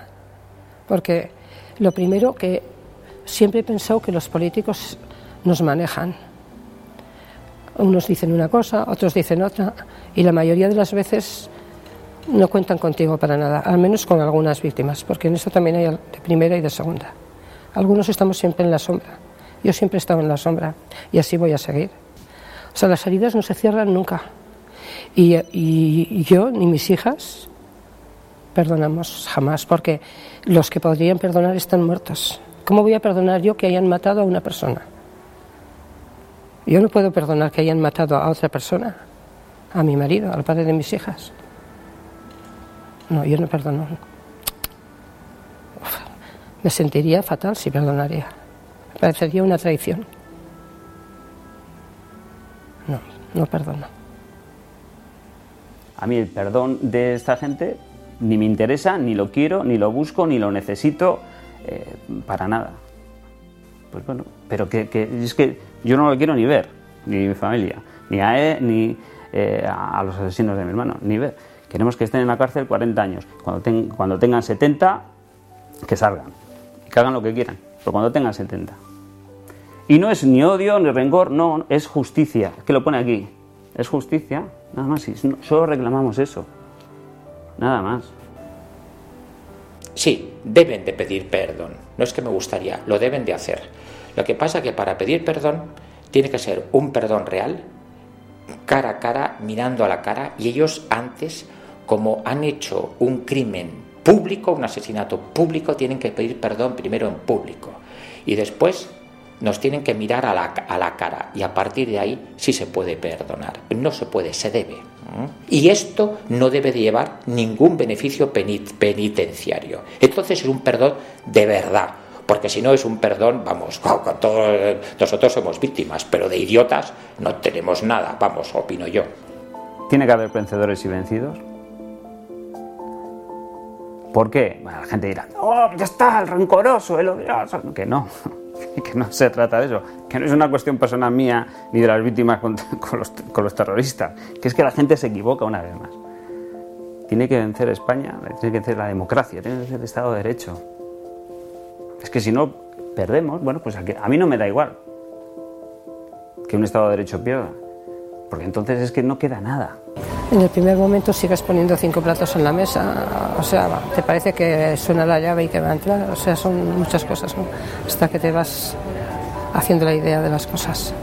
porque lo primero que siempre he pensado que los políticos nos manejan. Unos dicen una cosa, otros dicen otra, y la mayoría de las veces no cuentan contigo para nada, al menos con algunas víctimas, porque en eso también hay de primera y de segunda. Algunos estamos siempre en la sombra. Yo siempre he estado en la sombra y así voy a seguir. O sea, las heridas no se cierran nunca. Y, yo ni mis hijas perdonamos jamás, porque los que podrían perdonar están muertos. ¿Cómo voy a perdonar yo que hayan matado a una persona? Yo no puedo perdonar que hayan matado a otra persona, a mi marido, al padre de mis hijas. No, yo no perdono. Me sentiría fatal si perdonaría. Parecería una traición. No, no perdono. A mí el perdón de esta gente ni me interesa, ni lo quiero, ni lo busco, ni lo necesito, eh, para nada. Pues bueno, pero que, es que yo no lo quiero ni ver, ni mi familia, ni a él, ni eh, a los asesinos de mi hermano, ni ver. Queremos que estén en la cárcel 40 años. Cuando, cuando tengan 70, que salgan. Y que hagan lo que quieran. Pero cuando tengan 70. Y no es ni odio ni rencor, no, es justicia. Que lo pone aquí. Es justicia, nada más. Solo reclamamos eso. Nada más. Sí, deben de pedir perdón. No es que me gustaría, lo deben de hacer. Lo que pasa es que para pedir perdón tiene que ser un perdón real, cara a cara, mirando a la cara, y ellos antes, como han hecho un crimen público, un asesinato público, tienen que pedir perdón primero en público. Y después nos tienen que mirar a la, a la cara y a partir de ahí sí se puede perdonar. No se puede, se debe. Y esto no debe de llevar ningún beneficio penitenciario. Entonces es un perdón de verdad, porque si no es un perdón, vamos, todos, nosotros somos víctimas, pero de idiotas no tenemos nada, vamos, opino yo. ¿Tiene que haber vencedores y vencidos? ¿Por qué? la gente dirá, oh, ya está, el rencoroso, el odioso. Que no. que no se trata de eso, que no es una cuestión personal mía ni de las víctimas con, los, terroristas, que es que la gente se equivoca una vez más. Tiene que vencer España, tiene que vencer la democracia, tiene que vencer el Estado de Derecho. Es que si no perdemos, bueno, pues a mí no me da igual que un Estado de Derecho pierda, porque entonces es que no queda nada. En el primer momento sigues poniendo cinco platos en la mesa, o sea, te parece que suena la llave y que va a entrar, o sea, son muchas cosas, hasta que te vas haciendo la idea de las cosas.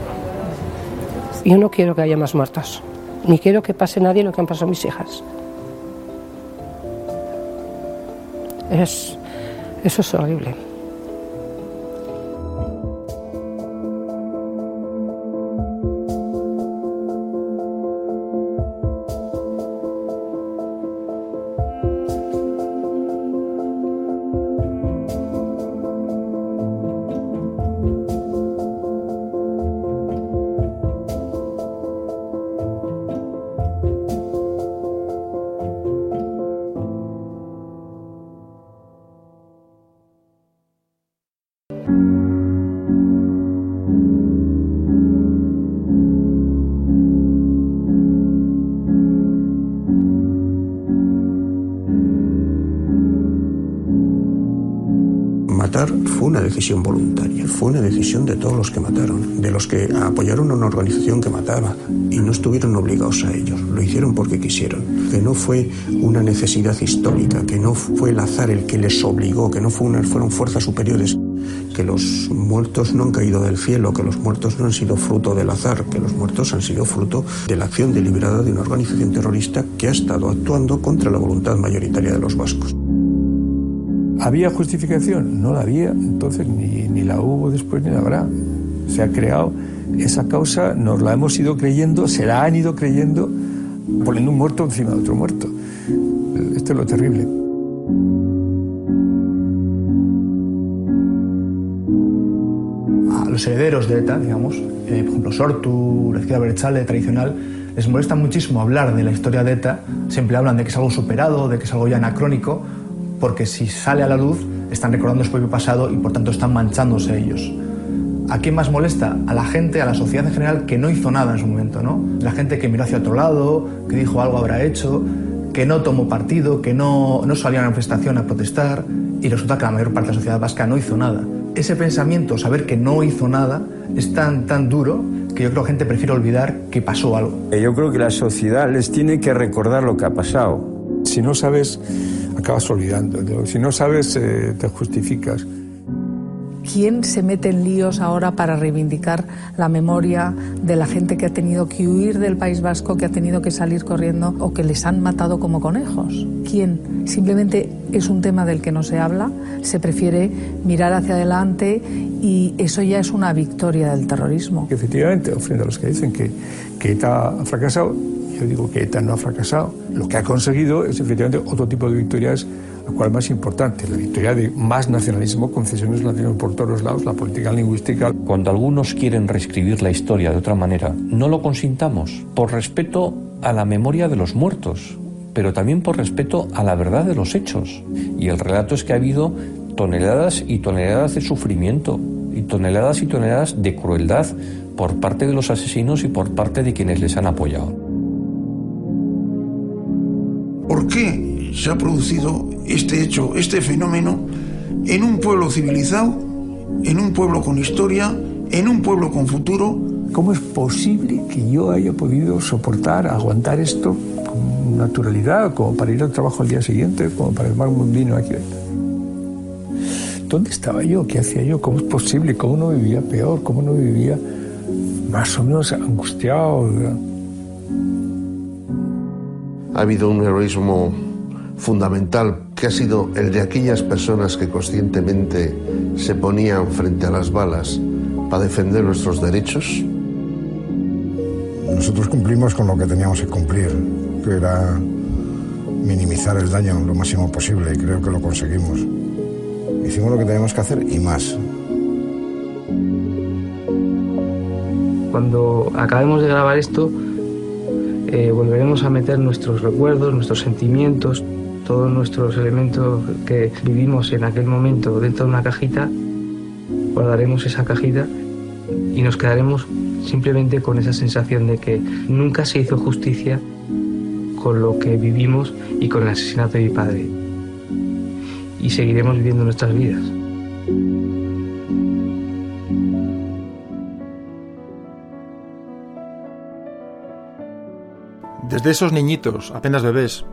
Yo no quiero que haya más muertos, ni quiero que pase nadie lo que han pasado mis hijas. Es, eso es horrible. Decisión voluntaria, fue una decisión de todos los que mataron, de los que apoyaron a una organización que mataba y no estuvieron obligados a ellos, lo hicieron porque quisieron, que no fue una necesidad histórica, que no fue el azar el que les obligó, que no fue una, fueron fuerzas superiores, que los muertos no han caído del cielo, que los muertos no han sido fruto del azar, que los muertos han sido fruto de la acción deliberada de una organización terrorista que ha estado actuando contra la voluntad mayoritaria de los vascos. ¿Había justificación? No la había, entonces ni, ni la hubo después ni la habrá. Se ha creado esa causa, nos la hemos ido creyendo, se la han ido creyendo, poniendo un muerto encima de otro muerto. Esto es lo terrible. A los herederos de ETA, digamos, eh, por ejemplo, Sortu, la izquierda Berchale tradicional, les molesta muchísimo hablar de la historia de ETA. Siempre hablan de que es algo superado, de que es algo ya anacrónico porque si sale a la luz están recordando su propio pasado y por tanto están manchándose ellos. ¿A quién más molesta? A la gente, a la sociedad en general que no hizo nada en su momento, ¿no? La gente que miró hacia otro lado, que dijo algo habrá hecho, que no tomó partido, que no, no salió a la manifestación a protestar y resulta que la mayor parte de la sociedad vasca no hizo nada. Ese pensamiento, saber que no hizo nada, es tan, tan duro que yo creo que la gente prefiere olvidar que pasó algo. Yo creo que la sociedad les tiene que recordar lo que ha pasado. Si no sabes acabas olvidando. Si no sabes, eh, te justificas. ¿Quién se mete en líos ahora para reivindicar la memoria de la gente que ha tenido que huir del País Vasco, que ha tenido que salir corriendo o que les han matado como conejos? ¿Quién? Simplemente es un tema del que no se habla, se prefiere mirar hacia adelante y eso ya es una victoria del terrorismo. Efectivamente, frente a los que dicen que, que ETA ha fracasado, yo digo que ETA no ha fracasado. Lo que ha conseguido es efectivamente otro tipo de victorias lo cual más importante, la victoria de más nacionalismo, concesiones nacionales por todos lados, la política lingüística. Cuando algunos quieren reescribir la historia de otra manera, no lo consintamos, por respeto a la memoria de los muertos, pero también por respeto a la verdad de los hechos. Y el relato es que ha habido toneladas y toneladas de sufrimiento, y toneladas y toneladas de crueldad por parte de los asesinos y por parte de quienes les han apoyado. ¿Por qué se ha producido este hecho, este fenómeno, en un pueblo civilizado, en un pueblo con historia, en un pueblo con futuro? ¿Cómo es posible que yo haya podido soportar, aguantar esto con naturalidad, como para ir al trabajo al día siguiente, como para tomar un vino aquí? ¿Dónde estaba yo? ¿Qué hacía yo? ¿Cómo es posible? ¿Cómo no vivía peor? ¿Cómo no vivía más o menos angustiado? Ha habido un heroísmo fundamental que ha sido el de aquellas personas que conscientemente se ponían frente a las balas para defender nuestros derechos. Nosotros cumplimos con lo que teníamos que cumplir, que era minimizar el daño lo máximo posible y creo que lo conseguimos. Hicimos lo que teníamos que hacer y más. Cuando acabemos de grabar esto, eh, volveremos a meter nuestros recuerdos, nuestros sentimientos, todos nuestros elementos que vivimos en aquel momento dentro de una cajita, guardaremos esa cajita y nos quedaremos simplemente con esa sensación de que nunca se hizo justicia con lo que vivimos y con el asesinato de mi padre. Y seguiremos viviendo nuestras vidas. Desde esos niñitos, apenas bebés,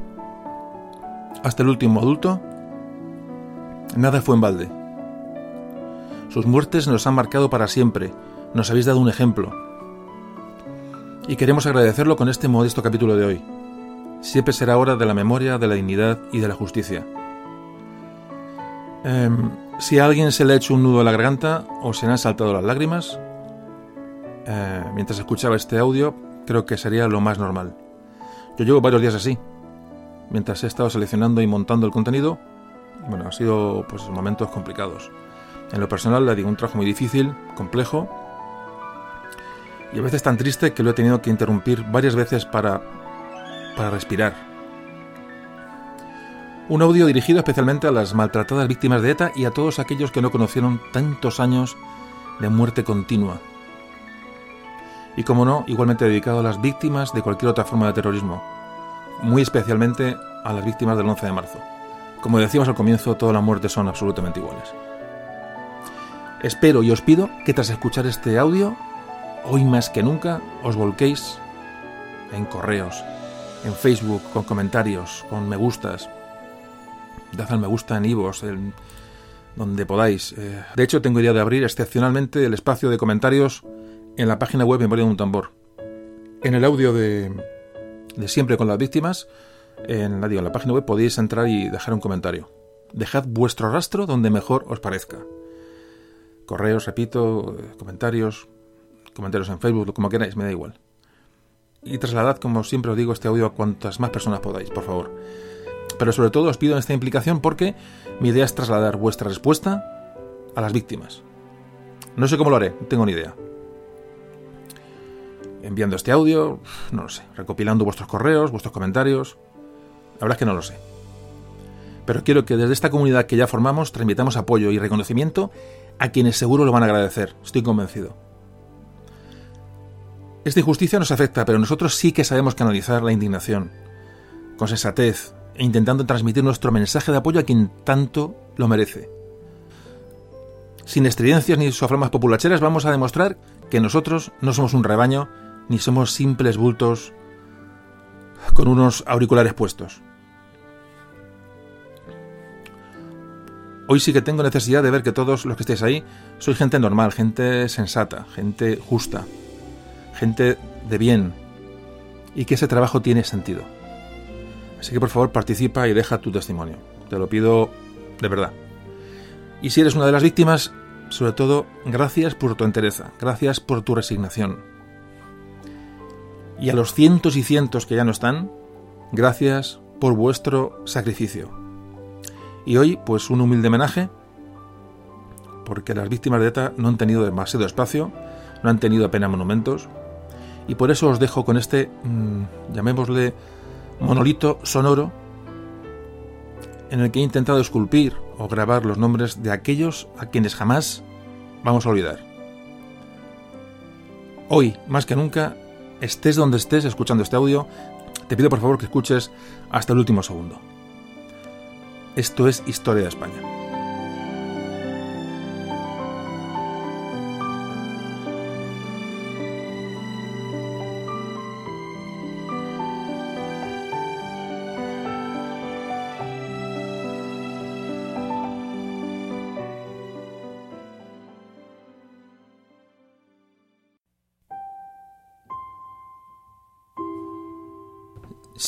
hasta el último adulto, nada fue en balde. Sus muertes nos han marcado para siempre, nos habéis dado un ejemplo. Y queremos agradecerlo con este modesto capítulo de hoy. Siempre será hora de la memoria, de la dignidad y de la justicia. Em, si a alguien se le ha hecho un nudo a la garganta o se le han saltado las lágrimas, eh, mientras escuchaba este audio, creo que sería lo más normal. Yo llevo varios días así. Mientras he estado seleccionando y montando el contenido, bueno, han sido pues momentos complicados. En lo personal, le digo, un trabajo muy difícil, complejo, y a veces tan triste que lo he tenido que interrumpir varias veces para, para respirar. Un audio dirigido especialmente a las maltratadas víctimas de ETA y a todos aquellos que no conocieron tantos años de muerte continua. Y como no, igualmente dedicado a las víctimas de cualquier otra forma de terrorismo, muy especialmente a las víctimas del 11 de marzo. Como decíamos al comienzo, todas las muertes son absolutamente iguales. Espero y os pido que tras escuchar este audio hoy más que nunca os volquéis en correos, en Facebook, con comentarios, con me gustas. Dad al me gusta en Ivos, donde podáis. Eh, de hecho, tengo idea de abrir excepcionalmente el espacio de comentarios en la página web Memoria de un Tambor. En el audio de, Siempre con las Víctimas, en la, en la página web podéis entrar y dejar un comentario. Dejad vuestro rastro donde mejor os parezca. Correos, repito, comentarios, comentarios en Facebook, como queráis, me da igual. Y trasladad, como siempre os digo, este audio a cuantas más personas podáis, por favor. Pero sobre todo os pido esta implicación porque mi idea es trasladar vuestra respuesta a las víctimas. No sé cómo lo haré, no tengo ni idea. Enviando este audio, no lo sé, recopilando vuestros correos, vuestros comentarios. La verdad es que no lo sé. Pero quiero que desde esta comunidad que ya formamos transmitamos apoyo y reconocimiento a quienes seguro lo van a agradecer, estoy convencido. Esta injusticia nos afecta, pero nosotros sí que sabemos canalizar la indignación, con sensatez, e intentando transmitir nuestro mensaje de apoyo a quien tanto lo merece. Sin estridencias ni soframas populacheras vamos a demostrar que nosotros no somos un rebaño, ni somos simples bultos con unos auriculares puestos. Hoy sí que tengo necesidad de ver que todos los que estéis ahí sois gente normal, gente sensata, gente justa, gente de bien y que ese trabajo tiene sentido. Así que por favor participa y deja tu testimonio. Te lo pido de verdad. Y si eres una de las víctimas, sobre todo, gracias por tu entereza, gracias por tu resignación. Y a los cientos y cientos que ya no están, gracias por vuestro sacrificio. Y hoy, pues un humilde homenaje, porque las víctimas de ETA no han tenido demasiado espacio, no han tenido apenas monumentos, y por eso os dejo con este, mm, llamémosle, monolito sonoro, en el que he intentado esculpir o grabar los nombres de aquellos a quienes jamás vamos a olvidar. Hoy, más que nunca, estés donde estés escuchando este audio, te pido por favor que escuches hasta el último segundo. Esto es Historia de España.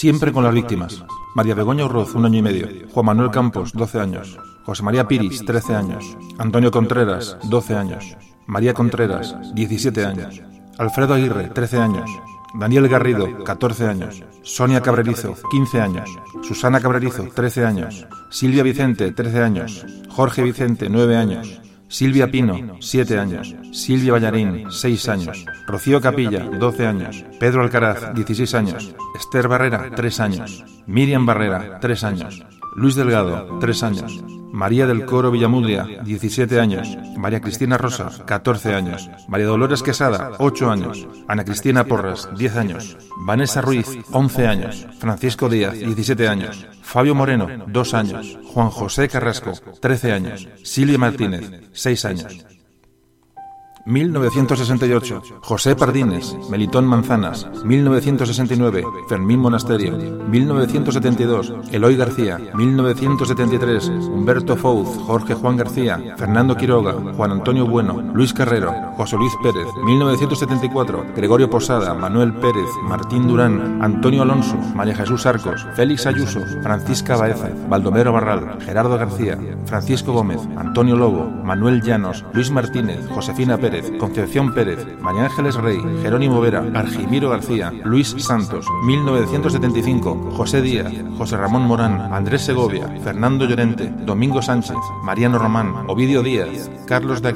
Siempre con las víctimas. María Begoña Urroz, un año y medio. Juan Manuel Campos, 12 años. José María Piris, 13 años. Antonio Contreras, 12 años. María Contreras, 17 años. Alfredo Aguirre, 13 años. Daniel Garrido, 14 años. Sonia Cabrerizo, 15 años. Susana Cabrerizo, 13 años. Silvia Vicente, 13 años. Jorge Vicente, 9 años. Silvia Pino, 7 años. Silvia Ballarín, 6 años. Rocío Capilla, 12 años. Pedro Alcaraz, 16 años. Esther Barrera, 3 años. Miriam Barrera, 3 años. Luis Delgado, 3 años. María del Coro Villamudria, 17 años. María Cristina Rosa, 14 años. María Dolores Quesada, 8 años. Ana Cristina Porras, 10 años. Vanessa Ruiz, 11 años. Francisco Díaz, 17 años. Fabio Moreno, 2 años. Juan José Carrasco, 13 años. Silvia Martínez, 6 años. 1968, José Pardines, Melitón Manzanas, 1969, Fermín Monasterio, 1972, Eloy García, 1973, Humberto Fouz, Jorge Juan García, Fernando Quiroga, Juan Antonio Bueno, Luis Carrero, José Luis Pérez, 1974, Gregorio Posada, Manuel Pérez, Martín Durán, Antonio Alonso, María Jesús Arcos, Félix Ayuso, Francisca Baeza, Baldomero Barral, Gerardo García, Francisco Gómez, Antonio Lobo, Manuel Llanos, Luis Martínez, Josefina Pérez, Concepción Pérez, María Ángeles Rey, Jerónimo Vera, Argimiro García, Luis Santos, 1975, José Díaz, José Ramón Morán, Andrés Segovia, Fernando Llorente, Domingo Sánchez, Mariano Román, Ovidio Díaz, Carlos de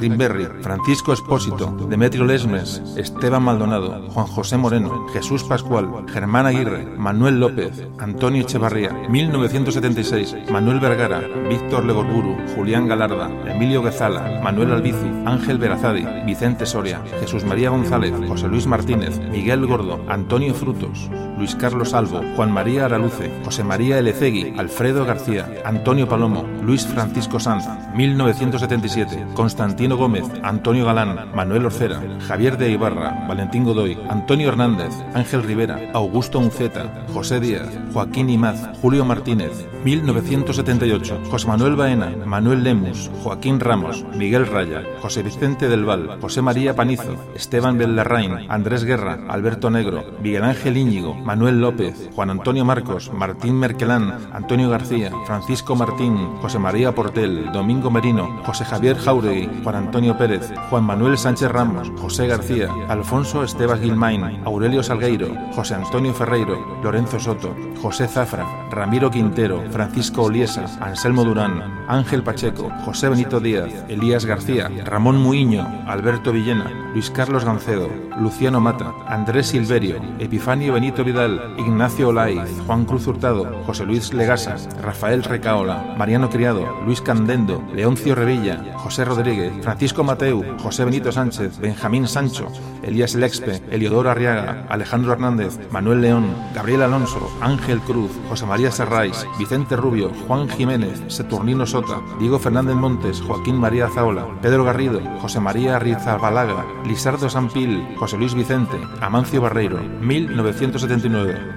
Francisco Espósito, Demetrio Lesmes, Esteban Maldonado, Juan José Moreno, Jesús Pascual, Germán Aguirre, Manuel López, Antonio Echevarría, 1976, Manuel Vergara, Víctor Legorburu, Julián Galarda, Emilio Guezala, Manuel Albizu, Ángel Verazadi, Vicente Soria, Jesús María González, José Luis Martínez, Miguel Gordo, Antonio Frutos, Luis Carlos Albo, Juan María Araluce, José María Elecegui, Alfredo García, Antonio Palomo, Luis Francisco Sanz, 1977, Constantino Gómez, Antonio Galán, Manuel Orcera, Javier de Ibarra, Valentín Godoy, Antonio Hernández, Ángel Rivera, Augusto Unceta, José Díaz, Joaquín Imaz, Julio Martínez, 1978, José Manuel Baena, Manuel Lemus, Joaquín Ramos, Miguel Raya, José Vicente del Val, José María Panizo, Esteban Bellarrain, Andrés Guerra, Alberto Negro, Miguel Ángel Íñigo, Manuel López, Juan Antonio Marcos, Martín Merkelán, Antonio García, Francisco Martín, José María Portel, Domingo Merino, José Javier Jauregui, Juan Antonio Pérez, Juan Manuel Sánchez Ramos, José García, Alfonso Esteban Gilmain, Aurelio Salgueiro, José Antonio Ferreiro, Lorenzo Soto, José Zafra, Ramiro Quintero, Francisco Oliesa, Anselmo Durán, Ángel Pacheco, José Benito Díaz, Elías García, Ramón Muiño, Alberto Villena, Luis Carlos Gancedo, Luciano Mata, Andrés Silverio, Epifanio Benito Vidal, Ignacio Olaiz, Juan Cruz Hurtado, José Luis Legasa, Rafael Recaola, Mariano Criado, Luis Candendo, Leoncio Revilla, José Rodríguez, Francisco Mateu, José Benito Sánchez, Benjamín Sancho, Elías Lexpe, Eliodoro Arriaga, Alejandro Hernández, Manuel León, Gabriel Alonso, Ángel Cruz, José María Serrais, Vicente Rubio, Juan Jiménez, Saturnino Sota, Diego Fernández Montes, Joaquín María Zaola, Pedro Garrido, José María Rizabalaga, Lisardo Sampil, José Luis Vicente, Amancio Barreiro, 1979,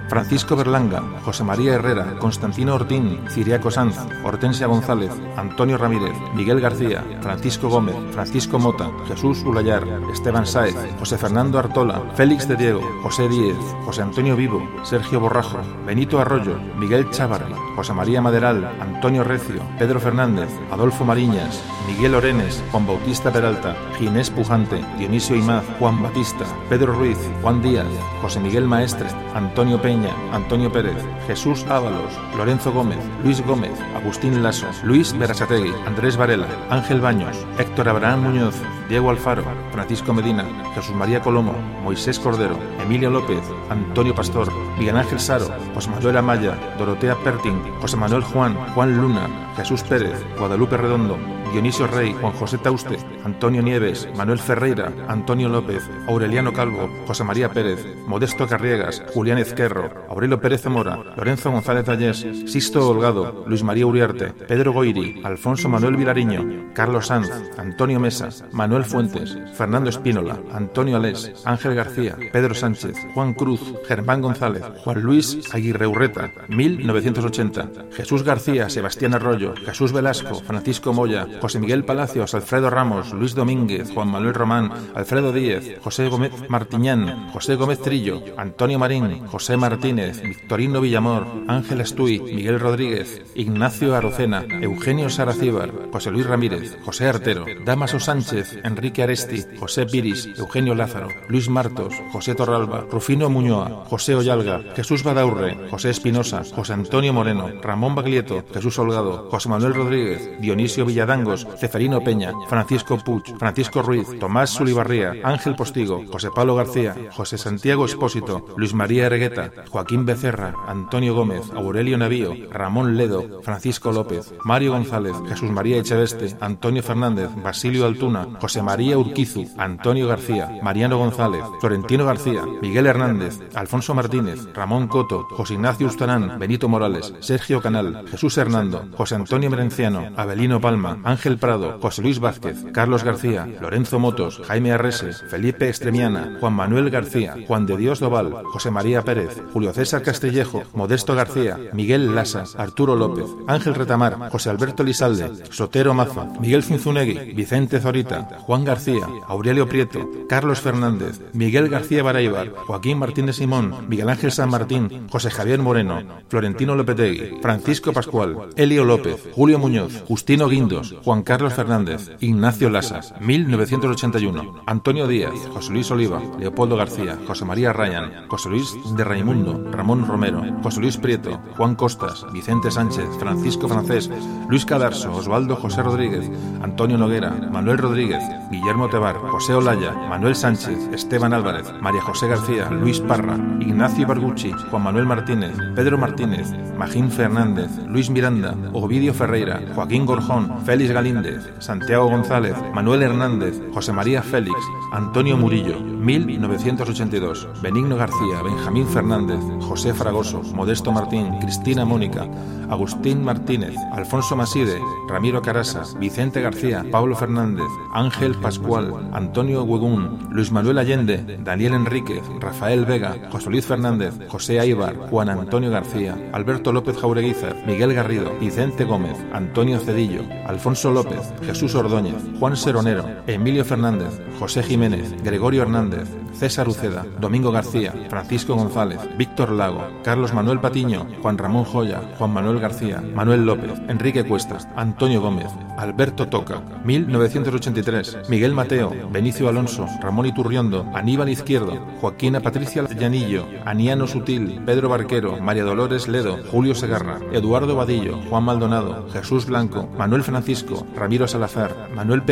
Francisco Berlanga, José María Herrera, Constantino Ortín, Ciriaco Sanz, Hortensia González, Antonio Ramírez, Miguel García, Francisco Gómez, Francisco Mota, Jesús Ulayar, Esteban Sáez, José Fernando Artola, Félix de Diego, José Díez, José Antonio Vivo, Sergio Borrajo, Benito Arroyo, Miguel Chávarri, José María Maderal, Antonio Recio, Pedro Fernández, Adolfo Mariñas, Miguel Orenes, Juan Bautista Peralta, Ginés Pujante, Dionisio Imaz, Juan Batista, Pedro Ruiz, Juan Díaz, José Miguel Maestre, Antonio Peña, Antonio Pérez, Jesús Ábalos, Lorenzo Gómez, Luis Gómez, Agustín Lasso, Luis Berasategui, Andrés Varela, Ángel Baños, Héctor Abraham Muñoz, Diego Alfaro, Francisco Medina, Jesús María Colomo, Moisés Cordero, Emilio López, Antonio Pastor, Miguel Ángel Saro, José Manuel Amaya, Dorotea Pertin, José Manuel Juan, Juan Luna, Jesús Pérez, Guadalupe Redondo, Dionisio Rey, Juan José Tauste, Antonio Nieves, Manuel Ferreira, Antonio López, Aureliano Calvo, José María Pérez, Modesto Carriegas, Julián Ezquerro, Aurelio Pérez Zamora, Lorenzo González Tallés, Sisto Holgado, Luis María Uriarte, Pedro Goiri, Alfonso Manuel Vilariño, Carlos Sanz, Antonio Mesa, Manuel Fuentes, Fernando Espínola, Antonio Alés, Ángel García, Pedro Sánchez, Juan Cruz, Germán González, Juan Luis Aguirre Urreta, 1980, Jesús García, Sebastián Arroyo, Jesús Velasco, Francisco Moya, José Miguel Palacios, Alfredo Ramos, Luis Domínguez, Juan Manuel Román, Alfredo Díez, José Gómez Martiñán, José Gómez Trillo, Antonio Marín, José Martínez, Victorino Villamor, Ángel Estuy, Miguel Rodríguez, Ignacio Arocena, Eugenio Saracíbar, José Luis Ramírez, José Artero, Damaso Sánchez, Enrique Aresti, José Piris, Eugenio Lázaro, Luis Martos, José Torralba, Rufino Muñoa, José Oyalga, Jesús Badaurre, José Espinosa, José Antonio Moreno, Ramón Baglieto, Jesús Holgado, José Manuel Rodríguez, Dionisio Villadango, Ceferino Peña, Francisco Puch, Francisco Ruiz, Tomás Sulibarría, Ángel Postigo, José Pablo García, José Santiago Espósito, Luis María Ergueta, Joaquín Becerra, Antonio Gómez, Aurelio Navío, Ramón Ledo, Francisco López, Mario González, Jesús María Echeveste, Antonio Fernández, Basilio Altuna, José María Urquizu, Antonio García, Mariano González, Florentino García, Miguel Hernández, Alfonso Martínez, Ramón Coto, José Ignacio Ustarán, Benito Morales, Sergio Canal, Jesús Hernando, José Antonio Merenciano, Abelino Palma, Ángel Prado, José Luis Vázquez, Carlos García, Lorenzo Motos, Jaime Arrese, Felipe Extremiana, Juan Manuel García, Juan de Dios Doval, José María Pérez, Julio César Castillejo, Modesto García, Miguel Lasa, Arturo López, Ángel Retamar, José Alberto Lizalde, Sotero Maza, Miguel Cinzunegui, Vicente Zorita, Juan García, Aurelio Prieto, Carlos Fernández, Miguel García Baraibar, Joaquín Martínez Simón, Miguel Ángel San Martín, José Javier Moreno, Florentino Lopetegui, Francisco Pascual, Elio López, Julio Muñoz, Justino Guindos, Juan Carlos Fernández, Ignacio Lasas, 1981, Antonio Díaz, José Luis Oliva, Leopoldo García, José María Ryan, José Luis de Raimundo, Ramón Romero, José Luis Prieto, Juan Costas, Vicente Sánchez, Francisco Francés, Luis Cadarso, Osvaldo José Rodríguez, Antonio Noguera, Manuel Rodríguez, Guillermo Tebar, José Olaya, Manuel Sánchez, Esteban Álvarez, María José García, Luis Parra, Ignacio Bargucci, Juan Manuel Martínez, Pedro Martínez, Magín Fernández, Luis Miranda, Ovidio Ferreira, Joaquín Gorjón, Félix Galíndez, Santiago González, Manuel Hernández, José María Félix, Antonio Murillo, 1982, Benigno García, Benjamín Fernández, José Fragoso, Modesto Martín, Cristina Mónica, Agustín Martínez, Alfonso Maside, Ramiro Carasa, Vicente García, Pablo Fernández, Ángel Pascual, Antonio Huegún, Luis Manuel Allende, Daniel Enríquez, Rafael Vega, José Luis Fernández, José Aibar, Juan Antonio García, Alberto López Jaureguizar, Miguel Garrido, Vicente Gómez, Antonio Cedillo, Alfonso López, Jesús Ordóñez, Juan Seronero, Emilio Fernández, José Jiménez, Gregorio Hernández, César Uceda, Domingo García, Francisco González, Víctor Lago, Carlos Manuel Patiño, Juan Ramón Joya, Juan Manuel García, Manuel López, Enrique Cuesta, Antonio Gómez, Alberto Toca, 1983, Miguel Mateo, Benicio Alonso, Ramón Iturriondo, Aníbal Izquierdo, Joaquina Patricia Llanillo, Aniano Sutil, Pedro Barquero, María Dolores Ledo, Julio Segarra, Eduardo Vadillo, Juan Maldonado, Jesús Blanco, Manuel Francisco, Ramiro Salazar, Manuel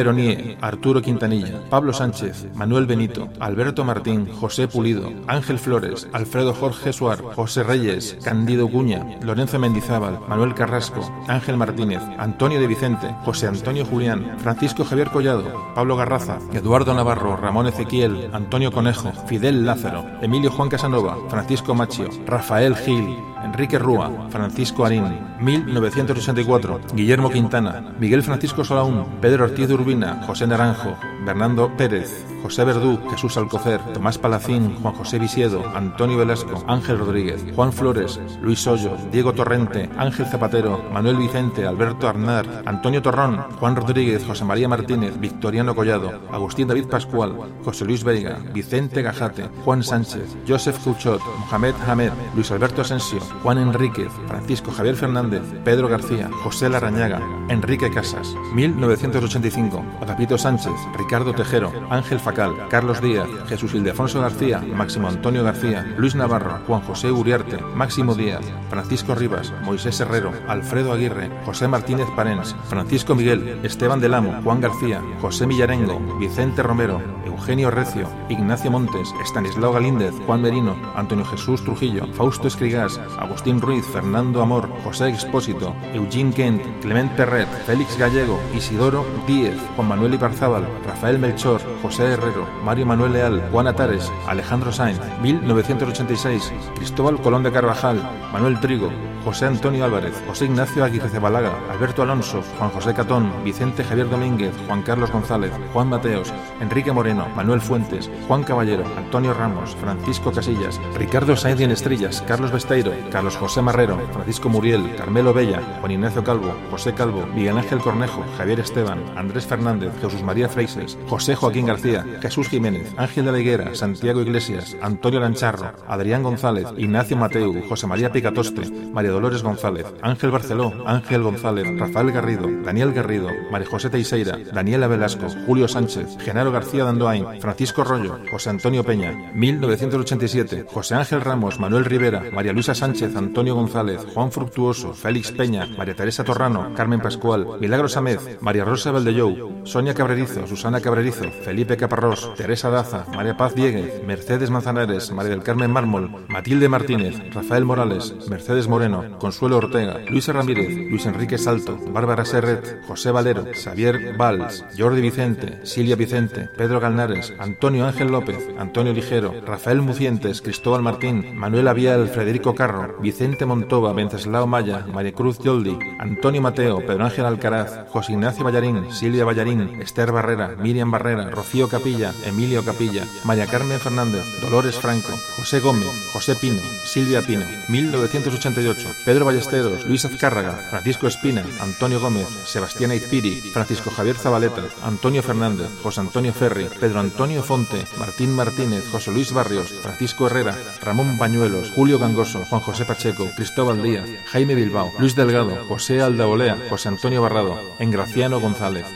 Arturo Quintanilla, Pablo Sánchez, Manuel Benito, Alberto Martín, José Pulido, Ángel Flores, Alfredo Jorge Suar, José Reyes, Candido Cuña, Lorenzo Mendizábal, Manuel Carrasco, Ángel Martínez, Antonio de Vicente, José Antonio Julián, Francisco Javier Collado, Pablo Garraza, Eduardo Navarro, Ramón Ezequiel, Antonio Conejo, Fidel Lázaro, Emilio Juan Casanova, Francisco Machio, Rafael Gil, Enrique Rúa, Francisco Arín, 1984, Guillermo Quintana, Miguel Francisco Solaún, Pedro Ortiz de Urbina, José Naranjo, Bernardo Pérez, José Verdú, Jesús Alcocer, Tomás Palacín, Juan José Visiedo, Antonio Velasco, Ángel Rodríguez, Juan Flores, Luis Hoyo, Diego Torrente, Ángel Zapatero, Manuel Vicente, Alberto Arnar, Antonio Torrón, Juan Rodríguez, José María Martínez, Victoriano Collado, Agustín David Pascual, José Luis Veiga, Vicente Gajate, Juan Sánchez, Joseph Cuchot, Mohamed Hamed, Luis Alberto Asensio, Juan Enríquez, Francisco Javier Fernández, Pedro García, José Larrañaga, Enrique Casas. 1985. Agapito Sánchez, Ricardo Tejero, Ángel Facal, Carlos Díaz, Jesús Ildefonso García, Máximo Antonio García, Luis Navarro, Juan José Uriarte, Máximo Díaz, Francisco Rivas, Moisés Herrero, Alfredo Aguirre, José Martínez Parens, Francisco Miguel, Esteban del Amo, Juan García, José Millarengo, Vicente Romero, Eugenio Recio, Ignacio Montes, Estanislao Galíndez, Juan Merino, Antonio Jesús Trujillo, Fausto Escrigás, Agustín Ruiz, Fernando Amor, José Expósito, Eugene Kent, Clemente Red, Félix Gallego, Isidoro Díez, Juan Manuel Ibarzábal, Rafael Melchor, José Herrero, Mario Manuel Leal, Juan Atares, Alejandro Sainz, 1986, Cristóbal Colón de Carvajal, Manuel Trigo, José Antonio Álvarez, José Ignacio Aguirre Cebalaga, Alberto Alonso, Juan José Catón, Vicente Javier Domínguez, Juan Carlos González, Juan Mateos, Enrique Moreno, Manuel Fuentes, Juan Caballero, Antonio Ramos, Francisco Casillas, Ricardo Sainz en Estrellas, Carlos Besteiro, Carlos José Marrero, Francisco Muriel, Carmelo Bella, Juan Ignacio Calvo, José Calvo, Miguel Ángel Cornejo, Javier Esteban, Andrés Fernández, Jesús María Freises, José Joaquín García, Jesús Jiménez, Ángel de la Higuera, Santiago Iglesias, Antonio Lancharro, Adrián González, Ignacio Mateu, José María Picatoste, María Dolores González, Ángel Barceló, Ángel González, Rafael Garrido, Daniel Garrido, María José Teixeira, Daniela Velasco, Julio Sánchez, Genaro García Dandoain, Francisco Rollo, José Antonio Peña, 1987, José Ángel Ramos, Manuel Rivera, María Luisa Sánchez, Antonio González, Juan Fructuoso, Félix Peña, María Teresa Torrano, Carmen Pascual, Milagros Amez, María Rosa Valdellou, Sonia Cabrerizo, Susana Cabrerizo, Felipe Caparrós, Teresa Daza, María Paz Dieguez, Mercedes Manzanares, María del Carmen Mármol, Matilde Martínez, Rafael Morales, Mercedes Moreno, Consuelo Ortega, Luis Ramírez, Luis Enrique Salto, Bárbara Serret, José Valero, Xavier Valls, Jordi Vicente, Silvia Vicente, Pedro Galnares, Antonio Ángel López, Antonio Ligero, Rafael Mucientes, Cristóbal Martín, Manuel Avial, Federico Carro, Vicente Montova, Venceslao Maya, María Cruz Yoldi, Antonio Mateo, Pedro Ángel Alcaraz, José Ignacio Ballarín, Silvia Esther Barrera, Miriam Barrera, Rocío Capilla, Emilio Capilla, María Carmen Fernández, Dolores Franco, José Gómez, José Pino, Silvia Pino, 1988, Pedro Ballesteros, Luis Azcárraga, Francisco Espina, Antonio Gómez, Sebastián Aizpiri, Francisco Javier Zabaleta, Antonio Fernández, José Antonio Ferri, Pedro Antonio Fonte, Martín Martínez, José Luis Barrios, Francisco Herrera, Ramón Bañuelos, Julio Gangoso, Juan José Pacheco, Cristóbal Díaz, Jaime Bilbao, Luis Delgado, José Aldaolea, José Antonio Barrado, Engraciano González,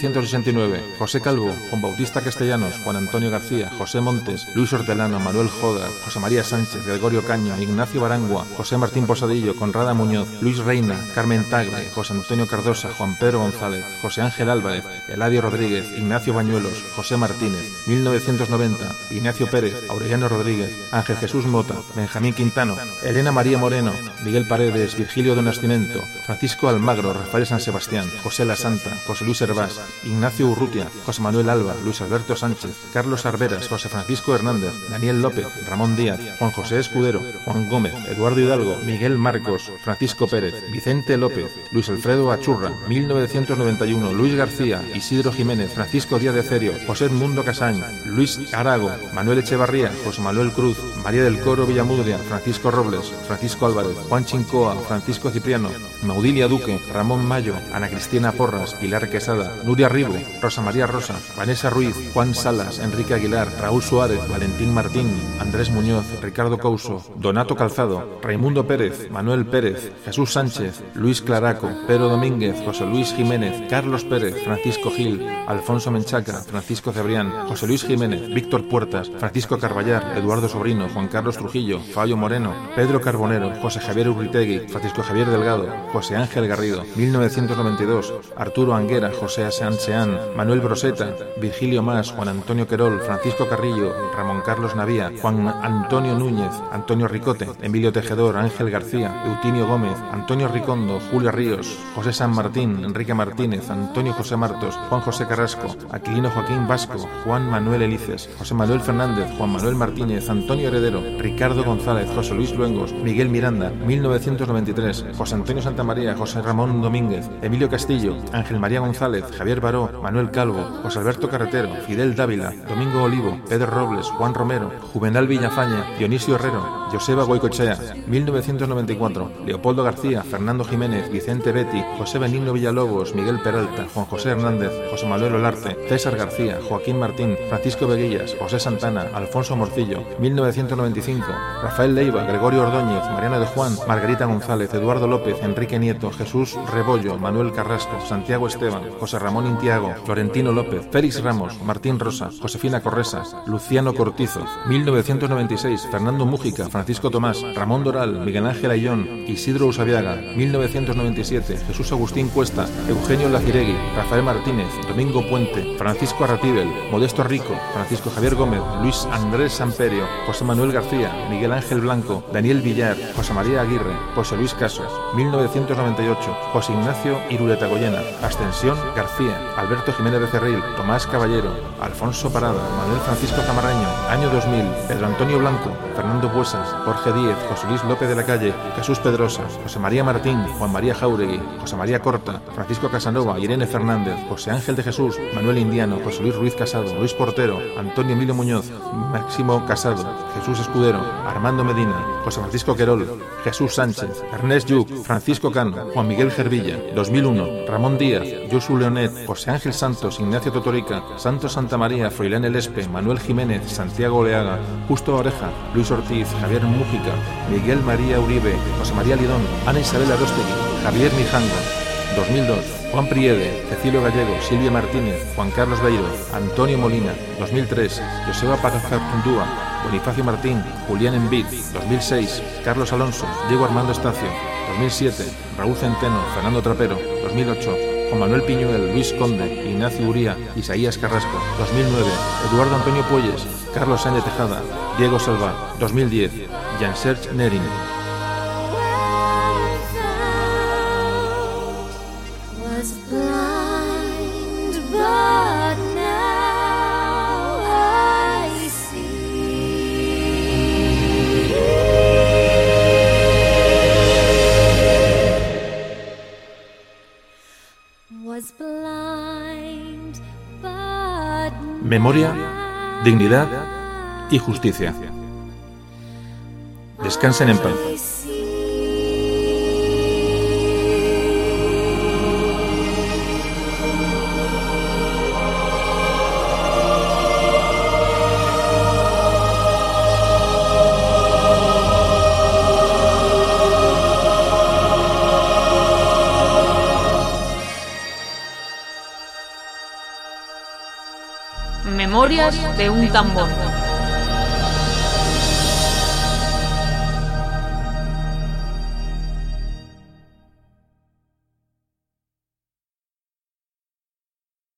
1989, José Calvo, Juan Bautista Castellanos, Juan Antonio García, José Montes, Luis Hortelano, Manuel Joda, José María Sánchez, Gregorio Caño, Ignacio Barangua, José Martín Posadillo, Conrada Muñoz, Luis Reina, Carmen Tagle, José Antonio Cardosa, Juan Pedro González, José Ángel Álvarez, Eladio Rodríguez, Ignacio Bañuelos, José Martínez, 1990, Ignacio Pérez, Aureliano Rodríguez, Ángel Jesús Mota, Benjamín Quintano, Elena María Moreno, Miguel Paredes, Virgilio de Nascimento, Francisco Almagro, Rafael San Sebastián, José La Santa, José Luis Hervás, Ignacio Urrutia, José Manuel Alba, Luis Alberto Sánchez, Carlos Arberas, José Francisco Hernández, Daniel López, Ramón Díaz, Juan José Escudero, Juan Gómez, Eduardo Hidalgo, Miguel Marcos, Francisco Pérez, Vicente López, Luis Alfredo Achurra, 1991, Luis García, Isidro Jiménez, Francisco Díaz de Cerio, José Mundo Casañ, Luis Arago, Manuel Echevarría, José Manuel Cruz, María del Coro Villamudria, Francisco Robles, Francisco Álvarez, Juan Chincoa, Francisco Cipriano, Maudilia Duque, Ramón Mayo, Ana Cristina Porras, Pilar Quesada, Nuria Ribo, Rosa María Rosa, Vanessa Ruiz, Juan Salas, Enrique Aguilar, Raúl Suárez, Valentín Martín, Andrés Muñoz, Ricardo Couso, Donato Calzado, Raimundo Pérez, Manuel Pérez, Jesús Sánchez, Luis Claraco, Pedro Domínguez, José Luis Jiménez, Carlos Pérez, Francisco Gil, Alfonso Menchaca, Francisco Cebrián, José Luis Jiménez, Víctor Puertas, Francisco Carballar, Eduardo Sobrino, Juan Carlos Trujillo, Fabio Moreno, Pedro Carbonero, José Javier Urritegui, Francisco Javier Delgado, José Ángel Garrido, 1992, Arturo Anguera, José Asean Manuel Broseta, Virgilio Más, Juan Antonio Querol, Francisco Carrillo, Ramón Carlos Navía, Juan Antonio Núñez, Antonio Ricote, Emilio Tejedor, Ángel García, Eutinio Gómez, Antonio Ricondo, Julio Ríos, José San Martín, Enrique Martínez, Antonio José Martos, Juan José Carrasco, Aquilino Joaquín Vasco, Juan Manuel Elices, José Manuel Fernández, Juan Manuel Martínez, Antonio Heredero, Ricardo González, José Luis Luengos, Miguel Miranda, 1993, José Antonio Santamaría, José Ramón Domínguez, Emilio Castillo, Ángel María González, Javier Baró, Manuel Calvo, José Alberto Carretero, Fidel Dávila, Domingo Olivo, Pedro Robles, Juan Romero, Juvenal Villafaña, Dionisio Herrero, Joseba Goicochea, 1994, Leopoldo García, Fernando Jiménez, Vicente Betty, José Benigno Villalobos, Miguel Peralta, Juan José Hernández, José Manuel Olarte, César García, Joaquín Martín, Francisco Veguillas, José Santana, Alfonso Morcillo, 1995, Rafael Leiva, Gregorio Ordóñez, Ordóñez, Mariano de Juan, Margarita González, Eduardo López, Enrique Nieto, Jesús Rebollo, Manuel Carrasco, Santiago Esteban, José Ramón Intiago, Florentino López, Félix Ramos, Martín Rosa, Josefina Corresas, Luciano Cortizo, 1996, Fernando Mújica, Francisco Tomás, Ramón Doral, Miguel Ángel Ayón, Isidro Usabiaga, 1997, Jesús Agustín Cuesta, Eugenio Laciregui, Rafael Martínez, Domingo Puente, Francisco Arratibel, Modesto Rico, Francisco Javier Gómez, Luis Andrés Samperio, José Manuel García, Miguel Ángel Blanco, Daniel Villar, José María Aguirre, José Luis Casos, 1998, José Ignacio Irureta Goyena, Ascensión García, Alberto Jiménez Becerril, Tomás Caballero, Alfonso Parada, Manuel Francisco Camarraño, año 2000, Pedro Antonio Blanco, Fernando Buesas, Jorge Díez, José Luis López de la Calle, Jesús Pedrosa, José María Martín, Juan María Jauregui, José María Corta, Francisco Casanova, Irene Fernández, José Ángel de Jesús, Manuel Indiano, José Luis Ruiz Casado, Luis Portero, Antonio Emilio Muñoz, Máximo Casado, Jesús Escudero, Armando Medina, José Francisco Querol, Jesús Sánchez, Ernest Yuc, Francisco Cano, Juan Miguel Gervilla, 2001, Ramón Díaz, Josu Leonet, José Ángel Santos, Ignacio Totorica, Santos Santa María, Froilán Elespe, Manuel Jiménez, Santiago Oleaga, Justo Oreja, Luis Ortiz, Javier Mújica, Miguel María Uribe, José María Lidón, Ana Isabel Arostegui, Javier Mijanga, 2002, Juan Priede, Cecilio Gallego, Silvia Martínez, Juan Carlos Beiro, Antonio Molina, 2003, Joseba Pagazartundúa, Bonifacio Martín, Julián Envid, 2006, Carlos Alonso, Diego Armando Estacio, 2007, Raúl Centeno, Fernando Trapero, 2008, Juan Manuel Piñuel, Luis Conde, Ignacio Uría, Isaías Carrasco, 2009, Eduardo Antonio Puelles, Carlos Sánchez Tejada, Diego Salva, 2010, Jean-Serge Nerin. Memoria, dignidad y justicia. Descansen en paz. De un tambor.